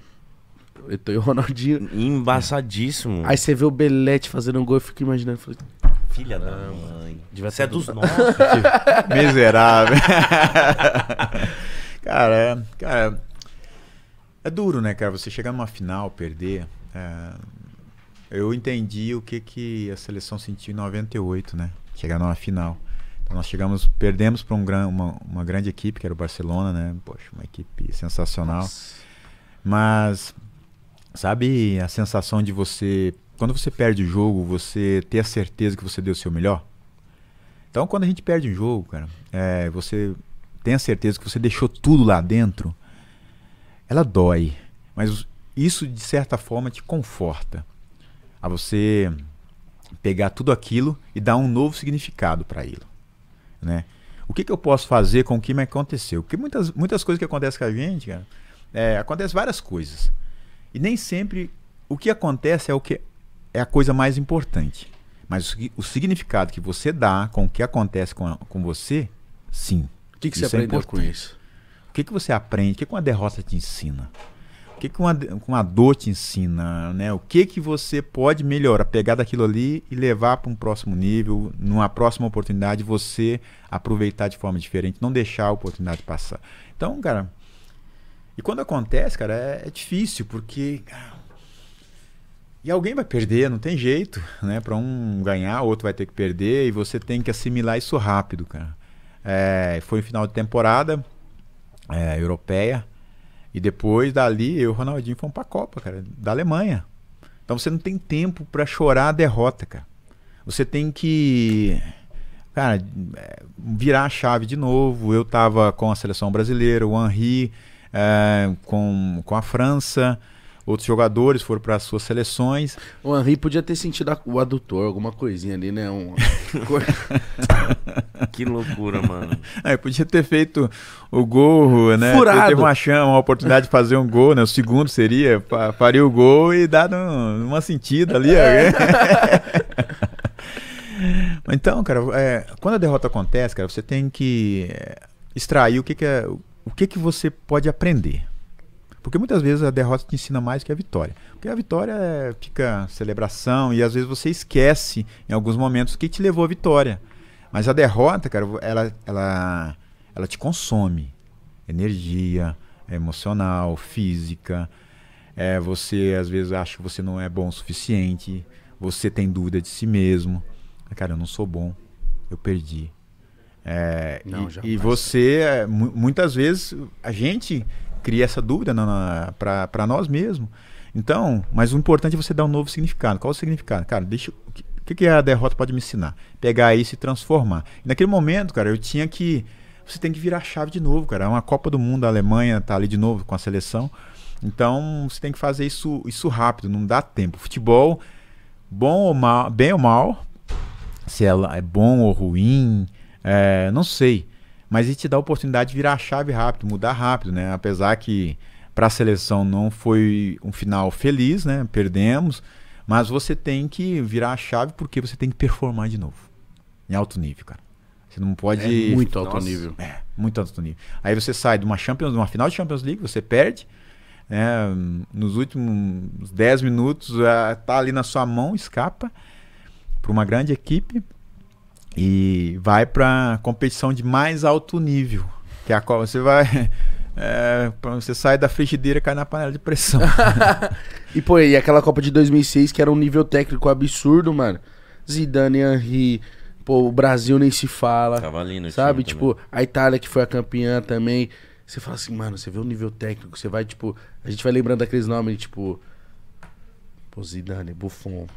O Eto'o e o Ronaldinho. Embaçadíssimo. Aí você vê o Belete fazendo um gol, eu fico imaginando. Falei, Filha da mãe. Devia Você é dos nossos. <laughs> Miserável. <laughs> cara, é- cara, é duro, né, cara? Você chegar numa final, perder. é, eu entendi o que, que a seleção sentiu em 98, né? Chegar numa final. Então nós chegamos, perdemos para um gran, uma, uma grande equipe, que era o Barcelona, né? Poxa, uma equipe sensacional. Mas, sabe a sensação de você. Quando você perde o jogo, você ter a certeza que você deu o seu melhor? Então, quando a gente perde um jogo, cara, é, você tem a certeza que você deixou tudo lá dentro, ela dói. Mas isso, de certa forma, te conforta. A você pegar tudo aquilo e dar um novo significado para ele. Né? O que, que eu posso fazer com o que me aconteceu? Porque muitas, muitas coisas que acontecem com a gente, cara, é, acontecem várias coisas. E nem sempre o que acontece é o que é a coisa mais importante. Mas o, o significado que você dá com o que acontece com, a- com você, sim. O que, que você é aprendeu com isso? O que, que você aprende? O que, que uma derrota te ensina? O O que, que uma, uma dor te ensina, né? O que que você pode melhorar, pegar daquilo ali e levar para um próximo nível, numa próxima oportunidade você aproveitar de forma diferente, não deixar a oportunidade passar. Então, cara, e quando acontece, cara, é, é difícil porque cara, e alguém vai perder, não tem jeito, né? Para um ganhar, outro vai ter que perder e você tem que assimilar isso rápido, cara. É, foi no final de temporada é, europeia. E depois dali, eu e o Ronaldinho fomos pra Copa, cara, da Alemanha. Então você não tem tempo para chorar a derrota, cara. Você tem que, cara, é, virar a chave de novo. Eu tava com a seleção brasileira, o Henri é, com, com a França outros jogadores foram para as suas seleções. O Henry podia ter sentido o adutor, alguma coisinha ali, né? Um... <laughs> que loucura, mano. É, podia ter feito o gol, né? Furado. Teve uma chama, uma oportunidade de fazer um gol, né? O segundo seria, faria o gol e dado uma sentida ali. É. <laughs> então, cara, é, quando a derrota acontece, cara, você tem que é, extrair o que, que é, o que, que você pode aprender. Porque muitas vezes a derrota te ensina mais que a vitória. Porque a vitória é, fica celebração e às vezes você esquece em alguns momentos o que te levou à vitória. Mas a derrota, cara, ela, ela, ela te consome. Energia, emocional, física. É, você às vezes acha que você não é bom o suficiente. Você tem dúvida de si mesmo. Cara, eu não sou bom. Eu perdi. É, não, e, e você, é, muitas vezes, a gente cria essa dúvida para nós mesmos. Então, mas o importante é você dar um novo significado. Qual o significado? Cara, deixa. O que, que a derrota pode me ensinar? Pegar isso e transformar. E naquele momento, cara, eu tinha que. Você tem que virar a chave de novo, cara. É uma Copa do Mundo, a Alemanha tá ali de novo com a seleção. Então, você tem que fazer isso, isso rápido, não dá tempo. Futebol, bom ou mal, bem ou mal, se ela é bom ou ruim, é, não sei mas ele te dá a oportunidade de virar a chave rápido, mudar rápido, né? Apesar que para a seleção não foi um final feliz, né? Perdemos, mas você tem que virar a chave porque você tem que performar de novo, em alto nível, cara. Você não pode é muito alto Nossa. nível. É, muito alto nível. Aí você sai de uma Champions, de uma final de Champions League, você perde, né? Nos últimos 10 minutos, tá ali na sua mão, escapa para uma grande equipe e vai para competição de mais alto nível, que é a qual você vai <laughs> é, você sai da frigideira e cai na panela de pressão. <laughs> e pô, e aquela Copa de 2006 que era um nível técnico absurdo, mano. Zidane, Henry, pô, o Brasil nem se fala. Tava ali no Sabe? Tipo, também. a Itália que foi a campeã também. Você fala assim, mano, você vê o nível técnico, você vai, tipo, a gente vai lembrando daqueles nomes, tipo, pô, Zidane, Buffon,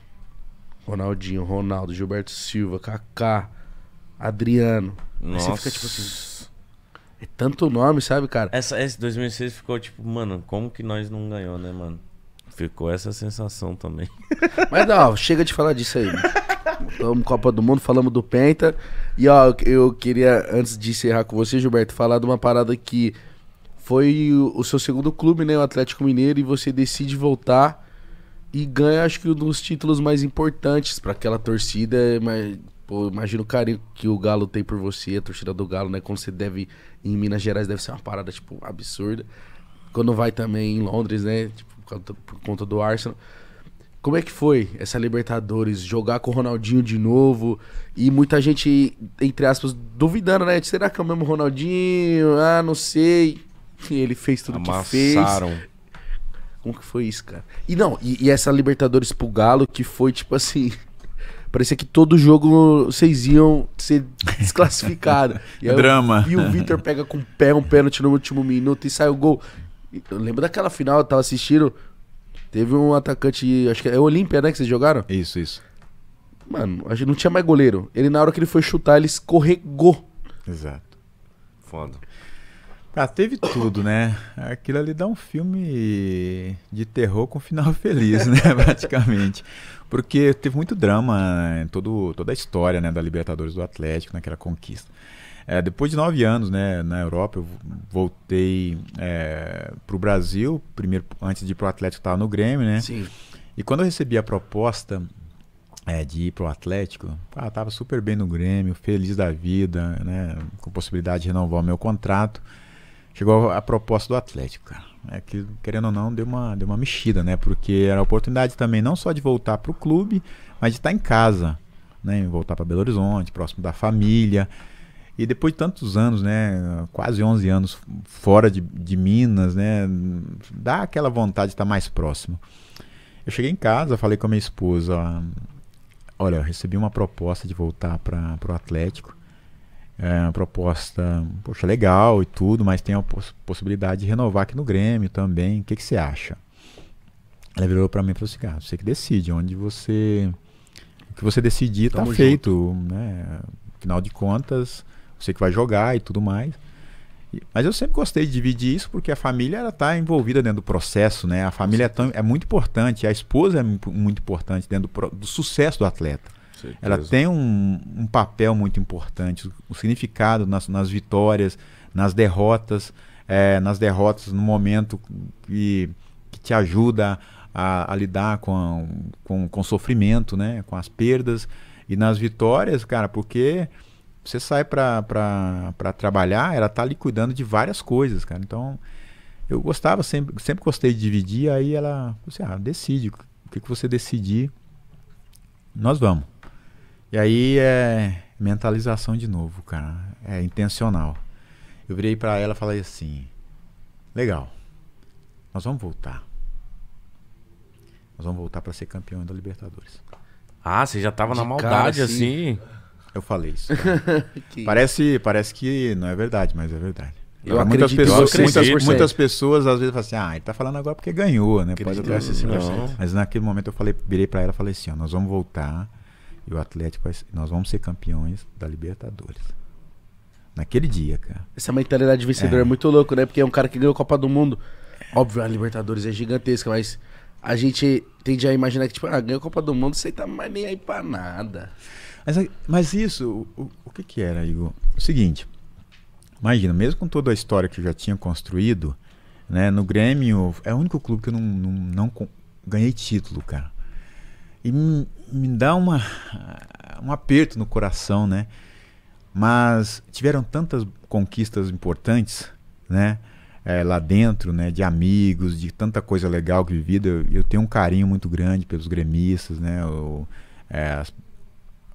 Ronaldinho, Ronaldo, Gilberto Silva, Kaká, Adriano. Nossa. Aí você fica tipo assim. É tanto nome, sabe, cara? Essa, esse 2006 ficou tipo, mano, como que nós não ganhou, né, mano? Ficou essa sensação também. <laughs> Mas não, chega de falar disso aí. Falamos Copa do Mundo, falamos do Penta. E ó, eu queria, antes de encerrar com você, Gilberto, falar de uma parada que foi o, o seu segundo clube, né? O Atlético Mineiro, e você decide voltar e ganha, acho que um dos títulos mais importantes para aquela torcida. Mas, pô, imagina o carinho que o Galo tem por você, a torcida do Galo, né? Quando você deve em Minas Gerais deve ser uma parada tipo absurda. Quando vai também em Londres, né? Tipo, por, conta, por conta do Arsenal. Como é que foi essa Libertadores? Jogar com o Ronaldinho de novo e muita gente, entre aspas, duvidando, né? Será que é o mesmo Ronaldinho? Ah, não sei. <laughs> Ele fez tudo Amassaram. que fez. Como que foi isso, cara? E não, e, e essa Libertadores pro Galo, que foi tipo assim. <laughs> Parecia que todo jogo vocês iam ser desclassificados. <laughs> Drama. E o Vitor <laughs> pega com o pé um pênalti no último minuto e sai o gol. Eu lembro daquela final, eu tava assistindo. Teve um atacante, acho que é o Olímpia, né, que vocês jogaram? Isso, isso. Mano, a gente não tinha mais goleiro. Ele, na hora que ele foi chutar, ele escorregou. Exato. Foda. Ah, teve tudo, né? Aquilo ali dá um filme de terror com final <laughs> feliz, né? <laughs> Praticamente. Porque teve muito drama em todo, toda a história né, da Libertadores do Atlético, naquela conquista. É, depois de nove anos né, na Europa, eu voltei é, para o Brasil, primeiro antes de ir para o Atlético, estava no Grêmio, né? Sim. E quando eu recebi a proposta é, de ir para o Atlético, ah, estava super bem no Grêmio, feliz da vida, né, com possibilidade de renovar o meu contrato. Chegou a proposta do Atlético, cara. É que, querendo ou não, deu uma, deu uma mexida, né? Porque era a oportunidade também não só de voltar para o clube, mas de estar em casa, né? Voltar para Belo Horizonte, próximo da família. E depois de tantos anos, né? Quase 11 anos fora de, de Minas, né? Dá aquela vontade de estar mais próximo. Eu cheguei em casa, falei com a minha esposa: Olha, eu recebi uma proposta de voltar para o Atlético. É uma proposta, poxa, legal e tudo, mas tem a poss possibilidade de renovar aqui no Grêmio também. O que, que você acha? Ela virou para mim e falou assim: você que decide, onde você. O que você decidir está feito. Né? Afinal de contas, você que vai jogar e tudo mais. Mas eu sempre gostei de dividir isso porque a família ela está envolvida dentro do processo, né? A família é, tão, é muito importante, a esposa é muito importante dentro do, do sucesso do atleta. Ela tem um, um, papel muito importante, o significado nas, nas vitórias, nas derrotas, é, nas derrotas no momento que, que te ajuda a, a lidar com, com, com sofrimento, né? Com as perdas e nas vitórias, cara, porque você sai para trabalhar, ela tá ali cuidando de várias coisas, cara. Então, eu gostava sempre, sempre gostei de dividir, aí ela, você, ah, decide, o que, que você decidir, nós vamos. E aí é mentalização de novo, cara. É intencional. Eu virei para ela e falei assim: legal, nós vamos voltar. Nós vamos voltar para ser campeão da Libertadores. Ah, você já tava de na maldade cara, assim. assim. Eu falei isso. <laughs> parece, parece que não é verdade, mas é verdade. Eu muitas pessoas, muitas, muitas, pessoas às vezes falam assim, ah, ele tá falando agora porque ganhou, né? Pode ter assim, Mas naquele momento eu falei, virei para ela e falei assim, ó, nós vamos voltar e o Atlético, nós vamos ser campeões da Libertadores. Naquele dia, cara. Essa mentalidade de vencedor é. é muito louco, né? Porque é um cara que ganhou a Copa do Mundo. Óbvio, a Libertadores é gigantesca, mas a gente tende a imaginar que, tipo, ah, ganhou a Copa do Mundo, você tá mais nem aí pra nada. Mas, mas isso, o, o que que era, Igor? O seguinte, imagina, mesmo com toda a história que eu já tinha construído, né, no Grêmio, é o único clube que eu não, não, não ganhei título, cara. E me, me dá uma, um aperto no coração, né? Mas tiveram tantas conquistas importantes, né? É, lá dentro, né? De amigos, de tanta coisa legal que vivida. Eu, eu tenho um carinho muito grande pelos gremistas, né? É, as,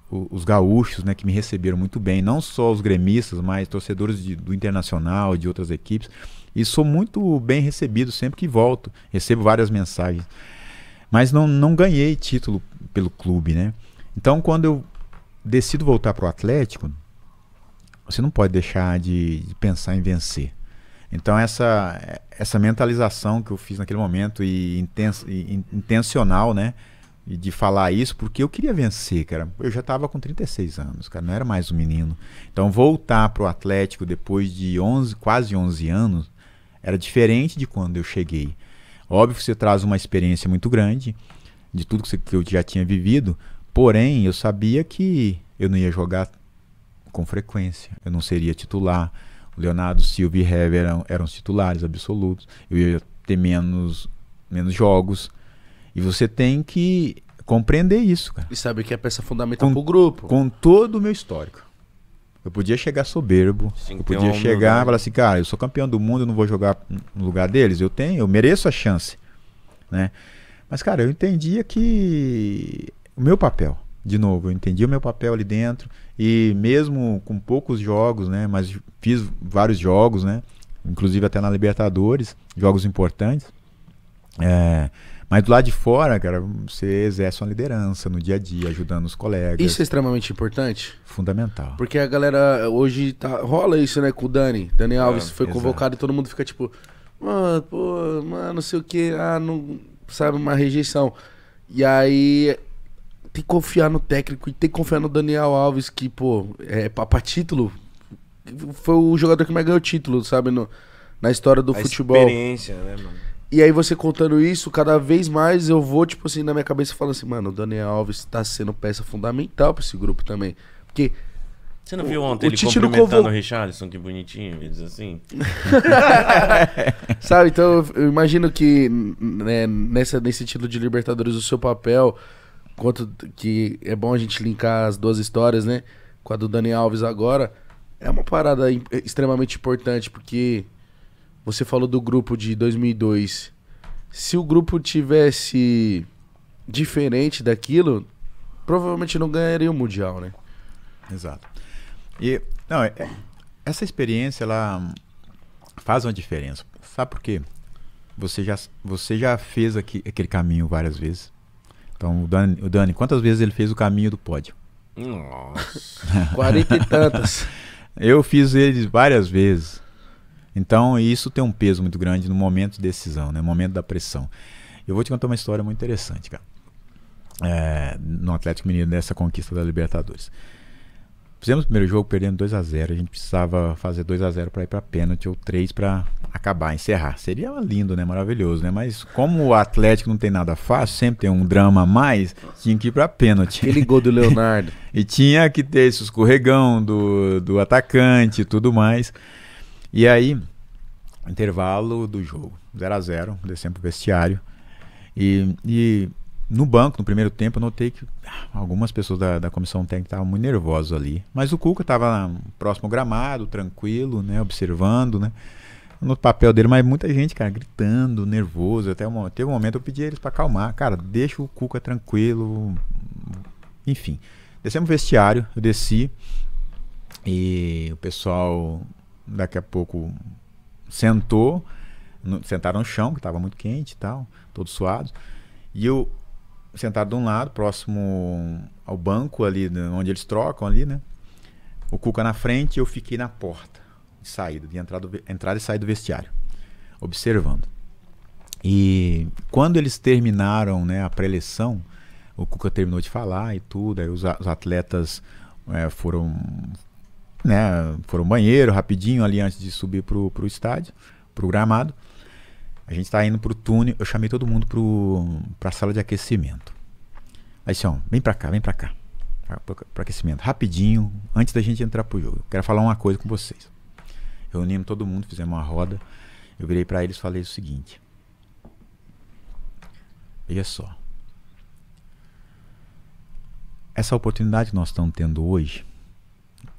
os gaúchos, né, que me receberam muito bem, não só os gremistas, mas torcedores de, do Internacional de outras equipes. E sou muito bem recebido sempre que volto. Recebo várias mensagens. Mas não, não ganhei título pelo clube, né? Então, quando eu decido voltar para o Atlético, você não pode deixar de, de, pensar em vencer. Então, essa, essa mentalização que eu fiz naquele momento e, e intencional, né? de falar isso porque eu queria vencer, cara. Eu já estava com 36 anos, cara, não era mais um menino. Então voltar para o Atlético depois de 11, quase 11 anos era diferente de quando eu cheguei. Óbvio que você traz uma experiência muito grande de tudo que, você, que eu já tinha vivido, porém eu sabia que eu não ia jogar com frequência, eu não seria titular. O Leonardo Silva e Hever eram, eram os titulares absolutos. Eu ia ter menos, menos jogos. E você tem que compreender isso, cara. E saber que é peça fundamental com, pro grupo. Com todo o meu histórico. Eu podia chegar soberbo, Sim, eu podia chegar e falar assim, cara, eu sou campeão do mundo, eu não vou jogar no lugar deles. Eu tenho, eu mereço a chance, né? Mas, cara, eu entendia que o meu papel, de novo, eu entendi o meu papel ali dentro e mesmo com poucos jogos, né? Mas fiz vários jogos, né? Inclusive até na Libertadores, jogos importantes. É, mas do lado de fora, cara, você exerce uma liderança no dia a dia, ajudando os colegas. Isso é extremamente importante? Fundamental. Porque a galera hoje tá, rola isso, né, com o Dani. Dani é, Alves é, foi exato. convocado e todo mundo fica tipo, mano, pô, mano, não sei o que, ah, não, sabe, uma rejeição. E aí tem que confiar no técnico e tem que confiar no Daniel Alves, que, pô, é pra título. Foi o jogador que mais ganhou título, sabe, no, na história do a futebol. Experiência, né, mano? E aí você contando isso, cada vez mais eu vou, tipo assim, na minha cabeça falando assim, mano, o Daniel Alves tá sendo peça fundamental pra esse grupo também. Porque. Você não viu ontem o, ele Tite cumprimentando convo... o Richardson, que bonitinho, ele diz assim? <laughs> Sabe, então eu imagino que né, nessa, nesse título de Libertadores o seu papel, quanto que é bom a gente linkar as duas histórias, né? Com a do Daniel Alves agora, é uma parada extremamente importante, porque Você falou do grupo de 2002. Se o grupo tivesse diferente daquilo, provavelmente não ganharia o Mundial, né? Exato. E, não, é- essa experiência, ela faz uma diferença. Sabe por quê? Você já, você já fez aqui, aquele caminho várias vezes. Então, o Dani, o Dani, quantas vezes ele fez o caminho do pódio? Nossa. <laughs> 40 e tantas. <laughs> Eu fiz eles várias vezes. Então, isso tem um peso muito grande no momento de decisão, né? no momento da pressão. Eu vou te contar uma história muito interessante, cara. É, no Atlético Mineiro, nessa conquista da Libertadores. Fizemos o primeiro jogo perdendo 2 a 0 A gente precisava fazer 2 a 0 para ir para pênalti ou 3 para acabar, encerrar. Seria lindo, né? Maravilhoso, né? Mas como o Atlético não tem nada fácil, sempre tem um drama a mais, tinha que ir para pênalti. Aquele gol do <laughs> Leonardo. E tinha que ter esse escorregão do, do atacante e tudo mais. E aí, intervalo do jogo, 0 a 0 descemos pro vestiário. E, e no banco, no primeiro tempo, eu notei que ah, algumas pessoas da, da comissão técnica estavam muito nervosos ali. Mas o Cuca estava próximo ao gramado, tranquilo, né, observando, né, no papel dele, mas muita gente, cara, gritando, nervoso. Até um, teve um momento eu pedi eles para acalmar. Cara, deixa o Cuca tranquilo. Enfim, descemos o vestiário, eu desci e o pessoal daqui a pouco sentou, no, sentaram no chão, que estava muito quente e tal, todos suados. E eu sentado de um lado, próximo ao banco ali, né, onde eles trocam ali, né? O Cuca na frente e eu fiquei na porta de saída, de entrada, entrada e saída do vestiário, observando. E quando eles terminaram né, a pré-eleição, o Cuca terminou de falar e tudo, aí os, os atletas é, foram né, foram ao banheiro rapidinho ali antes de subir pro, pro estádio, pro gramado. A gente tá indo pro túnel, eu chamei todo mundo pro, pra sala de aquecimento. Aí assim, ó, vem pra cá, vem pra cá. Pra aquecimento, rapidinho, antes da gente entrar pro jogo. Eu quero falar uma coisa com vocês. Reunimos todo mundo, fizemos uma roda. Eu virei para eles e falei o seguinte. Veja só. Essa oportunidade que nós estamos tendo hoje,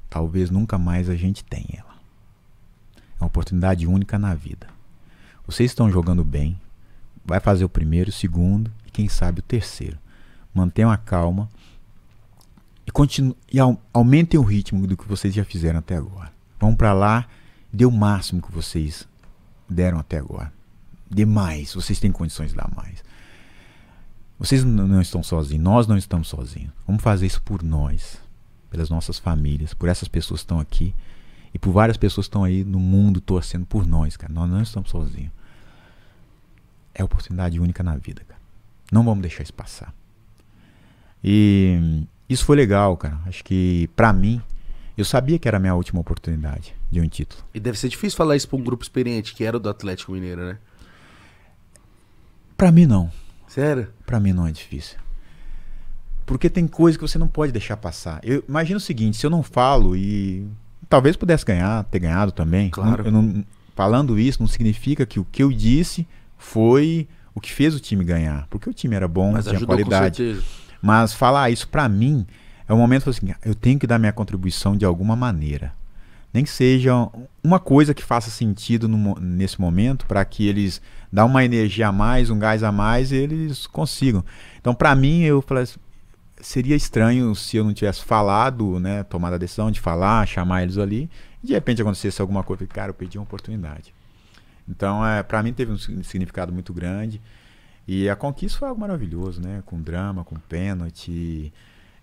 talvez nunca mais a gente tenha ela. É uma oportunidade única na vida. Vocês estão jogando bem, vai fazer o primeiro, o segundo e quem sabe o terceiro. Mantenham a calma e, e au aumentem o ritmo do que vocês já fizeram até agora. Vão para lá, dê o máximo que vocês deram até agora. Dê mais, vocês têm condições de dar mais. Vocês não estão sozinhos, nós não estamos sozinhos. Vamos fazer isso por nós, pelas nossas famílias, por essas pessoas que estão aqui e por várias pessoas que estão aí no mundo torcendo por nós, cara. Nós não estamos sozinhos. É oportunidade única na vida, cara. Não vamos deixar isso passar. E isso foi legal, cara. Acho que pra mim, eu sabia que era a minha última oportunidade de um título. E deve ser difícil falar isso pra um grupo experiente, que era o do Atlético Mineiro, né? Pra mim não. Sério? Pra mim não é difícil. Porque tem coisa que você não pode deixar passar. Eu imagino o seguinte, se eu não falo e talvez pudesse ganhar, ter ganhado também. Claro. Não, não, falando isso não significa que o que eu disse foi o que fez o time ganhar, porque o time era bom, Mas tinha qualidade. Mas falar isso pra mim é um momento assim, eu tenho que dar minha contribuição de alguma maneira. Nem que seja uma coisa que faça sentido no nesse momento para que eles dão uma energia a mais, um gás a mais e eles consigam. Então, pra mim, eu falei assim, seria estranho se eu não tivesse falado, né, tomado a decisão de falar, chamar eles ali, e de repente acontecesse alguma coisa, cara, eu perdi uma oportunidade. Então, é, para mim teve um signi- significado muito grande. E a conquista foi algo maravilhoso, né? Com drama, com pênalti.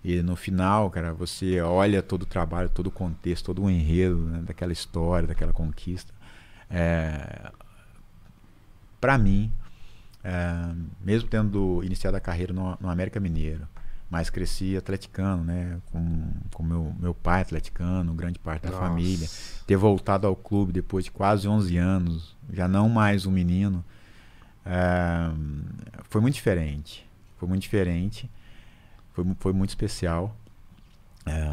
E no final, cara, você olha todo o trabalho, todo o contexto, todo o enredo né, daquela história, daquela conquista. É, para mim, é, mesmo tendo iniciado a carreira no, no América Mineiro, mas cresci atleticano, né? Com, com meu, meu pai atleticano, grande parte da Nossa. família ter voltado ao clube depois de quase 11 anos, já não mais um menino, é, foi muito diferente. Foi muito diferente. Foi, foi muito especial. É,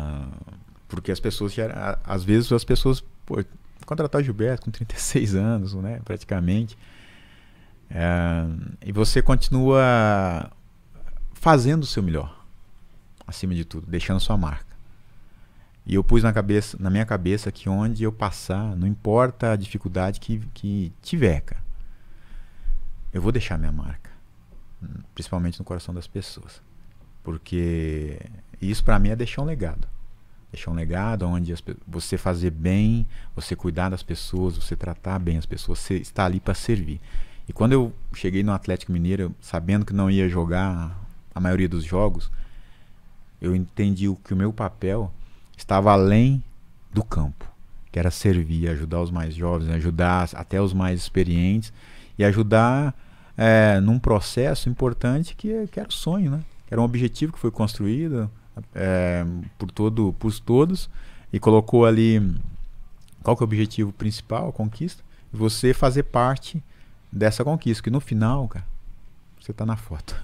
porque as pessoas, já, às vezes, as pessoas, pô, contratar o Gilberto com 36 anos, né, praticamente. É, e você continua fazendo o seu melhor, acima de tudo, deixando sua marca. E eu pus na, cabeça, na minha cabeça que onde eu passar, não importa a dificuldade que, que tiver, cara, eu vou deixar minha marca. Principalmente no coração das pessoas. Porque isso para mim é deixar um legado. Deixar um legado onde as, você fazer bem, você cuidar das pessoas, você tratar bem as pessoas, você está ali para servir. E quando eu cheguei no Atlético Mineiro, sabendo que não ia jogar a maioria dos jogos, eu entendi que o meu papel estava além do campo, que era servir, ajudar os mais jovens, ajudar até os mais experientes e ajudar é, num processo importante que, que era o sonho, né? Era um objetivo que foi construído é, por todo, por todos e colocou ali qual que é o objetivo principal, a conquista, e você fazer parte dessa conquista, que no final, cara, você tá na foto.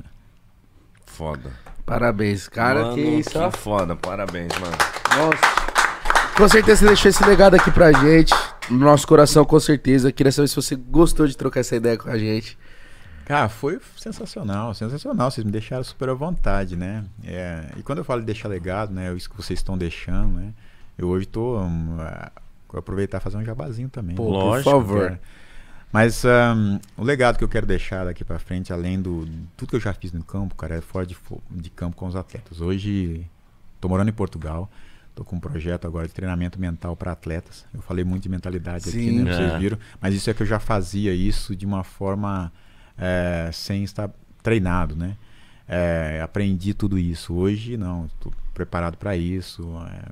Foda. Parabéns, cara. Mano, que isso, que foda. Parabéns, mano. Nossa. Com certeza você deixou esse legado aqui pra gente. No nosso coração, com certeza. Queria saber se você gostou de trocar essa ideia com a gente. Cara, foi sensacional, sensacional. Vocês me deixaram super à vontade, né? É, e quando eu falo de deixar legado, né? Isso que vocês estão deixando, né? Eu hoje tô. Um, vou aproveitar e fazer um jabazinho também. Pô, Lógico, por favor. É. Mas um, o legado que eu quero deixar daqui pra frente, além do tudo que eu já fiz no campo, cara, é fora de, de campo com os atletas. Hoje, tô morando em Portugal, tô com um projeto agora de treinamento mental para atletas. Eu falei muito de mentalidade aqui, Sim. né? Vocês É. viram. Mas isso é que eu já fazia isso de uma forma é, sem estar treinado, né? É, aprendi tudo isso. Hoje, não, estou preparado para isso. É,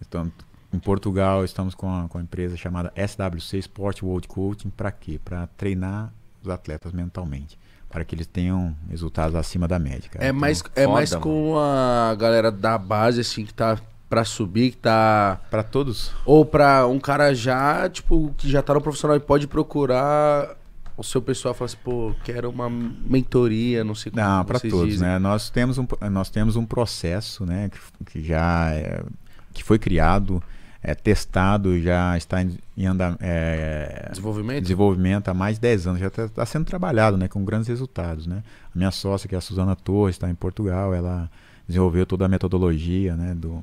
então, em Portugal, estamos com a, com a empresa chamada SWC Sport World Coaching. Para quê? Para treinar os atletas mentalmente. Para que eles tenham resultados acima da média. cara. É Então, mais, é foda, mais com a galera da base, assim, que tá pra subir, que tá. Para todos. Ou pra um cara já, tipo, que já tá no profissional e pode procurar o seu pessoal e falar assim, pô, quero uma mentoria, não sei como Não, para todos, dizem. né? Nós temos um, nós temos um processo, né, que, que já é, que foi criado, é testado, já está em, em anda, é, Desenvolvimento? desenvolvimento há mais de 10 anos, já está sendo trabalhado, né, com grandes resultados, né? A minha sócia, que é a Suzana Torres, está em Portugal, ela desenvolveu toda a metodologia, né, do,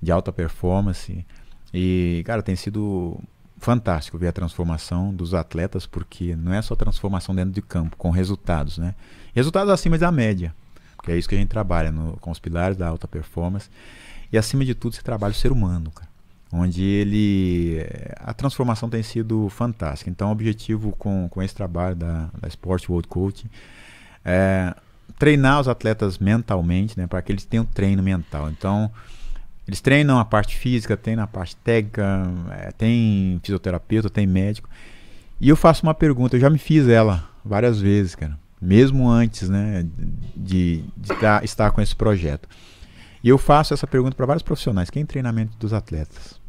de alta performance e, cara, tem sido fantástico ver a transformação dos atletas, porque não é só transformação dentro de campo, com resultados, né? Resultados acima da média, que é isso que a gente trabalha no, com os pilares da alta performance. E acima de tudo, você trabalha o ser humano, cara. Onde ele. eh, A transformação tem sido fantástica. Então, o objetivo com, com esse trabalho da, da Sport World Coaching é treinar os atletas mentalmente, né? Para que eles tenham treino mental. Então, eles treinam a parte física, treinam a parte técnica, é, tem fisioterapeuta, tem médico. E eu faço uma pergunta, eu já me fiz ela várias vezes, cara. Mesmo antes, né, de, de tá- estar com esse projeto. E eu faço essa pergunta para vários profissionais. Quem é treinamento dos atletas?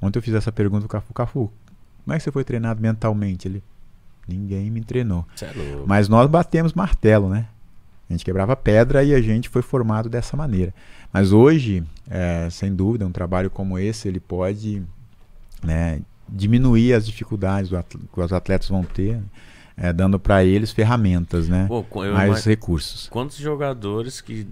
Ontem eu fiz essa pergunta pro Cafu. Cafu, como é que você foi treinado mentalmente? Ele, ninguém me treinou. É. Mas nós batemos martelo, né? A gente quebrava pedra e a gente foi formado dessa maneira. Mas hoje, é, sem dúvida, um trabalho como esse, ele pode né, diminuir as dificuldades do que os atletas vão ter, é, dando para eles ferramentas, né? Pô, eu mais imag- recursos. Quantos jogadores que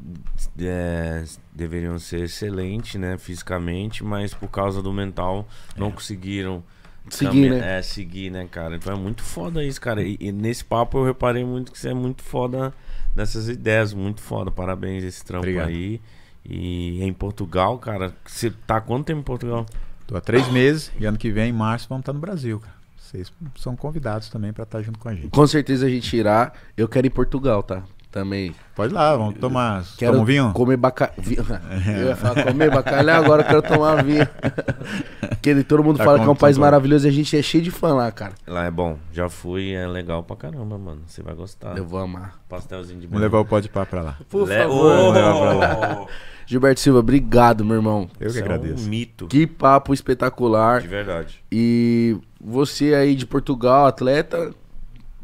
é, deveriam ser excelentes, né, fisicamente, mas por causa do mental não conseguiram Seguir, né? É, seguir, né, cara? Então é muito foda isso, cara. E, e nesse papo eu reparei muito que você é muito foda nessas ideias, muito foda. Parabéns esse trampo Obrigado. aí. E em Portugal, cara, você tá há quanto tempo em Portugal? Tô há três meses e ano que vem, em março, vamos estar no Brasil, cara. Vocês são convidados também para estar junto com a gente. Com certeza a gente irá. Eu quero ir em Portugal, tá? Também. Pode ir lá, vamos tomar. Quero Toma um vinho? comer bacalhau. <laughs> Eu ia falar comer bacalhau, agora eu quero tomar vinho. <laughs> Porque todo mundo Tá fala que é um com- país maravilhoso e a gente é cheio de fã lá, cara. Lá é bom, já fui, é legal pra caramba, mano. Você vai gostar. Eu vou amar. Pastelzinho de Vamos levar o pode pá para lá. Por Le- favor. Levar <laughs> Gilberto Silva, obrigado, meu irmão. Eu que é agradeço. um mito. Que papo espetacular. De verdade. E você aí de Portugal, atleta,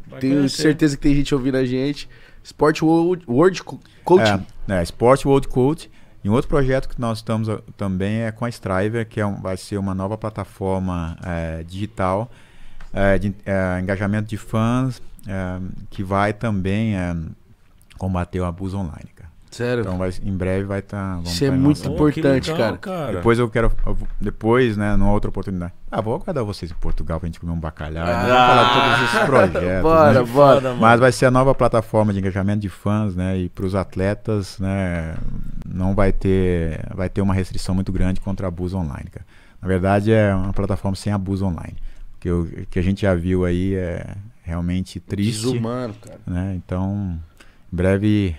Vai tenho conhecer. certeza que tem gente ouvindo a gente. Sport World, World Co- Coaching. É, é, Sport World Coach. E um outro projeto que nós estamos ah, também é com a Striver, que é um- vai ser uma nova plataforma é, digital é, de é, engajamento de fãs, é, que vai também é, combater o abuso online. Cara. Sério. Então vai, em breve vai estar. Isso é muito Pô, importante, legal, cara. Depois eu quero. depois, né, numa outra oportunidade. Ah, vou aguardar vocês em Portugal pra gente comer um bacalhau. Ah. Vamos falar de todos esses projetos. Bora, né? bora. Mano. Mas vai ser a nova plataforma de engajamento de fãs, né? E para os atletas, né? Não vai ter, vai ter uma restrição muito grande contra abuso online, cara. Na verdade, é uma plataforma sem abuso online. O que, o que a gente já viu aí é realmente triste, Desumano, cara. né? Então, em breve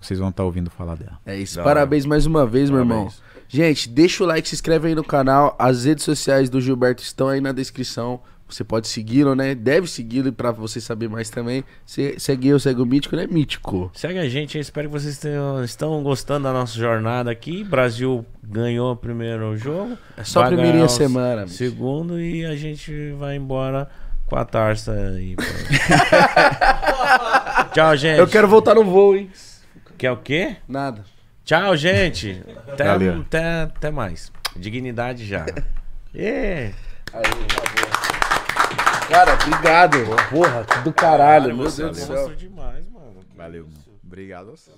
vocês vão estar ouvindo falar dela. É isso. Da Parabéns mais uma vez, meu Parabéns. irmão. Gente, deixa o like, se inscreve aí no canal. As redes sociais do Gilberto estão aí na descrição. Você pode segui-lo, né? Deve segui-lo pra você saber mais também. Se, segue eu, segue o Mítico, né? Mítico. Segue a gente, eu espero que vocês tenham, estão gostando da nossa jornada aqui. Brasil ganhou o primeiro jogo. É só a o semana. bicho. Segundo e a gente vai embora com a tarça aí. <laughs> Tchau, gente. Eu quero voltar no voo, hein? Quer o quê? Nada. Tchau, gente. <laughs> Até, Valeu. até, até mais. Dignidade já. <laughs> É. Cara, obrigado. Porra, do caralho. Meu Deus do céu. demais, mano. Valeu. Obrigado a vocês.